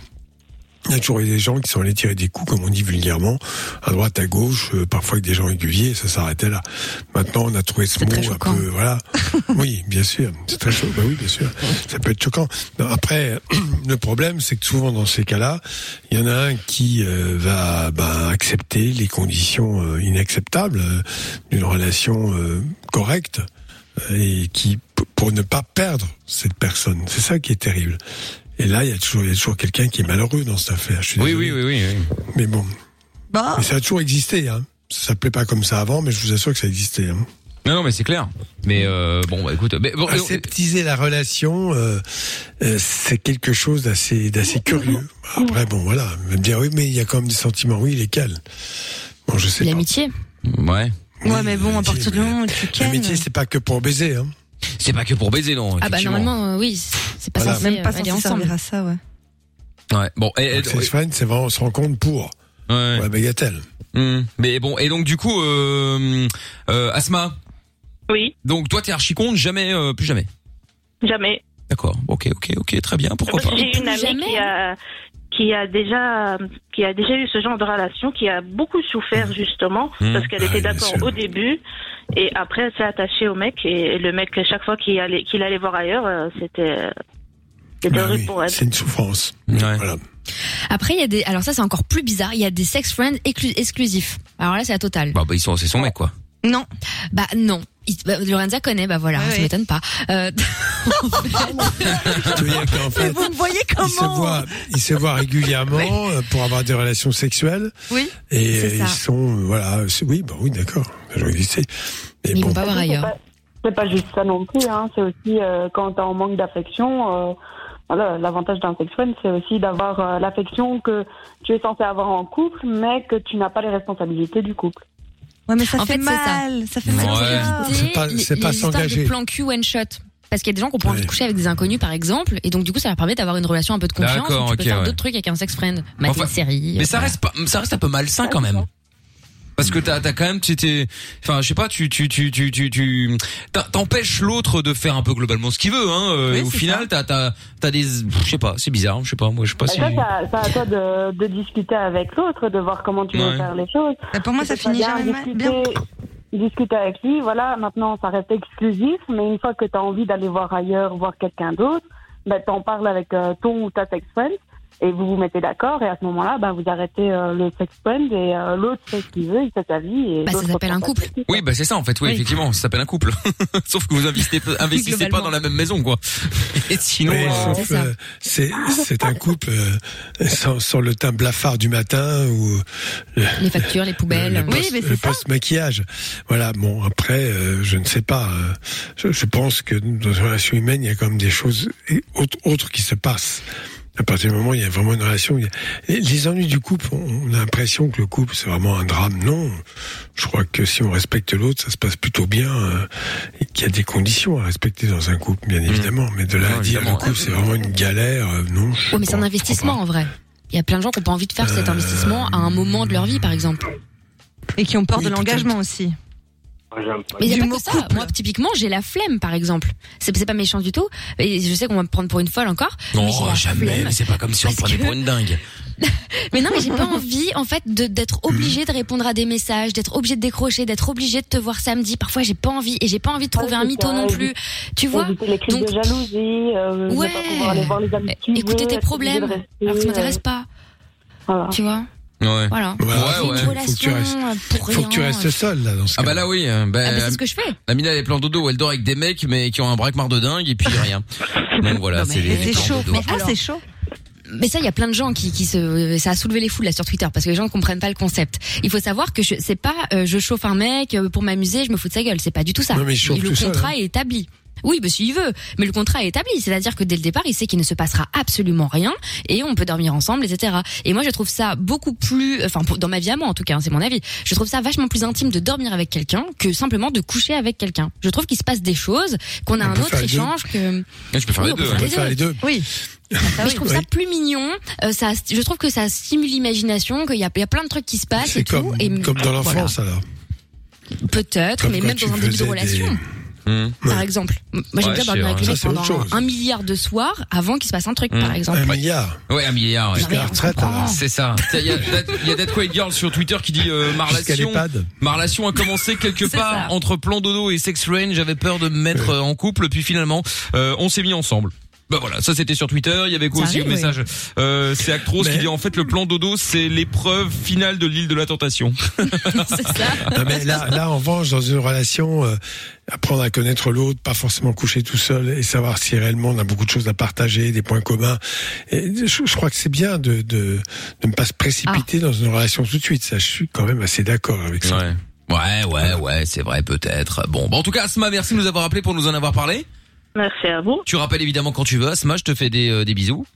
Speaker 4: Il y a toujours eu des gens qui sont allés tirer des coups, comme on dit vulgairement, à droite, à gauche, euh, parfois avec des gens aiguillés, ça s'arrêtait là. Maintenant, on a trouvé ce mot un peu, voilà. oui, bien sûr, c'est très chaud. Bah oui, bien sûr, ça peut être choquant. Non, après, le problème, c'est que souvent dans ces cas-là, il y en a un qui euh, va ben, accepter les conditions euh, inacceptables d'une relation euh, correcte et qui pour ne pas perdre cette personne. C'est ça qui est terrible. Et là, il y a toujours, il y a toujours quelqu'un qui est malheureux dans cette affaire. Je suis
Speaker 2: Oui, oui, oui, oui, oui.
Speaker 4: Mais bon.
Speaker 3: Bah.
Speaker 4: Mais ça a toujours existé. Hein. Ça s'appelait pas comme ça avant, mais je vous assure que ça existait. Hein.
Speaker 2: Non, non, mais c'est clair. Mais euh, bon, bah, écoute, mais bon,
Speaker 4: Aseptiser la relation, euh, euh, c'est quelque chose d'assez d'assez curieux. Après, bon, voilà, me dire oui, mais il y a quand même des sentiments. Oui, lesquels Bon, je sais pas.
Speaker 5: L'amitié.
Speaker 2: Ouais.
Speaker 3: Ouais, mais bon, à partir du moment où tu calmes.
Speaker 4: L'amitié, c'est pas que pour baiser. Hein.
Speaker 2: C'est pas que pour baiser, non.
Speaker 5: Ah bah normalement, euh, oui, c'est pas
Speaker 4: Voilà.
Speaker 5: censé
Speaker 3: Même pas
Speaker 5: euh, aller
Speaker 3: censé
Speaker 5: ensemble.
Speaker 3: servir à ça, ouais.
Speaker 2: Ouais. Bon. Et, et-
Speaker 4: Donc, sex friend, c'est vraiment on se rend compte pour.
Speaker 2: Ouais.
Speaker 4: Ouais, bagatelle.
Speaker 2: Hum. Mais bon, et donc du coup, euh, euh, Asma.
Speaker 10: Oui.
Speaker 2: Donc toi, t'es archi contre, jamais, euh, plus jamais.
Speaker 10: Jamais.
Speaker 2: D'accord. Ok, ok, ok, très bien. Pourquoi
Speaker 10: Parce
Speaker 2: pas
Speaker 10: j'ai une amie qui a, qui a déjà qui a déjà eu ce genre de relation, qui a beaucoup souffert justement
Speaker 4: Mmh.
Speaker 10: parce qu'elle
Speaker 4: Ah,
Speaker 10: était
Speaker 4: bien
Speaker 10: d'accord au début et après elle s'est attachée au mec et le mec chaque fois qu'il allait qu'il allait voir ailleurs, euh, c'était c'était
Speaker 4: Bah
Speaker 10: horrible
Speaker 4: oui,
Speaker 10: pour elle.
Speaker 4: c'est une souffrance.
Speaker 2: Ouais.
Speaker 4: Voilà.
Speaker 5: Après, il y a des, alors ça c'est encore plus bizarre. Il y a des sex friends exclusifs. Alors là, c'est la totale.
Speaker 2: Bah, bah ils sont, c'est son mec quoi.
Speaker 3: Non.
Speaker 5: Bah non. Il- bah, Lorenza connaît, bah voilà,
Speaker 3: Ouais,
Speaker 5: ça
Speaker 3: ouais.
Speaker 5: m'étonne pas. Euh,
Speaker 4: Tu veux dire qu'en fait,
Speaker 3: Vous me voyez
Speaker 4: ils se
Speaker 3: comment
Speaker 4: voient, ils se voient régulièrement euh, pour avoir des relations sexuelles.
Speaker 3: Oui.
Speaker 4: Et ils sont, euh, voilà, oui, bah oui, d'accord, ça doit exister. Mais
Speaker 5: ils
Speaker 4: bon,
Speaker 5: vont pas voir
Speaker 9: C'est
Speaker 5: ailleurs.
Speaker 9: pas- C'est pas juste ça non plus, hein. c'est aussi euh, quand t'es en manque d'affection. euh, voilà, l'avantage d'un sex friend, c'est aussi d'avoir euh, l'affection que tu es censé avoir en couple, mais que tu n'as pas les responsabilités du couple.
Speaker 3: Ouais, mais ça
Speaker 5: En
Speaker 3: fait,
Speaker 5: fait, c'est ça.
Speaker 3: mal. Ça. fait mal.
Speaker 2: Ouais.
Speaker 4: C'est pas- c'est pas s'engager.
Speaker 5: plan Q one shot. Parce qu'il y a des gens qui ont pas envie de coucher avec des inconnus, par exemple, et donc du coup, ça leur permet d'avoir une relation un peu de confiance. Où tu peux faire
Speaker 2: ouais.
Speaker 5: d'autres trucs avec un sex friend, mater
Speaker 2: Enfin,
Speaker 5: une série.
Speaker 2: Mais ça
Speaker 5: voilà.
Speaker 2: reste pas, ça reste un peu malsain quand même. Parce que t'as, t'as quand même, tu t'es, enfin, je sais pas, tu, tu, tu, tu, tu, tu, t'empêches l'autre de faire un peu globalement ce qu'il veut, hein. euh,
Speaker 3: Oui,
Speaker 2: et au final, t'as, t'as, t'as des, je sais pas, c'est bizarre, je sais pas, moi, je sais pas
Speaker 9: Et
Speaker 2: si.
Speaker 9: ça, ça, ça à toi de, de discuter avec l'autre, de voir comment tu
Speaker 2: Ouais.
Speaker 9: veux faire les choses.
Speaker 3: Bah, pour moi, ça finit jamais
Speaker 9: discuter,
Speaker 3: bien.
Speaker 9: discuter avec lui, voilà, maintenant ça reste exclusif, mais une fois que tu as envie d'aller voir ailleurs, voir quelqu'un d'autre, ben, t'en parles avec euh, ton ou ta sex friend et vous vous mettez d'accord et à ce moment-là, ben, vous arrêtez euh, le sex friend et euh, l'autre fait ce qu'il veut, il fait sa vie. Et
Speaker 5: Bah, ça s'appelle un couple.
Speaker 2: Oui, bah c'est ça en fait, oui,
Speaker 5: Oui.
Speaker 2: effectivement, ça s'appelle un couple. Sauf que vous investissez, investissez pas dans la même maison, quoi. Et sinon,
Speaker 4: mais
Speaker 2: euh,
Speaker 4: sauf,
Speaker 5: c'est ça.
Speaker 4: euh, c'est c'est un couple euh, sans, sans le teint blafard du matin ou
Speaker 5: Les factures, les poubelles.
Speaker 4: le,
Speaker 3: Oui,
Speaker 4: post,
Speaker 3: mais c'est
Speaker 4: le
Speaker 3: ça.
Speaker 4: post-maquillage. Voilà, bon, après, euh, je ne sais pas. euh, je, je pense que dans une relation humaine, il y a quand même des choses autres, autres qui se passent. À partir du moment où il y a vraiment une relation, il y a- les, ennuis du couple, on, a l'impression que le couple c'est vraiment un drame. Non, je crois que si on respecte l'autre, ça se passe plutôt bien. euh, et qu'il y a des conditions à respecter dans un couple, bien évidemment. Mais de là
Speaker 2: Non,
Speaker 4: à dire le couple c'est vraiment une galère, euh, non. je
Speaker 5: Oh, mais c'est un investissement en vrai. Il y a plein de gens qui n'ont pas envie de faire cet
Speaker 4: Euh,
Speaker 5: investissement à un moment de leur vie, par exemple.
Speaker 3: Et qui ont peur
Speaker 4: Oui,
Speaker 3: de l'engagement aussi.
Speaker 5: Mais il y a
Speaker 3: Du
Speaker 5: pas que ça.
Speaker 3: couple.
Speaker 5: Moi, typiquement, j'ai la flemme, par exemple. C'est c'est pas méchant du tout. Et je sais qu'on va me prendre pour une folle encore.
Speaker 2: non, jamais, mais c'est pas comme si on
Speaker 5: Parce
Speaker 2: prenait
Speaker 5: que-
Speaker 2: pour une dingue.
Speaker 5: Mais non, mais j'ai pas envie, en fait, d'être obligé de répondre à des messages, d'être obligé de décrocher, d'être obligé de te voir samedi. Parfois, j'ai pas envie et j'ai pas envie de trouver
Speaker 9: Ouais,
Speaker 5: un mytho
Speaker 9: ça,
Speaker 5: non plus. Tu vois?
Speaker 9: les crises
Speaker 5: Donc-
Speaker 9: de jalousie, euh,
Speaker 5: Ouais.
Speaker 9: ne pas pouvoir aller voir les amis
Speaker 5: Écouter tes problèmes,
Speaker 9: rester,
Speaker 5: alors que ça m'intéresse
Speaker 9: euh,
Speaker 5: pas.
Speaker 9: voilà.
Speaker 5: Tu vois?
Speaker 2: Ouais.
Speaker 5: Voilà.
Speaker 4: Ouais,
Speaker 2: ouais,
Speaker 5: une
Speaker 4: Faut que tu restes-
Speaker 5: euh, pour rien.
Speaker 4: Faut que tu restes seul là dans ce
Speaker 2: Ah
Speaker 4: cas.
Speaker 2: bah là oui, euh, bah,
Speaker 5: Ah bah, c'est ce que je fais.
Speaker 2: Amina elle est plan dodo, elle dort avec des mecs mais qui ont un braquemar de dingue et puis rien. Donc voilà, c'est les, les
Speaker 3: C'est
Speaker 2: plans
Speaker 3: chaud. Mais ah, c'est chaud.
Speaker 5: Mais ça, il y a plein de gens qui, qui se, ça a soulevé les foules là sur Twitter parce que les gens ne comprennent pas le concept. Il faut savoir que je, c'est pas, euh, je chauffe un mec euh, pour m'amuser, je me fous de sa gueule. C'est pas du tout ça.
Speaker 4: Non, mais chauffe
Speaker 5: le
Speaker 4: seul,
Speaker 5: contrat
Speaker 4: hein.
Speaker 5: est établi. Oui, bah s'il veut, mais le contrat est établi, c'est-à-dire que dès le départ, il sait qu'il ne se passera absolument rien et on peut dormir ensemble, etc. Et moi, je trouve ça beaucoup plus, enfin, dans ma vie à moi en tout cas, hein, c'est mon avis. Je trouve ça vachement plus intime de dormir avec quelqu'un que simplement de coucher avec quelqu'un. Je trouve qu'il se passe des choses, qu'on a
Speaker 4: On
Speaker 5: un autre échange que.
Speaker 2: Ouais, je peux faire
Speaker 5: Oui,
Speaker 2: les deux.
Speaker 5: faire
Speaker 4: On faire les deux.
Speaker 3: Oui.
Speaker 5: Mais je trouve ça plus mignon. Euh, ça, je trouve que ça stimule l'imagination, qu'il y a, il y a plein de trucs qui se passent et
Speaker 4: C'est
Speaker 5: tout.
Speaker 4: comme,
Speaker 5: et
Speaker 4: comme dans
Speaker 5: voilà.
Speaker 4: l'enfance alors.
Speaker 5: Peut-être, mais même dans un début de
Speaker 4: des-
Speaker 2: Hum.
Speaker 5: par exemple. Moi, j'aime
Speaker 2: Ouais,
Speaker 5: bien
Speaker 2: c'est
Speaker 4: autre
Speaker 5: pendant
Speaker 4: chose.
Speaker 5: un milliard de soirs avant qu'il se passe un truc,
Speaker 2: Mm.
Speaker 5: par exemple.
Speaker 4: Un milliard.
Speaker 2: Ouais, un milliard. ouais.
Speaker 5: Mais
Speaker 4: la retraite.
Speaker 2: C'est ça. Il y a, y a Dead Quiet Girl sur Twitter qui dit euh, ma
Speaker 4: Jusqu'à
Speaker 2: relation, ma relation a commencé quelque part
Speaker 5: ça.
Speaker 2: entre plan dodo et sex range. J'avais peur de me mettre en couple, puis finalement, euh, on s'est mis ensemble. Bah voilà, ça c'était sur Twitter. Il y avait quoi
Speaker 5: Ça
Speaker 2: aussi
Speaker 5: arrive,
Speaker 2: le message euh, C'est Actros qui dit en fait le plan dodo c'est l'épreuve finale de l'île de la tentation.
Speaker 5: c'est ça.
Speaker 4: Non, mais là, là, en revanche, dans une relation, euh, apprendre à connaître l'autre, pas forcément coucher tout seul et savoir si réellement on a beaucoup de choses à partager, des points communs. Et je, je crois que c'est bien de, de, de ne pas se précipiter dans une relation tout de suite. Ça, je suis quand même assez d'accord avec ça.
Speaker 2: Ouais. Ouais, ouais, ouais, c'est vrai, peut-être. Bon, bah, en tout cas, Asma, merci de nous avoir appelé pour nous en avoir parlé.
Speaker 10: Merci à vous.
Speaker 2: Tu rappelles évidemment quand tu veux, Asma, je te fais des, euh, des bisous.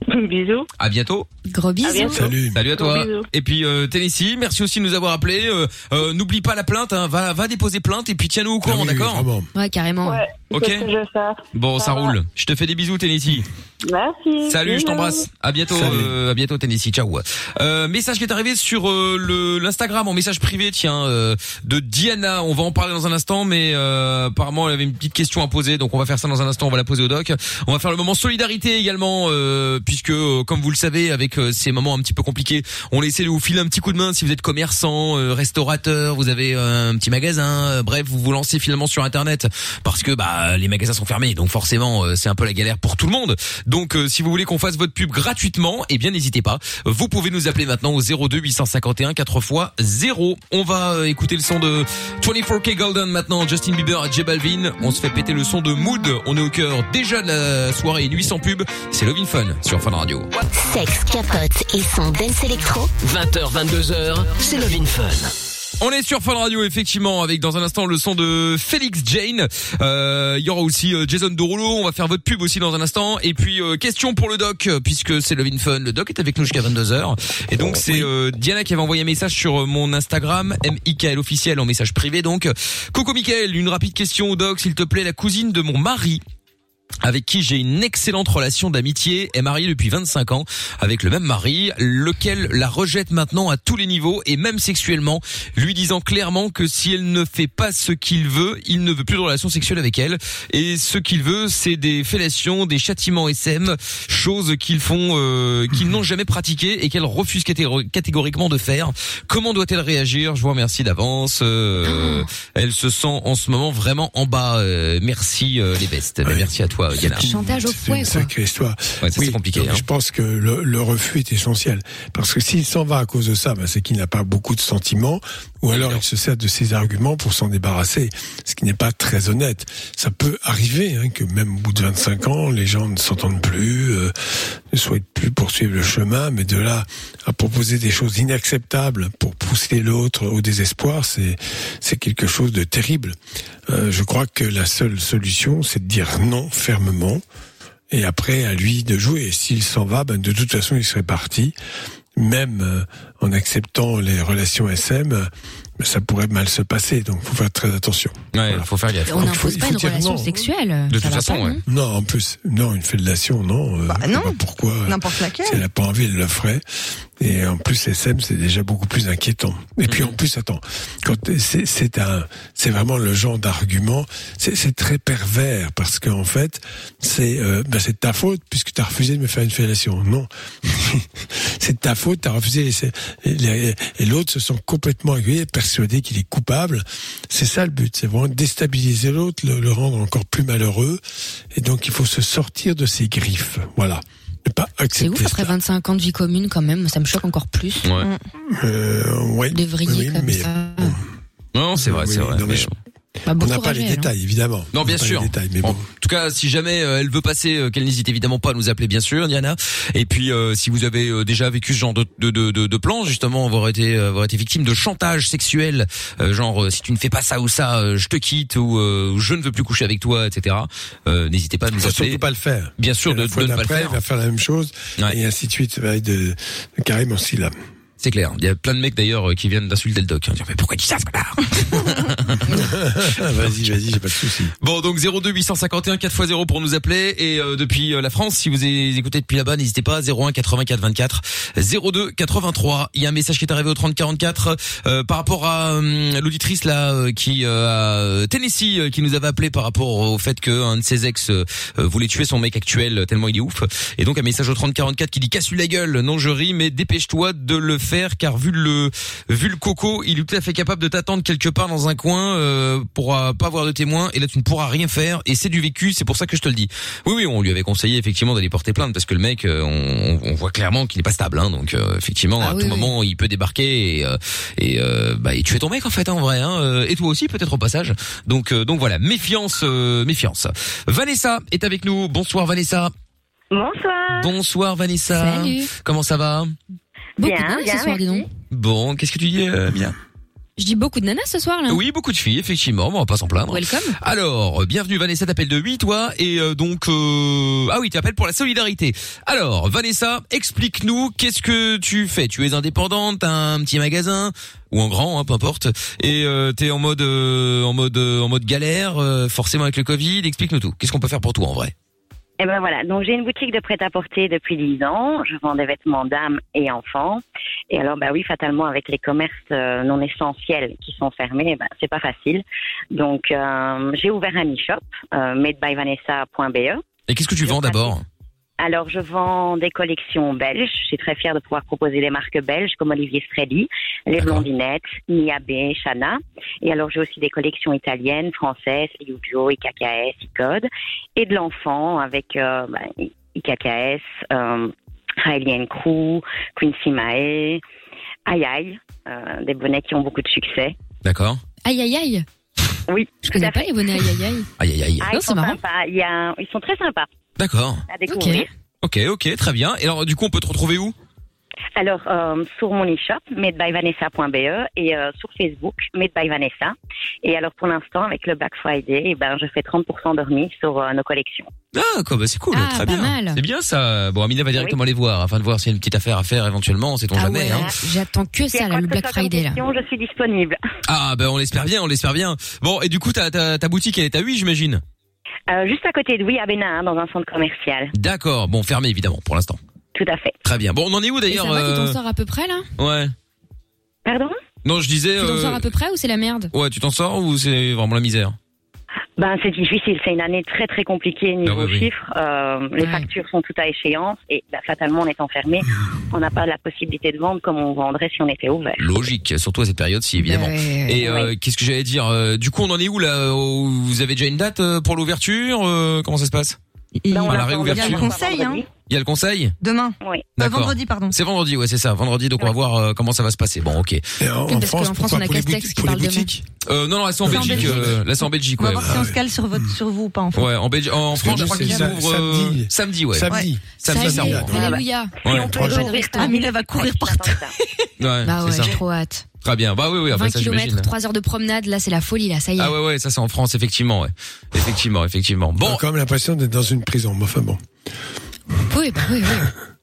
Speaker 10: Bisous.
Speaker 2: À bientôt.
Speaker 5: Gros bisous.
Speaker 10: bientôt.
Speaker 4: Salut.
Speaker 2: Salut à toi. Et puis euh, Tennessee, merci aussi de nous avoir appelé. Euh, euh, N'oublie pas la plainte, hein. va, va déposer plainte et puis tiens-nous au
Speaker 4: Ah
Speaker 2: courant,
Speaker 4: oui, oui,
Speaker 2: d'accord
Speaker 4: vraiment.
Speaker 5: Ouais, carrément.
Speaker 9: Ouais,
Speaker 2: Ok.
Speaker 9: c'est ce que je vais faire.
Speaker 2: Bon, ça roule. Je te fais des bisous, Tennessee.
Speaker 9: Merci.
Speaker 2: Salut, je
Speaker 9: Bisous.
Speaker 2: t'embrasse. À bientôt,
Speaker 4: Salut.
Speaker 2: euh, à bientôt, Tennessee. Ciao. Euh, message qui est arrivé sur euh, le l'Instagram en message privé, tiens, euh, de Diana. On va en parler dans un instant, mais euh, apparemment elle avait une petite question à poser, donc on va faire ça dans un instant. On va la poser au doc. On va faire le moment solidarité également, euh, puisque euh, comme vous le savez, avec euh, ces moments un petit peu compliqués, on essaie de vous filer un petit coup de main si vous êtes commerçant, euh, restaurateur, vous avez un petit magasin, bref, vous vous lancez finalement sur internet parce que bah les magasins sont fermés, donc forcément c'est un peu la galère pour tout le monde. Donc si vous voulez qu'on fasse votre pub gratuitement, eh bien n'hésitez pas. Vous pouvez nous appeler maintenant au 02 851 4 x 0. On va écouter le son de 24K Golden maintenant, Justin Bieber et J Balvin. On se fait péter le son de Mood. On est au cœur déjà de la soirée et nuit sans pub. C'est Love in Fun Fun Radio.
Speaker 1: Sexe, capote et son dance électro.
Speaker 8: 20h, 22h, c'est Love in Fun.
Speaker 2: On est sur Fun Radio effectivement avec dans un instant le son de Félix Jane. Euh, Il y aura aussi euh, Jason Derulo. On va faire votre pub aussi dans un instant. Et puis euh, question pour le doc euh, puisque c'est Love in Fun. Le doc est avec nous jusqu'à 22 h Et donc c'est euh, Diana qui avait envoyé un message sur mon Instagram MIKL officiel en message privé. Donc Coco Michael, une rapide question au doc s'il te plaît. La cousine de mon mari avec qui j'ai une excellente relation d'amitié, est mariée depuis 25 ans avec le même mari, lequel la rejette maintenant à tous les niveaux et même sexuellement, lui disant clairement que si elle ne fait pas ce qu'il veut, il ne veut plus de relation sexuelle avec elle et ce qu'il veut, c'est des fellations, des châtiments SM, choses qu'ils font euh, qu'ils n'ont jamais pratiquées et qu'elle refuse catégo- catégoriquement de faire. Comment doit-elle réagir? Je vous remercie d'avance. Euh, elle se sent en ce moment vraiment en bas. Euh, merci euh, les bestes. Mais Merci à toi Diana.
Speaker 5: Chantage au
Speaker 4: C'est
Speaker 5: fouet,
Speaker 4: une
Speaker 5: quoi.
Speaker 4: sacrée histoire.
Speaker 2: Ouais, c'est compliqué, hein.
Speaker 4: Je pense que le, le refus est essentiel. Parce que s'il s'en va à cause de ça, bah, c'est qu'il n'a pas beaucoup de sentiments, ou alors il se sert de ses arguments pour s'en débarrasser, ce qui n'est pas très honnête. Ça peut arriver hein, que même au bout de 25 ans, les gens ne s'entendent plus, euh, ne souhaitent plus poursuivre le chemin, mais de là à proposer des choses inacceptables pour pousser l'autre au désespoir, c'est c'est quelque chose de terrible. Euh, je crois que la seule solution, c'est de dire non fermement. Et après, à lui de jouer. S'il s'en va, ben, de toute façon, il serait parti. Même euh, en acceptant les relations SM, euh, ben, ça pourrait mal se passer. Donc, faut faire très attention.
Speaker 2: Ouais, faut faire gaffe.
Speaker 5: On n'impose pas une relation
Speaker 4: non.
Speaker 5: sexuelle.
Speaker 2: De
Speaker 5: Ça
Speaker 2: toute façon,
Speaker 5: pas,
Speaker 2: ouais.
Speaker 5: non
Speaker 4: Non, en plus, non, une fellation, non. euh,
Speaker 3: Bah, non.
Speaker 4: pourquoi.
Speaker 3: N'importe laquelle.
Speaker 4: Si elle n'a pas envie, elle le ferait. Et en plus, SM, c'est déjà beaucoup plus inquiétant. Et puis en plus, attends, quand c'est c'est un, c'est vraiment le genre d'argument, c'est c'est très pervers parce qu'en fait, c'est euh, ben, c'est de ta faute puisque tu as refusé de me faire une fellation. Non, c'est de ta faute, tu as refusé. Et, et l'autre se sent complètement aiguillé, persuadé qu'il est coupable. C'est ça le but, c'est vraiment déstabiliser l'autre, le, le rendre encore plus malheureux. Et donc, il faut se sortir de ses griffes. Voilà.
Speaker 5: C'est ouf après
Speaker 4: cela.
Speaker 5: 25 ans de vie commune quand même, ça me choque encore plus.
Speaker 2: Ouais.
Speaker 4: Euh, ouais.
Speaker 5: De vriller
Speaker 4: Oui,
Speaker 5: comme
Speaker 4: mais
Speaker 5: ça.
Speaker 4: bon.
Speaker 2: Non, c'est vrai,
Speaker 4: Oui,
Speaker 2: c'est vrai.
Speaker 4: non, mais
Speaker 2: mais-
Speaker 4: je-
Speaker 5: Bah,
Speaker 4: On n'a pas les
Speaker 5: hein.
Speaker 4: détails, évidemment.
Speaker 2: Non,
Speaker 4: On
Speaker 2: bien
Speaker 4: n'a pas
Speaker 2: sûr.
Speaker 4: Les détails, mais
Speaker 2: En
Speaker 4: bon.
Speaker 2: tout cas, si jamais euh, elle veut passer, euh, qu'elle n'hésite évidemment pas à nous appeler, bien sûr, Diana. Et puis, euh, si vous avez euh, déjà vécu ce genre de de de, de, de plan, justement, avoir été avoir été victime de chantage sexuel, euh, genre euh, si tu ne fais pas ça ou ça, euh, je te quitte ou euh, je ne veux plus coucher avec toi, etc. Euh, n'hésitez pas à nous appeler.
Speaker 4: surtout pas le faire.
Speaker 2: Bien sûr, de, ne pas le faire.
Speaker 4: il va faire la même chose,
Speaker 2: Ouais.
Speaker 4: et ainsi de suite. Ça va être de, de carrément syllabe.
Speaker 2: C'est clair. Il y a plein de mecs d'ailleurs qui viennent d'insulter le doc. Hein, dire, mais pourquoi tu dis ça,
Speaker 4: vas-y, vas-y, j'ai pas de souci.
Speaker 2: Bon, donc 02 851 4x0 pour nous appeler et euh, depuis euh, la France, si vous écoutez depuis là-bas, n'hésitez pas 01 84 24 02 83. Il y a un message qui est arrivé au 30 44 euh, par rapport à euh, l'auditrice là euh, qui euh, à Tennessee euh, qui nous avait appelé par rapport au fait que un de ses ex voulait tuer son mec actuel tellement il est ouf. Et donc un message au 30 44 qui dit casse-lui la gueule. Non, je ris, mais dépêche-toi de le faire car vu le vu le coco, il est tout à fait capable de t'attendre quelque part dans un coin euh, pour euh, pas avoir de témoins et là tu ne pourras rien faire et c'est du vécu, c'est pour ça que je te le dis. Oui oui, on lui avait conseillé effectivement d'aller porter plainte parce que le mec euh, on, on voit clairement qu'il n'est pas stable hein, donc euh, effectivement
Speaker 5: Ah
Speaker 2: à
Speaker 5: oui,
Speaker 2: tout
Speaker 5: oui.
Speaker 2: moment il peut débarquer et euh, et euh, bah et tuer ton mec en fait hein, en vrai hein, euh, et toi aussi peut-être au passage. Donc euh, donc voilà, méfiance euh, méfiance. Vanessa est avec nous. Bonsoir Vanessa.
Speaker 7: Bonsoir.
Speaker 2: Bonsoir Vanessa.
Speaker 5: Salut.
Speaker 2: Comment ça va?
Speaker 5: Beaucoup
Speaker 7: Bien,
Speaker 5: de nanas
Speaker 7: bien,
Speaker 5: ce soir, dis donc.
Speaker 2: Bon, qu'est-ce que tu dis euh, Mia?
Speaker 5: Je dis beaucoup de nanas ce soir là.
Speaker 2: Oui, beaucoup de filles, effectivement, on va pas s'en plaindre.
Speaker 5: Welcome.
Speaker 2: Alors, euh, bienvenue Vanessa, t'appelles de 8 toi et euh, donc euh, ah oui, tu appelles pour la solidarité. Alors, Vanessa, explique-nous qu'est-ce que tu fais? Tu es indépendante, t'as un petit magasin ou en grand, hein, peu importe, et euh, t'es en mode euh, en mode euh, en mode galère, euh, forcément avec le Covid. Explique-nous tout. Qu'est-ce qu'on peut faire pour toi en vrai?
Speaker 7: Eh ben voilà, donc j'ai une boutique de prêt-à-porter depuis 10 ans. Je vends des vêtements dames et enfants. Et alors, bah oui, fatalement, avec les commerces euh, non essentiels qui sont fermés, eh ben, c'est pas facile. Donc, euh, j'ai ouvert un e-shop, euh, madebyvanessa.be.
Speaker 2: Et qu'est-ce que tu vends d'abord?
Speaker 11: Alors, je vends des collections belges. Je suis très fière de pouvoir proposer des marques belges comme Olivier Strelli, Les Blondinettes, Niabé, Chana. Et alors, j'ai aussi des collections italiennes, françaises, Yujo, IKKS, Icode. Et de l'enfant avec euh, bah, IKKS, euh, Crew, Quincy Mae, Aïe Aïe, euh, des bonnets qui ont beaucoup de succès.
Speaker 2: D'accord.
Speaker 5: Aïe aïe aïe?
Speaker 11: Oui.
Speaker 5: Je connais pas les bonnets aïe aïe aïe.
Speaker 2: Aïe aïe aïe.
Speaker 11: Ah,
Speaker 5: Non,
Speaker 11: ils
Speaker 5: c'est
Speaker 11: sont
Speaker 5: marrant.
Speaker 11: sympas. Il y a, ils sont très sympas
Speaker 2: D'accord.
Speaker 11: à découvrir.
Speaker 2: Ok, ok, très bien. Et alors, du coup, on peut te retrouver où?
Speaker 11: Alors, euh, sur mon e-shop, madebyvanessa.be et euh, sur Facebook, Made by Vanessa. Et alors, pour l'instant, avec le Black Friday, eh ben, je fais 30% de remise sur euh, nos collections.
Speaker 2: Ah, quoi, bah c'est cool,
Speaker 5: Ah,
Speaker 2: très
Speaker 5: pas
Speaker 2: bien.
Speaker 5: mal.
Speaker 2: C'est bien ça. Bon, Amina va directement les voir afin de voir s'il y a une petite affaire à faire éventuellement, on sait-on
Speaker 5: Ah
Speaker 2: jamais.
Speaker 5: ouais,
Speaker 2: hein.
Speaker 5: j'attends que ça, là, le Black Friday, là.
Speaker 11: Je suis disponible.
Speaker 2: Ah, ben on l'espère bien, on l'espère bien. Bon, et du coup, ta, ta, ta boutique, elle est à 8, j'imagine?
Speaker 11: Euh, juste à côté de oui, à Bénin, dans un centre commercial.
Speaker 2: D'accord, bon, fermé évidemment pour l'instant.
Speaker 11: Tout à fait.
Speaker 2: Très bien. Bon, on en est où
Speaker 5: Et
Speaker 2: d'ailleurs
Speaker 5: ça va, tu
Speaker 2: euh,
Speaker 5: t'en sors à peu près, là
Speaker 2: Ouais.
Speaker 11: Pardon?
Speaker 2: Non, je disais.
Speaker 5: Tu t'en
Speaker 2: euh,
Speaker 5: sors à peu près ou c'est la merde?
Speaker 2: Ouais, tu t'en sors ou c'est vraiment la misère?
Speaker 11: Ben, c'est difficile. C'est une année très très compliquée niveau
Speaker 2: Ah oui, oui.
Speaker 11: chiffres. Euh, les
Speaker 5: Ouais.
Speaker 11: factures sont toutes à échéance et ben, fatalement, on est enfermé. On n'a pas la possibilité de vendre comme on vendrait si on était ouvert.
Speaker 2: Logique, surtout à cette période-ci, évidemment.
Speaker 5: Ouais.
Speaker 2: Et euh, qu'est-ce que j'allais dire euh, Du coup, on en est où là Vous avez déjà une date euh, pour l'ouverture Euh, Comment ça se passe?
Speaker 11: Ben, on
Speaker 2: À la réouverture.
Speaker 3: Il y a le conseil, hein.
Speaker 2: Il y a le conseil
Speaker 3: Demain.
Speaker 11: Oui.
Speaker 3: Euh, vendredi, pardon.
Speaker 2: C'est vendredi, ouais, c'est ça. Vendredi, donc on va voir euh, comment ça va se passer. Bon, ok.
Speaker 4: Et en,
Speaker 5: qu'en
Speaker 4: France,
Speaker 5: on a Castex qui parle demain.
Speaker 2: Euh, non, non, là c'est en
Speaker 3: C'est en
Speaker 2: Belgique.
Speaker 3: Belgique.
Speaker 2: euh, là c'est en Belgique,
Speaker 3: On va
Speaker 2: ouais.
Speaker 3: voir si on se cale sur, votre, sur vous ou pas, en fait.
Speaker 2: Ouais, en Belgique, en France, je crois qu'ils ouvrent euh,
Speaker 4: samedi.
Speaker 2: samedi, ouais.
Speaker 4: Samedi.
Speaker 2: Samedi,
Speaker 5: Ça y est,
Speaker 2: samedi.
Speaker 5: alléluia.
Speaker 2: Ouais,
Speaker 11: on peut ouvrir.
Speaker 3: Amina va courir partout.
Speaker 11: ça.
Speaker 2: Ouais,
Speaker 5: Bah ouais,
Speaker 2: c'est ça.
Speaker 5: j'ai trop hâte.
Speaker 2: Très bien. Bah oui, oui,
Speaker 5: 20
Speaker 2: après ça j'imagine.
Speaker 5: km, 3 heures de promenade, là c'est la folie, là, ça y est.
Speaker 2: Ah ouais, ouais, ça c'est en France, effectivement, ouais. Effectivement, effectivement.
Speaker 4: Bon. On
Speaker 2: Bon,
Speaker 4: a quand même l'impression d'être dans une prison. Mais enfin bon.
Speaker 5: Oui, bah oui, oui.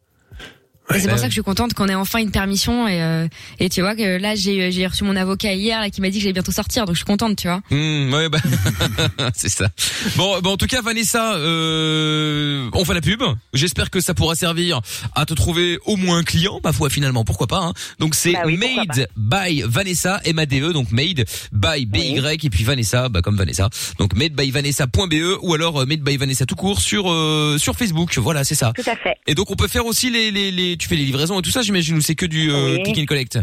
Speaker 5: Et c'est
Speaker 2: Ouais.
Speaker 5: pour ça que je suis contente qu'on ait enfin une permission et euh, et tu vois que là j'ai j'ai reçu mon avocat hier là qui m'a dit que j'allais bientôt sortir donc je suis contente tu vois.
Speaker 2: Hmm, ouais, bah, c'est ça. Bon, bah, en tout cas, Vanessa, euh, on fait la pub. J'espère que ça pourra servir à te trouver au moins un client, ma foi, finalement, pourquoi pas. Hein. Donc c'est
Speaker 11: Bah oui,
Speaker 2: Made by Vanessa, M-A-D-E, donc Made by B-Y, et puis Vanessa, bah, comme Vanessa. Donc Made by Vanessa.be, ou alors euh, Made by Vanessa tout court sur euh, sur Facebook. Voilà, c'est ça.
Speaker 11: Tout à fait.
Speaker 2: Et donc on peut faire aussi les, les, les tu fais les livraisons et tout ça, j'imagine, ou c'est que du euh,
Speaker 11: Oui.
Speaker 2: click and collect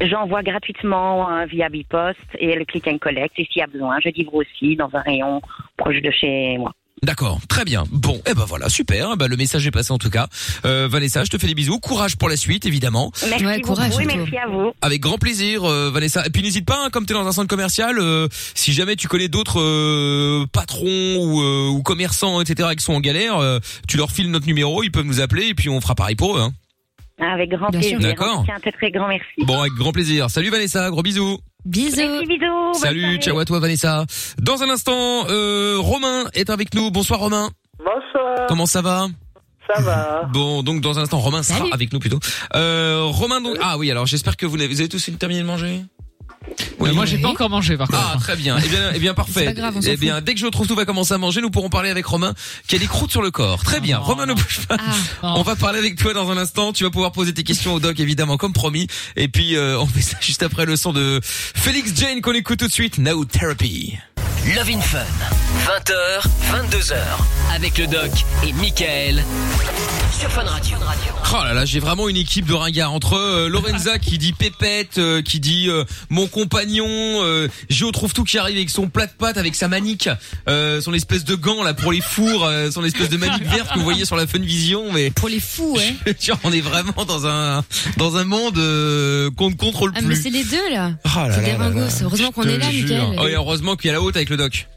Speaker 11: J'envoie gratuitement euh, via Bipost et le click and collect. Et s'il y a besoin, je livre aussi dans un rayon proche de chez moi.
Speaker 2: D'accord, très bien. Bon, et ben voilà, super. Eh ben, le message est passé en tout cas. Euh, Vanessa, je te fais des bisous. Courage pour la suite, évidemment.
Speaker 11: Merci
Speaker 5: Ouais, courage,
Speaker 11: beaucoup et merci à vous.
Speaker 2: Avec grand plaisir, euh, Vanessa. Et puis n'hésite pas, hein, comme tu es dans un centre commercial, euh, si jamais tu connais d'autres euh, patrons ou, euh, ou commerçants, etc., qui sont en galère, euh, tu leur files notre numéro, ils peuvent nous appeler et puis on fera pareil pour eux. Hein.
Speaker 11: Avec grand
Speaker 5: Bien sûr.
Speaker 11: plaisir.
Speaker 2: D'accord.
Speaker 11: Un très très grand merci.
Speaker 2: Bon, avec grand plaisir. Salut Vanessa, gros bisous.
Speaker 5: Bisous.
Speaker 11: Merci, bisous.
Speaker 2: Salut,
Speaker 11: soirée.
Speaker 2: ciao à toi Vanessa. Dans un instant, euh, Romain est avec nous. Bonsoir Romain.
Speaker 12: Bonsoir,
Speaker 2: Comment ça va
Speaker 12: ça va
Speaker 2: Bon, donc dans un instant, Romain sera
Speaker 5: Salut.
Speaker 2: avec nous plutôt. Euh, Romain, donc ah oui, alors j'espère que vous avez, vous avez tous terminé de manger?
Speaker 6: Euh, moi, j'ai
Speaker 5: Oui.
Speaker 6: pas encore mangé, par contre.
Speaker 2: Ah très bien. Eh bien, eh bien parfait.
Speaker 5: C'est pas grave, on
Speaker 2: eh bien, dès que je retrouve tout va commencer à manger, nous pourrons parler avec Romain qui a des croûtes sur le corps. Très bien.
Speaker 6: non,
Speaker 2: Romain, ne bouge pas.
Speaker 5: Ah.
Speaker 2: On va parler avec toi dans un instant. Tu vas pouvoir poser tes questions au doc, évidemment, comme promis. Et puis, euh, on fait ça juste après le son de Félix Jane qu'on écoute tout de suite. Now Therapy.
Speaker 8: Love in Fun. 20h, 22h. Avec le doc et Michael. Sur Fun Radio.
Speaker 2: Oh là là, j'ai vraiment une équipe de ringards entre euh, Lorenza qui dit pépette, euh, qui dit euh, mon compagnon, euh, Gio trouve tout qui arrive avec son plat de pâtes, avec sa manique, euh, son espèce de gant là pour les fours, euh, son espèce de manique verte que vous voyez sur la Fun Vision, mais
Speaker 5: Pour les fous ouais.
Speaker 2: tu vois, on est vraiment dans un dans un monde euh, qu'on ne contrôle
Speaker 5: Ah mais
Speaker 2: plus.
Speaker 5: c'est les deux là.
Speaker 2: Ah là
Speaker 5: C'est
Speaker 2: là
Speaker 5: des
Speaker 2: là là.
Speaker 5: ringos. Heureusement qu'on est là. Mickaël.
Speaker 2: Oh, et heureusement qu'il y a la haute avec le doc.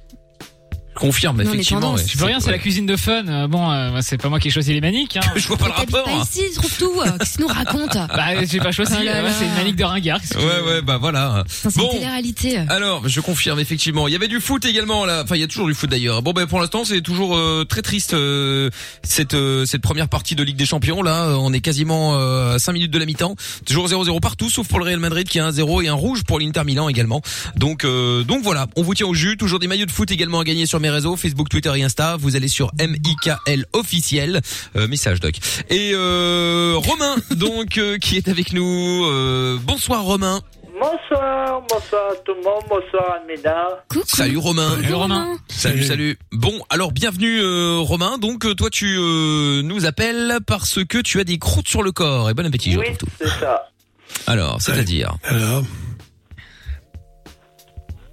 Speaker 2: Confirme effectivement.
Speaker 5: tendances.
Speaker 2: ouais.
Speaker 6: Je peux rien, c'est la cuisine de fun. Euh, Bon, euh, c'est pas moi qui ai choisi les maniques. Hein.
Speaker 2: Je vois pas le
Speaker 5: T'habites
Speaker 2: rapport.
Speaker 5: pas ici, trouve tout. euh, Qu'est-ce que tu nous racontes
Speaker 6: Bah, j'ai pas choisi.
Speaker 5: Oh là
Speaker 6: euh,
Speaker 5: là.
Speaker 6: c'est une manique de ringard. qu'est-ce que tu
Speaker 2: Ouais ouais bah voilà.
Speaker 5: Putain, C'est
Speaker 2: Bon.
Speaker 5: une télé-réalité.
Speaker 2: Alors, je confirme effectivement. Il y avait du foot également là. Enfin, il y a toujours du foot d'ailleurs. Bon ben pour l'instant, c'est toujours euh, très triste euh, cette euh, cette première partie de Ligue des Champions là. Euh, On est quasiment euh, à 5 minutes de la mi-temps. Toujours 0-0 partout sauf pour le Real Madrid qui a un 0 et un rouge pour l'Inter Milan également. Donc euh, donc voilà, on vous tient au jus. Toujours des maillots de foot également à gagner sur mes réseaux Facebook, Twitter et Insta. Vous allez sur MIKL officiel. Euh, message doc. Et euh, Romain donc euh, qui est avec nous. Euh, bonsoir Romain.
Speaker 12: bonsoir, bonsoir tout le monde, bonsoir Amina.
Speaker 2: Salut Romain.
Speaker 12: Salut, Romain.
Speaker 2: Salut, salut. Bon, alors bienvenue euh, Romain. Donc euh, toi tu euh, nous appelles parce que tu as des croûtes sur le corps. Et bon appétit, je
Speaker 12: Oui,
Speaker 2: retrouve tout.
Speaker 12: c'est ça.
Speaker 2: Alors, c'est-à-dire
Speaker 4: Alors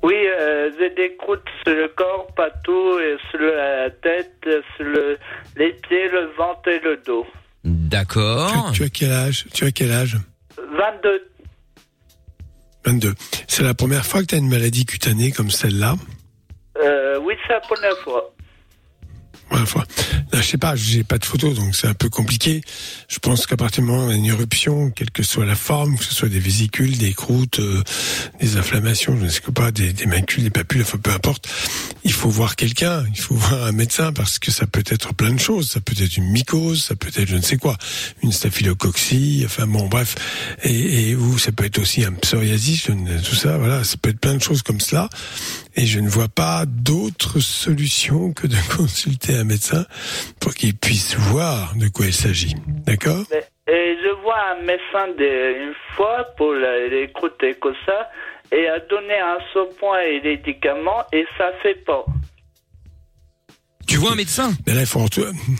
Speaker 12: Oui, euh, j'ai des croûtes sur le corps, partout, et sur la tête, sur le, les pieds, le ventre et le dos.
Speaker 2: D'accord.
Speaker 4: Tu as quel âge? Tu as quel âge?
Speaker 12: 22.
Speaker 4: 22. C'est la première fois que tu as une maladie cutanée comme celle-là?
Speaker 12: Euh, oui, c'est la première fois.
Speaker 4: Fois. Là, je sais pas, j'ai pas de photo, donc c'est un peu compliqué. Je pense qu'à partir du moment où y a une éruption, quelle que soit la forme, que ce soit des vésicules, des croûtes, euh, des inflammations, je ne sais pas, des, des macules, des papules, enfin peu importe, il faut voir quelqu'un, il faut voir un médecin parce que ça peut être plein de choses. Ça peut être une mycose, ça peut être je ne sais quoi, une staphylococcie, enfin bon bref, et, et ou ça peut être aussi un psoriasis, tout ça, voilà, ça peut être plein de choses comme cela. Et je ne vois pas d'autre solution que de consulter un médecin pour qu'il puisse voir de quoi il s'agit. D'accord?
Speaker 12: Et je vois un médecin de- une fois pour la- les croûtes et comme ça, et a donné un shampoing et des médicaments, et ça fait pas.
Speaker 2: Tu vois un médecin?
Speaker 4: Mais là, il faut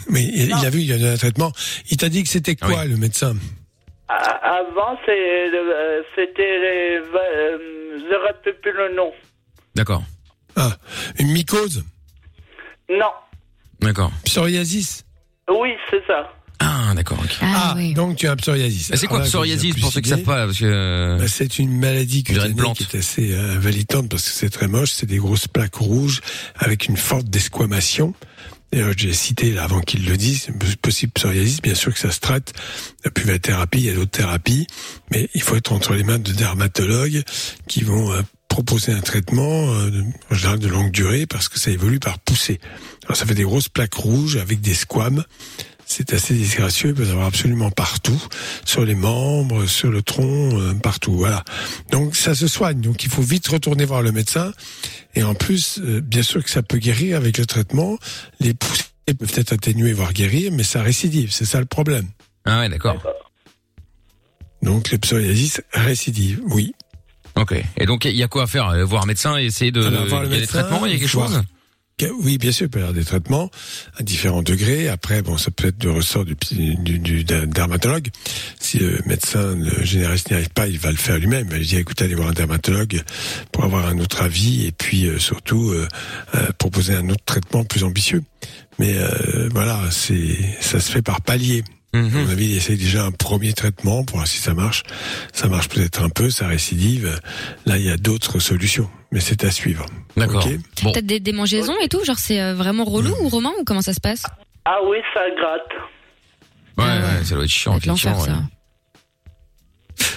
Speaker 4: Mais il, il a vu, il a donné un traitement. Il t'a dit que c'était quoi le médecin?
Speaker 12: A- Avant, euh, c'était euh, je ne rappelle plus le nom.
Speaker 2: D'accord.
Speaker 4: Ah, une mycose
Speaker 12: Non.
Speaker 2: D'accord.
Speaker 4: Psoriasis
Speaker 12: Oui, c'est ça.
Speaker 2: Ah, d'accord. ok.
Speaker 4: Ah, donc tu as un psoriasis.
Speaker 2: Mais c'est quoi
Speaker 4: Alors là, je vais
Speaker 2: psoriasis pour ceux qui savent pas parce que euh,
Speaker 4: Bah, c'est une maladie
Speaker 2: dirait une
Speaker 4: cutanée
Speaker 2: plante.
Speaker 4: qui est assez euh, invalidante parce que c'est très moche. C'est des grosses plaques rouges avec une forte desquamation. D'ailleurs, j'ai cité là, avant qu'il le dise, possible psoriasis. Bien sûr que ça se traite. La thérapie, il y a d'autres thérapies, mais il faut être entre les mains de dermatologues qui vont euh, proposer un traitement euh, de- en général de longue durée parce que ça évolue par poussée. Alors ça fait des grosses plaques rouges avec des squames. C'est assez disgracieux, il peut y avoir absolument partout, sur les membres, sur le tronc, euh, partout. Voilà. Donc ça se soigne. Donc il faut vite retourner voir le médecin. Et en plus, euh, bien sûr que ça peut guérir avec le traitement. Les poussées peuvent être atténuées, voire guérir, mais ça récidive. C'est ça le problème.
Speaker 2: Ah ouais, d'accord.
Speaker 4: Donc le psoriasis récidive, oui.
Speaker 2: Ok. Et donc il y a quoi à faire? Voir un médecin et essayer de.
Speaker 4: Alors, voir
Speaker 2: Il y a des traitements, il y a quelque
Speaker 4: voir-
Speaker 2: chose?
Speaker 4: Oui, bien sûr, il peut y avoir des traitements à différents degrés. Après, bon, ça peut être de ressort du, du, du dermatologue. Si le médecin, le généraliste n'y arrive pas, il va le faire lui-même. Il va lui dire, écoute, allez voir un dermatologue pour avoir un autre avis et puis euh, surtout euh, euh, proposer un autre traitement plus ambitieux. Mais euh, voilà, c'est ça se fait par palier. À mon avis, il essaye déjà un premier traitement pour voir si ça marche. Ça marche peut-être un peu, ça récidive. Là, il y a d'autres solutions, mais c'est à suivre.
Speaker 2: D'accord.
Speaker 4: Ok
Speaker 5: Peut-être des démangeaisons et tout, genre c'est euh, vraiment relou ou Romain ou comment ça se passe?
Speaker 12: Ah oui, ça gratte.
Speaker 2: Ouais, ouais, ça doit être chiant, effectivement. ouais.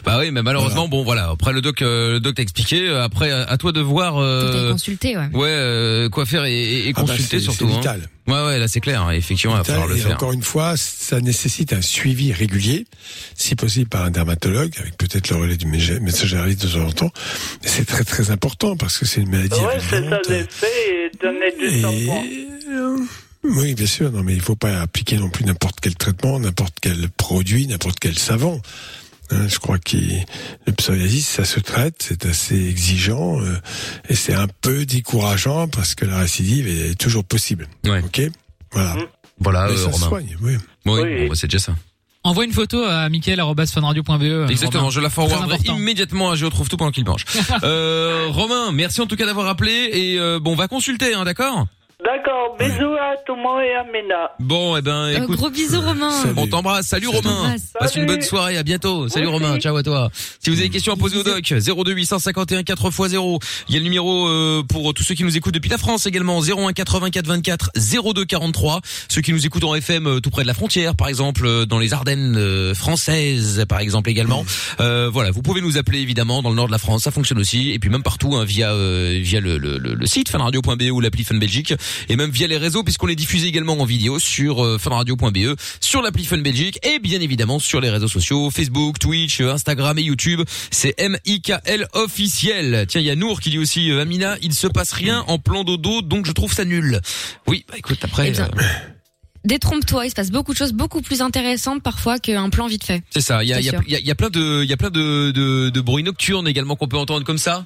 Speaker 2: Bah oui, mais malheureusement, bon voilà. Après le doc, euh, le doc t'a expliqué. Après, à à toi de voir. Euh,
Speaker 5: consulter, ouais.
Speaker 2: ouais, euh, quoi faire et, et- et
Speaker 4: Ah bah,
Speaker 2: consulter
Speaker 4: c'est-
Speaker 2: surtout.
Speaker 4: c'est
Speaker 2: hein.
Speaker 4: vital.
Speaker 2: Ouais, ouais, là c'est clair. Effectivement, il va falloir le
Speaker 4: et
Speaker 2: faire.
Speaker 4: encore une fois, ça nécessite un suivi régulier, si possible par un dermatologue, avec peut-être le relais du généraliste de temps en temps. Et C'est très très important parce que c'est une maladie
Speaker 12: Oui, c'est ça,
Speaker 4: invalidante.
Speaker 12: j'ai fait et donner du shampoing.
Speaker 4: euh, Oui, bien sûr. Non, mais il faut pas appliquer non plus n'importe quel traitement, n'importe quel produit, n'importe quel savon. Hein, je crois que le psoriasis, ça se traite, c'est assez exigeant euh, et c'est un peu décourageant parce que la récidive est toujours possible.
Speaker 2: Ouais.
Speaker 4: Ok, voilà.
Speaker 2: Voilà,
Speaker 4: Mais
Speaker 2: euh,
Speaker 4: ça se
Speaker 2: Romain.
Speaker 4: soigne, oui.
Speaker 2: Oui,
Speaker 12: Oui.
Speaker 2: bon, bah, c'est déjà ça.
Speaker 6: Envoie une photo à michael.funradio.be.
Speaker 2: Exactement,
Speaker 6: Romain.
Speaker 2: je la forwarderai immédiatement à Je retrouve tout pendant qu'il mange. euh, Romain, merci en tout cas d'avoir appelé et euh, bon, on va consulter, hein, d'accord?
Speaker 12: D'accord, bisous à tout le monde et à Mina.
Speaker 2: Bon, eh ben,
Speaker 5: Euh,
Speaker 2: écoute,
Speaker 5: gros bisous Romain.
Speaker 2: on t'embrasse. Salut Romain. Passe une bonne soirée. À bientôt. Salut Romain. Ciao à toi. Si vous avez des questions à poser au doc, 02 851 4x0. Il y a le numéro euh, pour tous ceux qui nous écoutent depuis la France également. 01 84 24 02 43. Ceux qui nous écoutent en FM euh, tout près de la frontière, par exemple euh, dans les Ardennes euh, françaises, par exemple également. Euh, voilà, vous pouvez nous appeler évidemment dans le nord de la France. Ça fonctionne aussi. Et puis même partout hein, via euh, via le, le, le, le site funradio.be ou l'appli Fun Belgique et même via les réseaux puisqu'on les diffuse également en vidéo sur euh, funradio.be, sur l'appli Fun Belgique et bien évidemment sur les réseaux sociaux Facebook, Twitch, euh, Instagram et YouTube. C'est M-I-K-L officiel. Tiens, il y a Nour qui dit aussi euh, Amina, il se passe rien en plan dodo donc je trouve ça nul. Oui, bah écoute après
Speaker 5: Eh
Speaker 2: euh,
Speaker 5: détrompe-toi, il se passe beaucoup de choses beaucoup plus intéressantes parfois qu'un plan vite fait.
Speaker 2: C'est ça. Il y a, y, a, y a- y a plein de, il y a plein de, de, de bruits nocturnes également qu'on peut entendre comme ça.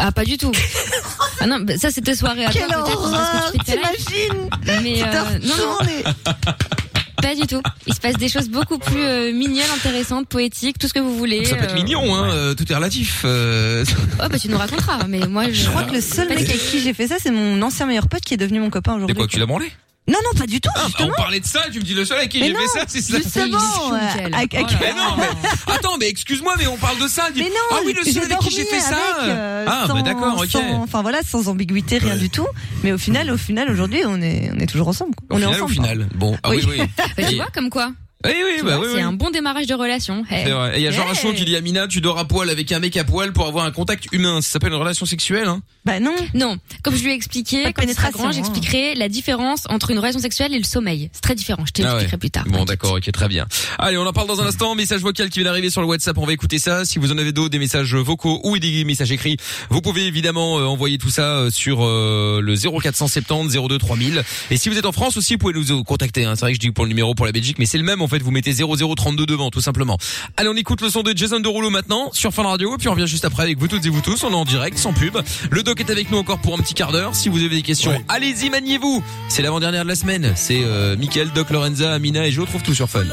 Speaker 5: Ah, pas du tout. ah non, bah, ça c'était soirée à
Speaker 3: Quelle
Speaker 5: life.
Speaker 3: t'imagines
Speaker 5: Mais euh, non, non, pas du tout. Il se passe des choses beaucoup plus euh, mignonnes, intéressantes, poétiques, tout ce que vous voulez.
Speaker 2: Ça peut être
Speaker 5: euh,
Speaker 2: mignon, hein. euh, Tout est relatif. euh.
Speaker 5: Oh bah tu nous raconteras, mais moi je,
Speaker 3: Je crois que le seul mec avec qui j'ai fait ça, c'est mon ancien meilleur pote qui est devenu mon copain
Speaker 2: Et
Speaker 3: aujourd'hui.
Speaker 2: quoi, tu l'as branlé?
Speaker 3: Non, non, pas du tout.
Speaker 2: Ah, bah, on parlait de ça. Tu me dis le seul avec qui j'ai
Speaker 3: non,
Speaker 2: fait ça, c'est ça.
Speaker 3: Justement, euh, avec- avec-
Speaker 5: Oh
Speaker 2: Mais non, mais attends, mais excuse-moi, mais on parle de ça.
Speaker 3: Mais non,
Speaker 2: ah oui, le seul avec qui j'ai fait ça.
Speaker 3: avec, euh,
Speaker 2: ah,
Speaker 3: sans-
Speaker 2: bah d'accord, ok.
Speaker 3: sans- Enfin voilà, sans ambiguïté, rien du tout. Mais au final, au final, aujourd'hui, on est, on est toujours ensemble. quoi.
Speaker 2: Au
Speaker 3: on
Speaker 2: final,
Speaker 3: est ensemble.
Speaker 2: au final. Bon, ah oui, oui.
Speaker 5: Bah, tu vois comme quoi.
Speaker 2: Oui, oui, bah
Speaker 5: vois,
Speaker 2: oui,
Speaker 5: c'est
Speaker 2: oui.
Speaker 5: un bon démarrage de relation.
Speaker 2: C'est vrai. Et il y a Jean
Speaker 3: Hey.
Speaker 2: Rachon qui dit Amina, tu dors à poil avec un mec à poil pour avoir un contact humain. Ça s'appelle une relation sexuelle, hein
Speaker 3: Bah non.
Speaker 5: Non, comme je lui ai expliqué,
Speaker 3: Pas
Speaker 5: quand
Speaker 3: pénétration,
Speaker 5: grand,
Speaker 3: hein.
Speaker 5: j'expliquerai la différence entre une relation sexuelle et le sommeil. C'est très différent, je
Speaker 2: Ah ouais.
Speaker 5: t'expliquerai plus tard.
Speaker 2: Bon, d'accord, ok, très bien. Allez, on en parle dans un instant. Message vocal qui vient d'arriver sur le WhatsApp. On va écouter ça. Si vous en avez d'autres, des messages vocaux ou des messages écrits, vous pouvez évidemment euh, envoyer tout ça euh, sur euh, le 0470 02 3000. Et si vous êtes en France aussi, vous pouvez nous contacter. Hein. C'est vrai que je dis pour le numéro pour la Belgique, mais c'est le même en fait. Vous mettez 0032 devant, tout simplement. Allez, on écoute le son de Jason Derulo maintenant sur Fun Radio. Et puis on revient juste après avec vous toutes et vous tous. On est en direct, sans pub. Le doc est avec nous encore pour un petit quart d'heure. Si vous avez des questions,
Speaker 4: Ouais.
Speaker 2: allez-y, maniez-vous. C'est l'avant-dernière de la semaine. C'est euh, Mickaël, Doc, Lorenza, Amina et Joe. Trouve tout sur Fun.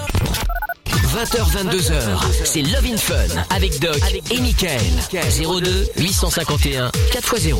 Speaker 8: 20h, 22h, c'est Love in Fun avec Doc et Michael. 02 851 4x0.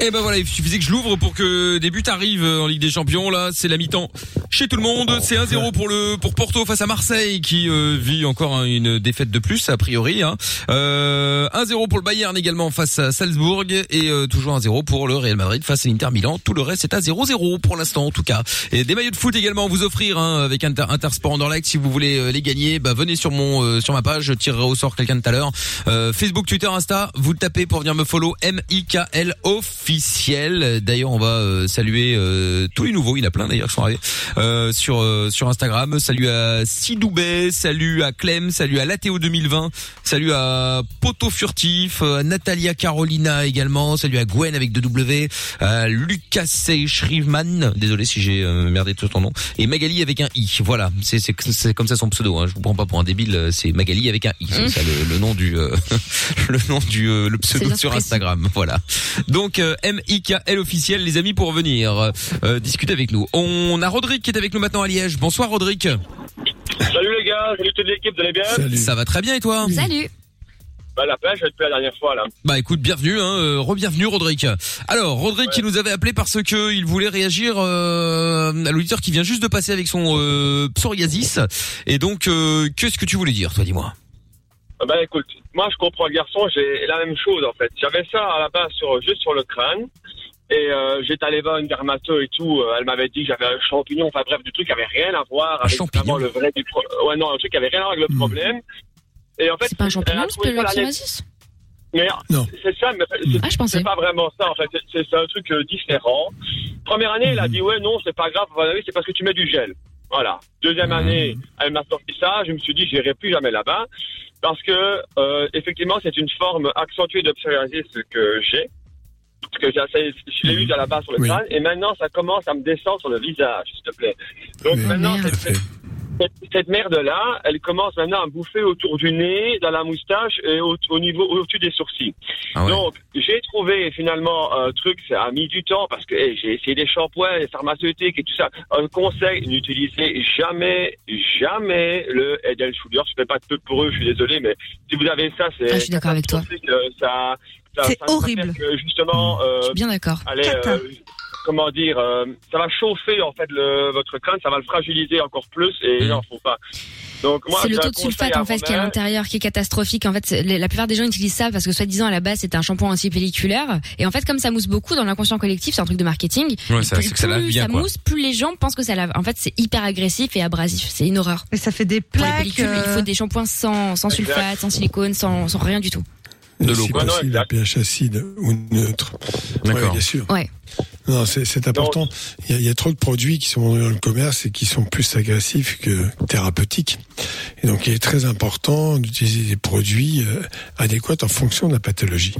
Speaker 2: Et ben voilà, il suffisait que je l'ouvre pour que des buts arrivent en Ligue des Champions. Là, c'est la mi-temps chez tout le monde. C'est 1-0 pour le pour Porto face à Marseille qui euh, vit encore une défaite de plus a priori. Hein. Euh, 1-0 pour le Bayern également face à Salzbourg et euh, toujours 1-0 pour le Real Madrid face à l'Inter Milan. Tout le reste c'est à 0-0 pour l'instant en tout cas. Et des maillots de foot également à vous offrir hein, avec Inter, Intersport Anderlecht si vous voulez euh, les gagner. Bah venez sur mon euh, sur ma page, je tirerai au sort quelqu'un tout à l'heure. Euh, Facebook, Twitter, Insta, vous tapez pour venir me follow M I K L officiel. D'ailleurs, on va euh, saluer euh, tous les nouveaux, il y en a plein d'ailleurs qui sont arrivés euh, sur euh, sur Instagram. Salut à Sidoubet, salut à Clem, salut à Lathéo 2020, salut à Poto Furtif, à Natalia Carolina également, salut à Gwen avec 2W, à Lucas Shrivman, désolé si j'ai euh, merdé tout ton nom, et Magali avec un i. Voilà, c'est c'est c'est comme ça son pseudo. Hein. Je vous prends pas pour un débile, euh, c'est Magali avec un i. C'est
Speaker 5: Mm.
Speaker 2: ça le, le nom du euh, le nom du euh, le pseudo sur
Speaker 5: précis.
Speaker 2: Instagram. Voilà. Donc euh, M I K L officiel, les amis, pour venir euh, discuter avec nous. On a Rodrigue qui est avec nous maintenant à Liège. Bonsoir Rodrigue.
Speaker 13: Salut les gars, salut toute l'équipe, vous allez bien?
Speaker 4: Salut.
Speaker 2: Ça va très bien et toi?
Speaker 5: Salut.
Speaker 13: Bah la pêche depuis la dernière fois là.
Speaker 2: Bah écoute, bienvenue, hein, euh, re-bienvenue Rodrigue. Alors Rodrigue qui nous avait appelé parce que il voulait réagir euh, à l'auditeur qui vient juste de passer avec son euh, psoriasis. Et donc, euh, qu'est-ce que tu voulais dire, toi, dis-moi?
Speaker 13: Ah Bah écoute, moi je comprends le garçon, j'ai la même chose en fait. J'avais ça à la base sur, juste sur le crâne. Et euh, j'étais allé voir une dermato et tout. euh, elle m'avait dit que j'avais un champignon. Enfin bref, du truc qui avait rien à voir avec vraiment le vrai du pro- Ouais non, un truc qui avait rien à voir avec le problème. Et en fait,
Speaker 5: C'est pas un champignon,
Speaker 13: a
Speaker 5: le psoriasis
Speaker 13: Mais
Speaker 4: Non.
Speaker 13: c'est ça, mais c'est
Speaker 5: Ah, je pensais.
Speaker 13: c'est pas vraiment ça en fait. C'est- C'est c'est un truc euh, différent. Première année, elle a dit ouais non, c'est pas grave. C'est parce que tu mets du gel. Voilà. Deuxième année, elle m'a sorti ça. Je me suis dit, j'irai plus jamais là-bas parce que euh, effectivement, c'est une forme accentuée de psoriasis que j'ai. Parce que j'ai- je l'ai eu à la base sur le
Speaker 4: Oui.
Speaker 13: crâne et maintenant ça commence à me descendre sur le visage, s'il te plaît. Donc
Speaker 4: Oui.
Speaker 13: maintenant,
Speaker 5: merde.
Speaker 13: Cette, merde-là, elle commence maintenant à bouffer autour du nez, dans la moustache et au, au niveau au-dessus des sourcils.
Speaker 2: Ah ouais.
Speaker 13: Donc, j'ai trouvé finalement un truc, ça a mis du temps parce que hey, j'ai essayé des shampoings, des pharmaceutiques et tout ça. Un conseil, n'utilisez jamais, jamais le and Shoulders. Je fais pas de peu pour eux, je suis désolé, mais si vous avez ça, c'est...
Speaker 5: Ah, je suis d'accord avec toi.
Speaker 13: Euh, Ça, ça,
Speaker 3: C'est horrible.
Speaker 13: que, justement, euh,
Speaker 5: Je suis bien d'accord.
Speaker 13: allez, euh, comment dire, euh, ça va chauffer en fait le, votre crâne, ça va le fragiliser encore plus et non, faut pas. Donc moi,
Speaker 5: C'est le taux de sulfate en fait qui est à l'intérieur qui est catastrophique. En fait, la plupart des gens utilisent ça parce que soi-disant à la base c'est un shampoing antipelliculaire et en fait comme ça mousse beaucoup dans l'inconscient collectif, c'est un truc de marketing.
Speaker 2: Ouais, ça,
Speaker 5: plus
Speaker 2: que ça lave
Speaker 5: plus
Speaker 2: bien,
Speaker 5: ça
Speaker 2: quoi.
Speaker 5: mousse, plus les gens pensent que ça lave. En fait, c'est hyper agressif et abrasif. C'est une horreur.
Speaker 3: Et ça fait des
Speaker 5: Pour les
Speaker 3: plaques.
Speaker 5: pellicules, il
Speaker 3: euh,
Speaker 5: faut des shampoings sans, sulfate, sans silicone, sans, sans rien du tout.
Speaker 2: De l'eau,
Speaker 4: Si
Speaker 2: quoi.
Speaker 13: Non, non,
Speaker 4: possible, un
Speaker 13: exact.
Speaker 4: pH acide ou neutre.
Speaker 2: D'accord.
Speaker 4: Ouais, bien sûr.
Speaker 5: Ouais.
Speaker 4: Non, c'est c'est important. Il y, a, il y a trop de produits qui sont dans le commerce et qui sont plus agressifs que thérapeutiques. Et donc, il est très important d'utiliser des produits euh, adéquats en fonction de la pathologie.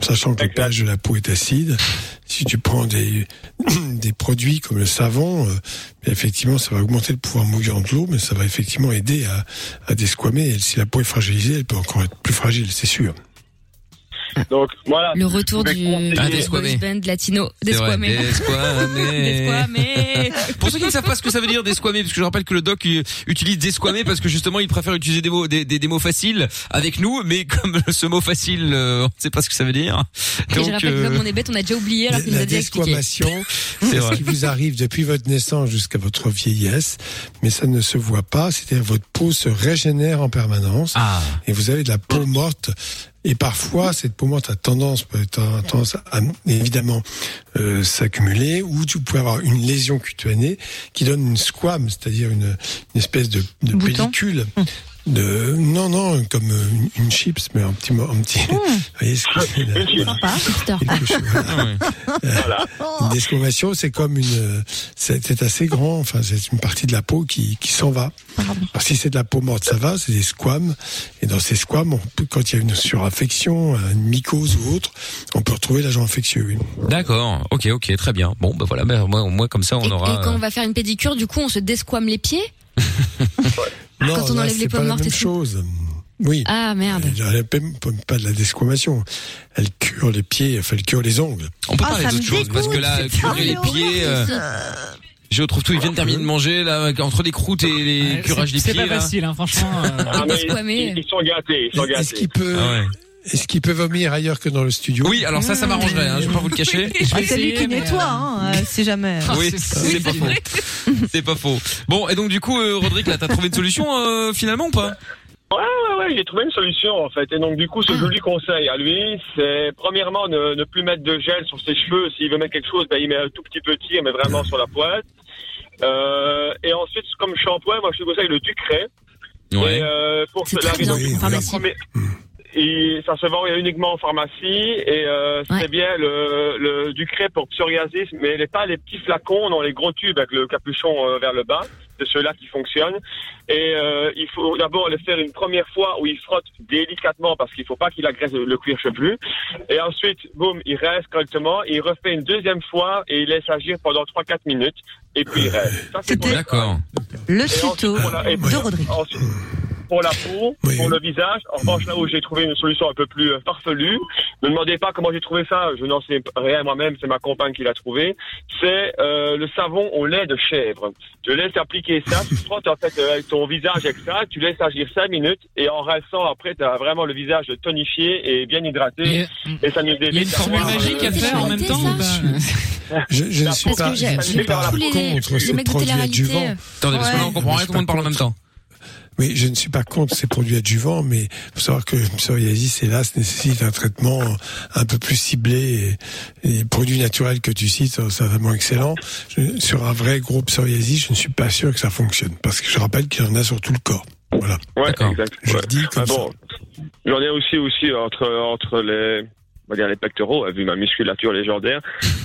Speaker 4: Sachant que le pH de la peau est acide, si tu prends des, des produits comme le savon, euh, bien effectivement, ça va augmenter le pouvoir mouillant de l'eau, mais ça va effectivement aider à, à desquamer. Et si la peau est fragilisée, elle peut encore être plus fragile, c'est sûr.
Speaker 13: Donc voilà.
Speaker 5: Le retour du
Speaker 2: Ah,
Speaker 5: band latino. Desquamé.
Speaker 2: Desquamé.
Speaker 5: Desquamé.
Speaker 2: Pour ceux qui ne savent pas ce que ça veut dire desquamé, parce que je rappelle que le doc utilise desquamé parce que justement il préfère utiliser des mots, des, des, des mots faciles avec nous, mais comme ce mot facile, euh, on ne sait pas ce que ça veut dire.
Speaker 5: Et je
Speaker 2: Donc,
Speaker 5: rappelle que
Speaker 2: euh,
Speaker 5: comme on est bête, on a déjà oublié alors qu'il nous
Speaker 4: La
Speaker 5: a déjà expliqué.
Speaker 4: desquamation,
Speaker 2: C'est
Speaker 4: ce qui vous arrive depuis votre naissance jusqu'à votre vieillesse, mais ça ne se voit pas, c'est-à-dire votre peau se régénère en permanence
Speaker 2: Ah.
Speaker 4: et vous avez de la peau morte. Et parfois, cette morte a tendance, peut être tendance à évidemment euh, s'accumuler, ou tu peux avoir une lésion cutanée qui donne une squame, c'est-à-dire une, une espèce de, de pellicule. De, non, non, comme euh, une, une chips, mais un petit, un petit. Vous voyez ce que c'est là
Speaker 13: Une.
Speaker 4: Voilà. Une desquamation, c'est comme une, c'est c'est assez grand. Enfin, c'est une partie de la peau qui, qui s'en va. Alors, si c'est de la peau morte, ça va. C'est des squames. Et dans ces squames, on peut- quand il y a une suraffection, une mycose ou autre, on peut retrouver l'agent infectieux. Oui.
Speaker 2: D'accord. Ok, ok, très bien. Bon, bah voilà, bah, moi, moi comme ça on
Speaker 5: Et,
Speaker 2: aura.
Speaker 5: et quand on va faire une pédicure, du coup, on se desquame les pieds?
Speaker 4: Non,
Speaker 5: Quand on
Speaker 4: là,
Speaker 5: enlève les
Speaker 4: c'est pas
Speaker 5: pommes
Speaker 4: la
Speaker 5: mortes
Speaker 4: même
Speaker 5: et tout.
Speaker 4: chose. Oui.
Speaker 5: Ah merde.
Speaker 4: Elle n'est pas de la desquamation. Elle cure les pieds, enfin, elle cure les ongles.
Speaker 2: On peut
Speaker 3: Ah,
Speaker 2: parler d'autre chose parce que là,
Speaker 3: c'est
Speaker 2: curer les pieds. euh, je retrouve tout. Il vient de terminer de manger là entre les croûtes et les
Speaker 6: Ouais,
Speaker 2: curages
Speaker 6: c'est-
Speaker 2: des
Speaker 6: C'est
Speaker 2: pieds.
Speaker 6: pas
Speaker 2: là.
Speaker 6: facile, hein, franchement. euh.
Speaker 13: Ah, mais ils, ils sont gâtés, ils sont
Speaker 4: Est-ce
Speaker 13: gâtés.
Speaker 4: qu'il peut,
Speaker 2: Ah ouais.
Speaker 4: Est-ce qu'il peut vomir ailleurs que dans le studio
Speaker 2: Oui, alors ça, ça m'arrangerait. Hein, je vais pas vous le cacher.
Speaker 6: Je vais
Speaker 3: Ah, c'est lui qui nettoie, hein, euh, si jamais.
Speaker 6: Ah,
Speaker 2: Oui,
Speaker 6: c'est-
Speaker 2: pas faux. C'est pas faux. Bon, et donc du coup, euh, Rodrigue, là, t'as trouvé une solution euh, finalement ou pas?
Speaker 13: Ouais, ouais, ouais, j'ai trouvé une solution en fait. Et donc du coup, ce que je lui conseille à lui, c'est premièrement ne, ne plus mettre de gel sur ses cheveux. S'il veut mettre quelque chose, ben, il met un tout petit peu de tir, mais vraiment sur la pointe. Euh, et ensuite, comme shampoing, moi je lui conseille le Ducret. Et euh, pour
Speaker 5: C'est
Speaker 13: se
Speaker 5: très
Speaker 13: laver
Speaker 5: bien
Speaker 13: donc,
Speaker 5: en
Speaker 13: la
Speaker 5: pharmacie.
Speaker 13: première- Et ça se vend uniquement en pharmacie et euh, c'est
Speaker 5: Ouais.
Speaker 13: bien le, le Ducret pour psoriasis, mais les, pas les petits flacons, non les gros tubes avec le capuchon euh, vers le bas. C'est ceux-là qui fonctionnent. Et euh, il faut d'abord le faire une première fois où il frotte délicatement parce qu'il faut pas qu'il agresse le cuir chevelu. Et ensuite, boum, il reste correctement. Il refait une deuxième fois et il laisse agir pendant 3-4 minutes. Et puis il reste.
Speaker 3: C'était-. Le tuto de Rodrigue.
Speaker 13: ensuite, pour la peau,
Speaker 4: Oui.
Speaker 13: pour le visage. En revanche, là où j'ai trouvé une solution un peu plus euh, farfelue, ne me demandez pas comment j'ai trouvé ça. Je n'en sais rien moi-même. C'est ma compagne qui l'a trouvé. C'est euh, le savon au lait de chèvre. Tu laisses appliquer ça, tu frottes en fait euh, avec ton visage avec ça, tu laisses agir 5 minutes et en restant après, tu as vraiment le visage tonifié et bien hydraté. Et ça nous
Speaker 6: Il y a une
Speaker 13: évite
Speaker 6: formule magique à
Speaker 13: euh,
Speaker 6: faire en même temps
Speaker 4: Je, je ne suis pas, je suis pas contre produits
Speaker 5: télé-réalité.
Speaker 4: adjuvants.
Speaker 2: Attendez, parce que là on comprend rien, tout le monde parle en même temps.
Speaker 4: Oui, je ne suis pas contre ces produits adjuvants, mais il faut savoir que le psoriasis, hélas, nécessite un traitement un peu plus ciblé. Et, les produits naturels que tu cites sont certainement excellents. Je- sur un vrai gros psoriasis, je ne suis pas sûr que ça fonctionne, parce que je rappelle qu'il y en a sur tout le corps. Voilà.
Speaker 13: Ouais, exact.
Speaker 4: Je
Speaker 13: Ouais.
Speaker 4: dis comme
Speaker 13: Ah bon, j'en ai aussi aussi entre entre les on va dire les pectoraux, vu ma musculature légendaire.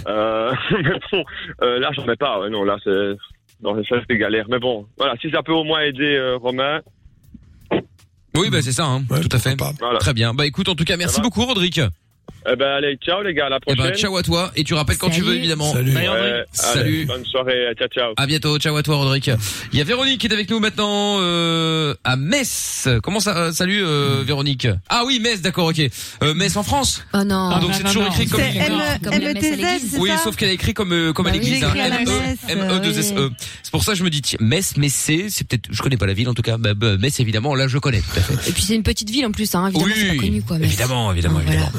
Speaker 13: Euh, mais bon, euh, là j'en ai pas. ouais, non, là c'est non, ça c'est galère. Mais bon, voilà, si ça peut au moins aider euh, Romain,
Speaker 2: Oui, bah c'est ça, hein,
Speaker 4: Ouais,
Speaker 2: tout à fait.
Speaker 13: voilà.
Speaker 2: Très bien. Bah écoute, en tout cas, merci beaucoup, Rodrigue.
Speaker 13: Eh ben allez, ciao les gars, à la
Speaker 2: Eh
Speaker 13: prochaine.
Speaker 2: ben, ciao à toi. Et tu rappelles quand tu veux, évidemment.
Speaker 4: Salut.
Speaker 13: Ouais,
Speaker 2: Salut.
Speaker 13: allez, bonne soirée, ciao ciao.
Speaker 2: À bientôt, ciao à toi Rodrigue. Il y a Véronique qui est avec nous maintenant euh, à Metz. Comment ça euh, Salut euh, Véronique? Ah oui, Metz, d'accord, ok. Euh, Metz en France?
Speaker 5: Oh non.
Speaker 2: Ah, donc c'est toujours écrit comme
Speaker 3: C'est M-
Speaker 5: l'église.
Speaker 3: c'est
Speaker 2: Oui, sauf qu'elle a écrit comme euh, comme à
Speaker 5: Bah
Speaker 2: l'église.
Speaker 3: j'ai écrit à la
Speaker 2: M E
Speaker 3: messe,
Speaker 2: M E 2 S E. C'est pour ça que je me dis tiens, Metz, Messé, c'est peut-être je connais pas la ville en tout cas. Bah, bah, Metz évidemment, là je connais tout à fait.
Speaker 5: Et puis c'est une petite ville en plus, hein. Évidemment, c'est pas connu quoi.
Speaker 2: évidemment, évidemment, évidemment.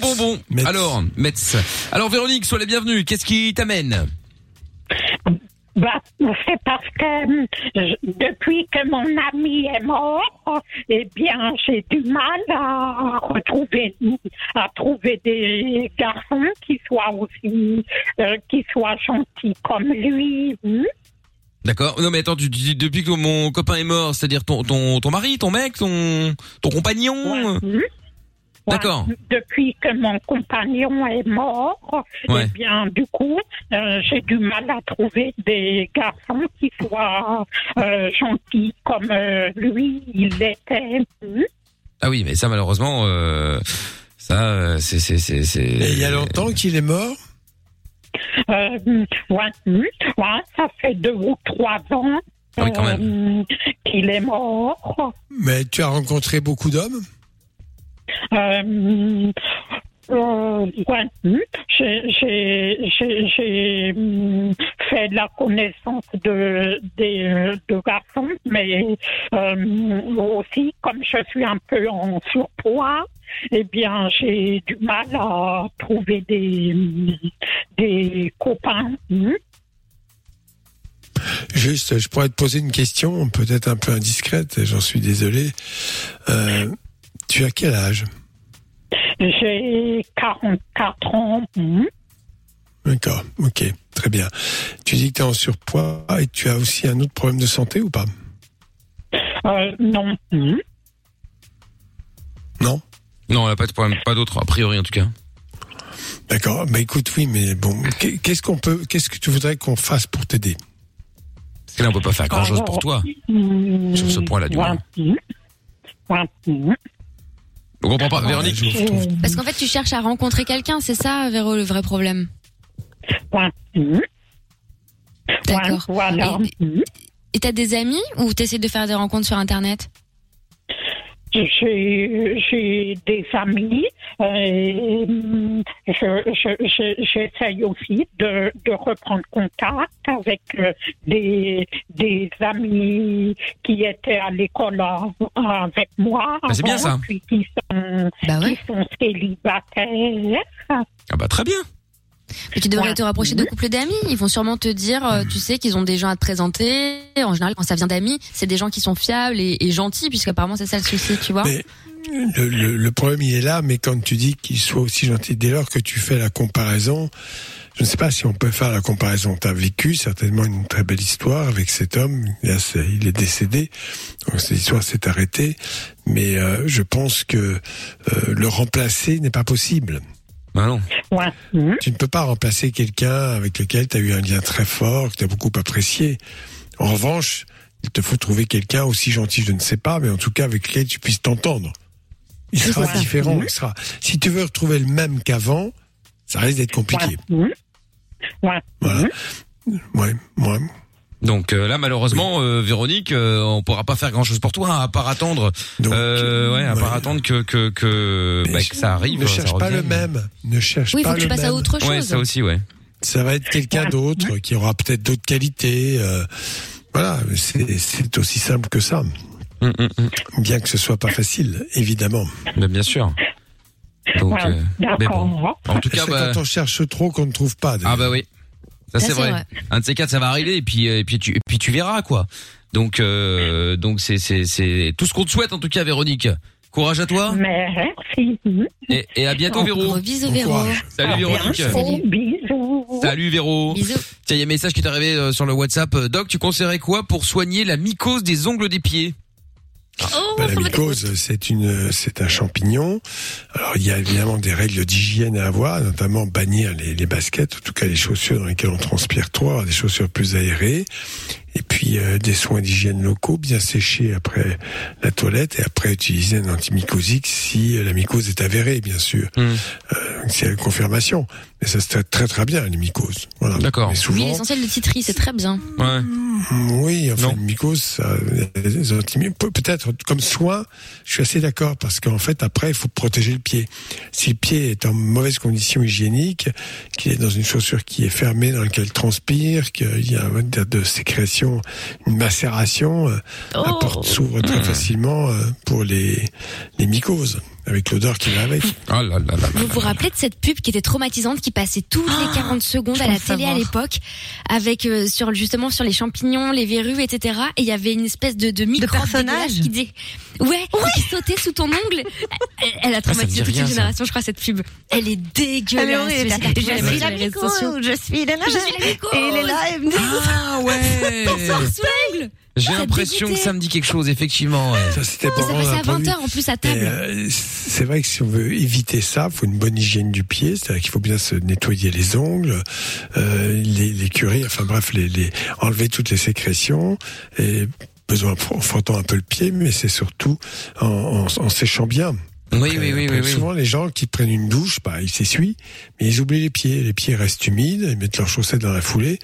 Speaker 2: Bon, bon, bon.
Speaker 4: Metz.
Speaker 2: Alors, Metz. Alors, Véronique, sois la bienvenue. Qu'est-ce qui t'amène
Speaker 14: Bah, c'est parce que je- depuis que mon ami est mort, eh bien, j'ai du mal à retrouver, à trouver des garçons qui soient aussi, euh, qui soient gentils comme lui.
Speaker 2: D'accord. Non, mais attends, tu tu dis depuis que mon copain est mort, c'est-à-dire ton, ton, ton mari, ton mec, ton, ton compagnon. euh,
Speaker 14: Hum.
Speaker 2: D'accord.
Speaker 14: Depuis que mon compagnon est mort,
Speaker 2: Ouais.
Speaker 14: eh bien, du coup, euh, j'ai du mal à trouver des garçons qui soient euh, gentils comme euh, lui, il était.
Speaker 2: Ah oui, mais ça malheureusement, euh, Ça, c'est c'est c'est c'est.
Speaker 4: Et il y a longtemps qu'il est mort?
Speaker 14: Euh, ouais, hum, ouais, ça fait deux ou trois ans
Speaker 2: Ah oui, quand
Speaker 14: euh, qu'il est mort.
Speaker 4: Mais tu as rencontré beaucoup d'hommes?
Speaker 14: Euh, euh, hum, j'ai- hum, fait la connaissance de, de garçons, mais euh, aussi, comme je suis un peu en surpoids, eh bien, j'ai du mal à trouver des, des copains.
Speaker 4: Juste, je pourrais te poser une question, peut-être un peu indiscrète, j'en suis désolé. Euh, tu as quel âge
Speaker 14: J'ai 44 ans. hum.
Speaker 4: D'accord, ok, très bien. Tu dis que tu es en surpoids et tu as aussi un autre problème de santé ou pas
Speaker 14: Euh, non. hum.
Speaker 4: Non
Speaker 2: Non, elle a pas de problème, pas d'autre a priori en tout cas.
Speaker 4: D'accord, bah écoute, oui, mais bon, qu'est- qu'est-ce qu'on peut, qu'est-ce que tu voudrais qu'on fasse pour t'aider
Speaker 2: Parce que là, on peut pas faire grand chose pour toi.
Speaker 14: Hum,
Speaker 2: Sur ce point-là, du moins.
Speaker 14: hum. Ouais, hum.
Speaker 2: On comprend pas, Véronique.
Speaker 5: Parce qu'en fait, tu cherches à rencontrer quelqu'un, c'est ça, Véro, le vrai problème? D'accord. Et- Et t'as des amis ou t'essaies de faire des rencontres sur Internet?
Speaker 14: J'ai j'ai des amis euh, et hum, je- je- je- j'essaye aussi de, de reprendre contact avec euh, des, des amis qui étaient à l'école av- avec moi.
Speaker 2: Bah, c'est bien ça.
Speaker 14: Puis qui sont, qui sont célibataires.
Speaker 2: Ah bah très bien.
Speaker 5: Mais tu devrais
Speaker 14: Ouais.
Speaker 5: te rapprocher de couples d'amis. Ils vont sûrement te dire, euh, tu sais, qu'ils ont des gens à te présenter. En général, quand ça vient d'amis, c'est des gens qui sont fiables et, et gentils, puisqu'apparemment c'est ça le souci, tu vois.
Speaker 4: Mais le, le- le problème, il est là, mais quand tu dis qu'il soit aussi gentil, dès lors que tu fais la comparaison, je ne sais pas si on peut faire la comparaison. Tu as vécu certainement une très belle histoire avec cet homme. Là, il est décédé. Donc, cette histoire s'est arrêtée. Mais euh, je pense que euh, le remplacer n'est pas possible.
Speaker 2: Bah non.
Speaker 14: Ouais. hum.
Speaker 4: Tu ne peux pas remplacer quelqu'un avec lequel tu as eu un lien très fort, que tu as beaucoup apprécié. En revanche, il te faut trouver quelqu'un aussi gentil, je ne sais pas, mais en tout cas avec lequel tu puisses t'entendre. Il sera
Speaker 14: ça.
Speaker 4: différent.
Speaker 14: Mhm.
Speaker 4: Il sera. Si tu veux retrouver le même qu'avant, ça risque d'être compliqué.
Speaker 14: Ouais. Ouais.
Speaker 4: Voilà. Ouais, moi.
Speaker 2: Donc euh, là, malheureusement, euh, Véronique, euh, on pourra pas faire grand chose pour toi, hein, à part attendre. euh, ouais, à part attendre que que que, bah, que ça arrive.
Speaker 4: Ne cherche pas le même. Ne cherche
Speaker 5: Oui, faut
Speaker 4: pas
Speaker 5: que tu passes à autre
Speaker 2: Ouais,
Speaker 5: chose.
Speaker 2: ça aussi, ouais.
Speaker 4: Ça va être quelqu'un d'autre qui aura peut-être d'autres qualités. euh, voilà, c'est aussi simple que ça. Bien que ce soit pas facile, évidemment.
Speaker 2: Mais bien sûr. Donc,
Speaker 14: Ouais,
Speaker 2: euh, mais bon. En tout cas,
Speaker 4: C'est
Speaker 2: bah,
Speaker 4: quand on cherche trop qu'on ne trouve pas.
Speaker 2: ah bah oui, ça
Speaker 5: Ça,
Speaker 2: c'est vrai.
Speaker 5: vrai.
Speaker 2: Un de ces quatre, ça va arriver et puis euh, et puis tu et puis tu verras quoi. Donc euh, donc c'est c'est c'est tout ce qu'on te souhaite en tout cas, Véronique. Courage à toi
Speaker 14: Merci.
Speaker 2: et, et à bientôt, Véro.
Speaker 5: Gros bisous, Véro.
Speaker 2: Salut Véronique.
Speaker 14: Bisous.
Speaker 2: Salut Véro.
Speaker 5: Bisous.
Speaker 2: Tiens, il y a un message qui est arrivé euh, sur le WhatsApp. Doc, tu conseillerais quoi pour soigner la mycose des ongles des pieds?
Speaker 5: Oh,
Speaker 4: Bah, la mycose, c'est une, c'est un champignon. Alors, il y a évidemment des règles d'hygiène à avoir, notamment bannir les, les baskets, en tout cas les chaussures dans lesquelles on transpire trop, des chaussures plus aérées. Et puis euh, des soins d'hygiène locaux, bien séchés après la toilette et après utiliser un antimycosique si euh, la mycose est avérée, bien sûr. Euh, c'est une confirmation. Mais ça se traite très très bien les mycoses. Voilà.
Speaker 2: D'accord.
Speaker 5: Oui, l'essentiel de titri, c'est très bien.
Speaker 2: Ouais.
Speaker 4: Mm, Oui, enfin, une mycose, ça, les peut-être comme soin, je suis assez d'accord parce qu'en fait, après, il faut protéger le pied. Si le pied est en mauvaise condition hygiénique, qu'il est dans une chaussure qui est fermée, dans laquelle il transpire, qu'il y a un de, de une macération, euh, la porte s'ouvre très facilement euh, pour les, les mycoses, avec l'odeur qui va avec.
Speaker 2: Oh là là là là.
Speaker 5: Vous vous rappelez de cette pub qui était traumatisante, qui passait toutes les 40 secondes à la télé à l'époque, avec euh, sur justement sur les champignons, les verrues, etc. Et il y avait une espèce de de microbe
Speaker 3: personnage
Speaker 5: qui dit, ouais, qui sautait sous ton ongle. Elle, elle a traumatisé
Speaker 2: dit
Speaker 5: toute une
Speaker 2: ça.
Speaker 5: génération, je crois, cette pub. Elle est dégueulasse.
Speaker 3: Elle est horrible.
Speaker 5: Je
Speaker 3: suis la
Speaker 5: sociaux.
Speaker 3: je suis la
Speaker 5: Je suis la.
Speaker 3: Et il est là, et me dit,
Speaker 2: Ah ouais.
Speaker 5: Sous l'ongle.
Speaker 2: J'ai
Speaker 5: Ça
Speaker 2: l'impression que ça me dit quelque chose, effectivement. ouais.
Speaker 4: Ça, c'était
Speaker 5: Et
Speaker 4: pour
Speaker 5: ça
Speaker 4: rendre
Speaker 5: passait
Speaker 4: un
Speaker 5: à
Speaker 4: produit.
Speaker 5: 20h en plus à table.
Speaker 4: euh, c'est vrai que si on veut éviter ça, il faut une bonne hygiène du pied, c'est-à-dire qu'il faut bien se nettoyer les ongles, euh, les, les curer, enfin bref, les, les enlever toutes les sécrétions et besoin en frottant un peu le pied, mais c'est surtout en, en, en séchant bien.
Speaker 2: Oui, oui, oui, oui.
Speaker 4: Souvent, les gens qui prennent une douche, bah, ils s'essuient, mais ils oublient les pieds. Les pieds restent humides, ils mettent leurs chaussettes dans la foulée.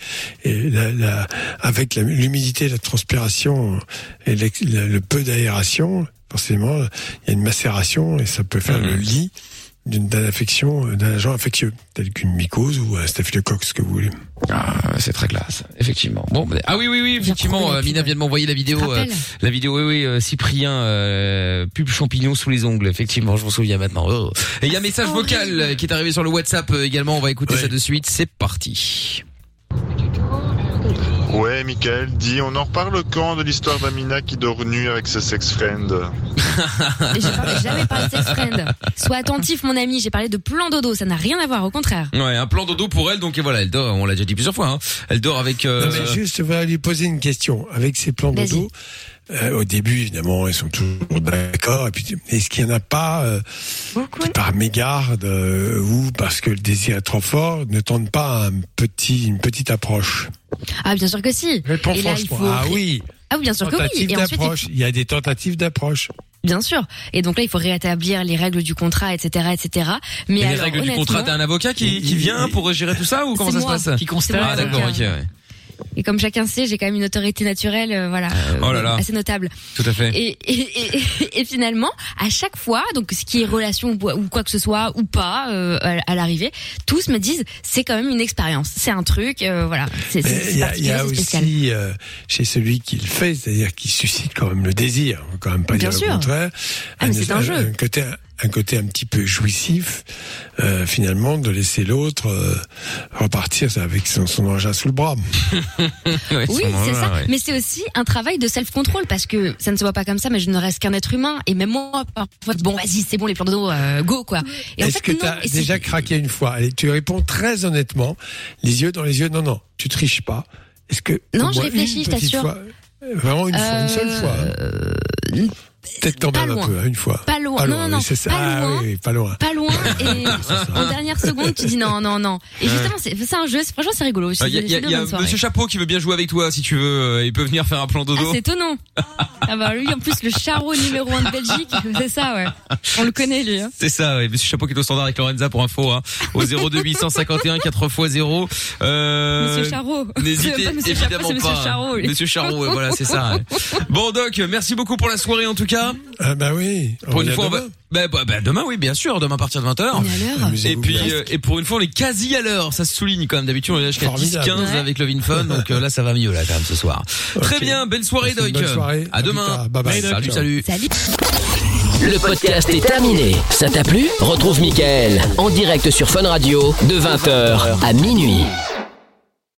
Speaker 4: Et la, la- avec l'humidité, la transpiration et le, le peu d'aération, forcément, il y a une macération et ça peut faire
Speaker 2: Mmh.
Speaker 4: le lit d'une d'une infection, euh, d'un agent infectieux, tel qu'une mycose ou un staphylocoque, ce que vous voulez.
Speaker 2: Ah, c'est très classe, effectivement. Bon, ah oui, oui, oui, effectivement. euh, Mina vient de m'envoyer la vidéo, euh, la vidéo, oui, oui, euh, Cyprien, euh, pub champignon sous les ongles. Effectivement, je m'en souviens maintenant. Oh. Et il y a un message vocal qui est arrivé sur le WhatsApp euh, également. On va écouter ça de suite. C'est parti.
Speaker 15: Ouais, Michael, dis, on en reparle quand de l'histoire d'Amina qui dort nue avec ses sex friends
Speaker 5: j'ai jamais parlé de sex friend. Sois attentif, mon ami. J'ai parlé de plan dodo. Ça n'a rien à voir, au contraire.
Speaker 2: Ouais, un plan dodo pour elle. Donc et voilà, elle dort. On l'a déjà dit plusieurs fois. Hein. Elle dort avec. euh,
Speaker 4: Non, mais juste, je voudrais lui poser une question. Avec ces plans dos, euh, au début, évidemment, ils sont toujours d'accord. Et puis, est-ce qu'il n'y en a pas euh, qui, par mégarde euh, ou parce que le désir est trop fort, ne tentent pas un petit, une petite approche?
Speaker 5: Ah, bien sûr que si.
Speaker 4: Réponds
Speaker 5: Et là, il
Speaker 4: franchement.
Speaker 5: faut.
Speaker 4: Ah oui.
Speaker 5: Ah oui, bien sûr que oui. Et ensuite, il
Speaker 4: y a des tentatives d'approche.
Speaker 5: Bien sûr. Et donc là, il faut rétablir les règles du contrat, etc., etc. Mais
Speaker 2: et les
Speaker 5: alors,
Speaker 2: règles du contrat, t'as un avocat qui, qui vient pour gérer tout ça ou comment ça
Speaker 5: moi.
Speaker 2: se passe?
Speaker 5: Qui constate.
Speaker 2: Ah d'accord, ok. Ouais.
Speaker 5: Et comme chacun sait, j'ai quand même une autorité naturelle, euh, voilà, euh,
Speaker 2: Oh là là.
Speaker 5: assez notable.
Speaker 2: Tout à fait.
Speaker 5: Et, et, et, et finalement, à chaque fois, donc ce qui est relation ou quoi que ce soit ou pas euh, à, à l'arrivée, tous me disent c'est quand même une expérience, c'est un truc, euh, voilà, c'est
Speaker 4: Mais
Speaker 5: c'est
Speaker 4: il y a, y a aussi euh, chez celui qui le fait, c'est-à-dire qui suscite quand même le désir. On va quand même pas
Speaker 5: Bien
Speaker 4: dire
Speaker 5: sûr.
Speaker 4: le contraire.
Speaker 5: Ah, mais c'est un jeu.
Speaker 4: Un côté, un côté un petit peu jouissif, euh, finalement, de laisser l'autre euh, repartir avec son, son engin sous le bras.
Speaker 5: Oui, c'est ça. Mais c'est aussi un travail de self-control parce que ça ne se voit pas comme ça, mais je ne reste qu'un être humain. Et même moi, parfois, bon, vas-y, c'est bon, les plans de dos, euh, go, quoi.
Speaker 4: Est-ce
Speaker 5: fait,
Speaker 4: que tu as déjà craqué une fois? Allez, tu réponds très honnêtement, les yeux dans les yeux. Non, non, tu triches pas. Est-ce que
Speaker 5: Non, je réfléchis, je t'assure.
Speaker 4: Vraiment une fois, une seule fois.
Speaker 5: Euh,
Speaker 4: Peut-être quand
Speaker 5: pas
Speaker 4: même un
Speaker 5: loin.
Speaker 4: peu, hein, une fois.
Speaker 5: Pas loin. Non, non,
Speaker 4: oui, c'est ça.
Speaker 5: pas
Speaker 4: Ah
Speaker 5: loin.
Speaker 4: oui, oui, pas loin.
Speaker 5: Pas loin et en dernière seconde tu dis non non non et justement c'est un jeu franchement c'est rigolo
Speaker 2: Il y a, y a- y a
Speaker 5: soirée.
Speaker 2: Monsieur Chapeau qui veut bien jouer avec toi si tu veux. euh, Il peut venir faire un plan
Speaker 5: ah
Speaker 2: dodo.
Speaker 5: c'est étonnant ah bah lui en plus le charreau numéro 1 de Belgique c'est ça ouais on le connaît lui hein.
Speaker 2: C'est ça, ouais. Monsieur Chapeau qui est au standard avec Lorenza pour info, hein, au 02 851 4x0. Euh,
Speaker 5: Monsieur Charreau.
Speaker 2: N'hésitez
Speaker 5: C'est pas Monsieur Chapeau,
Speaker 2: évidemment
Speaker 5: c'est Monsieur
Speaker 2: pas.
Speaker 5: Charreau.
Speaker 2: Monsieur Charreau, ouais, voilà, c'est ça. Bon Doc, merci beaucoup pour la soirée en tout cas.
Speaker 4: Ah bah oui.
Speaker 2: Pour une fois, on va...
Speaker 4: demain.
Speaker 2: bah, bah, bah, demain, oui, bien sûr, demain à partir de 20h.
Speaker 5: On est à l'heure.
Speaker 2: Et puis, euh, et pour une fois, on est quasi à l'heure. Ça se souligne quand même. D'habitude, on est là jusqu'à 10,
Speaker 4: Formidable.
Speaker 2: 15
Speaker 5: Ouais.
Speaker 2: avec le Fun. Donc euh, là, ça va mieux, là, quand même, ce soir. Très bien. Belle soirée, Doc.
Speaker 4: bonne soirée.
Speaker 2: À demain.
Speaker 4: Bye bye.
Speaker 2: Salut, salut.
Speaker 5: salut
Speaker 8: Le podcast est terminé. Ça t'a plu? Retrouve Mickaël en direct sur Fun Radio de 20h à minuit.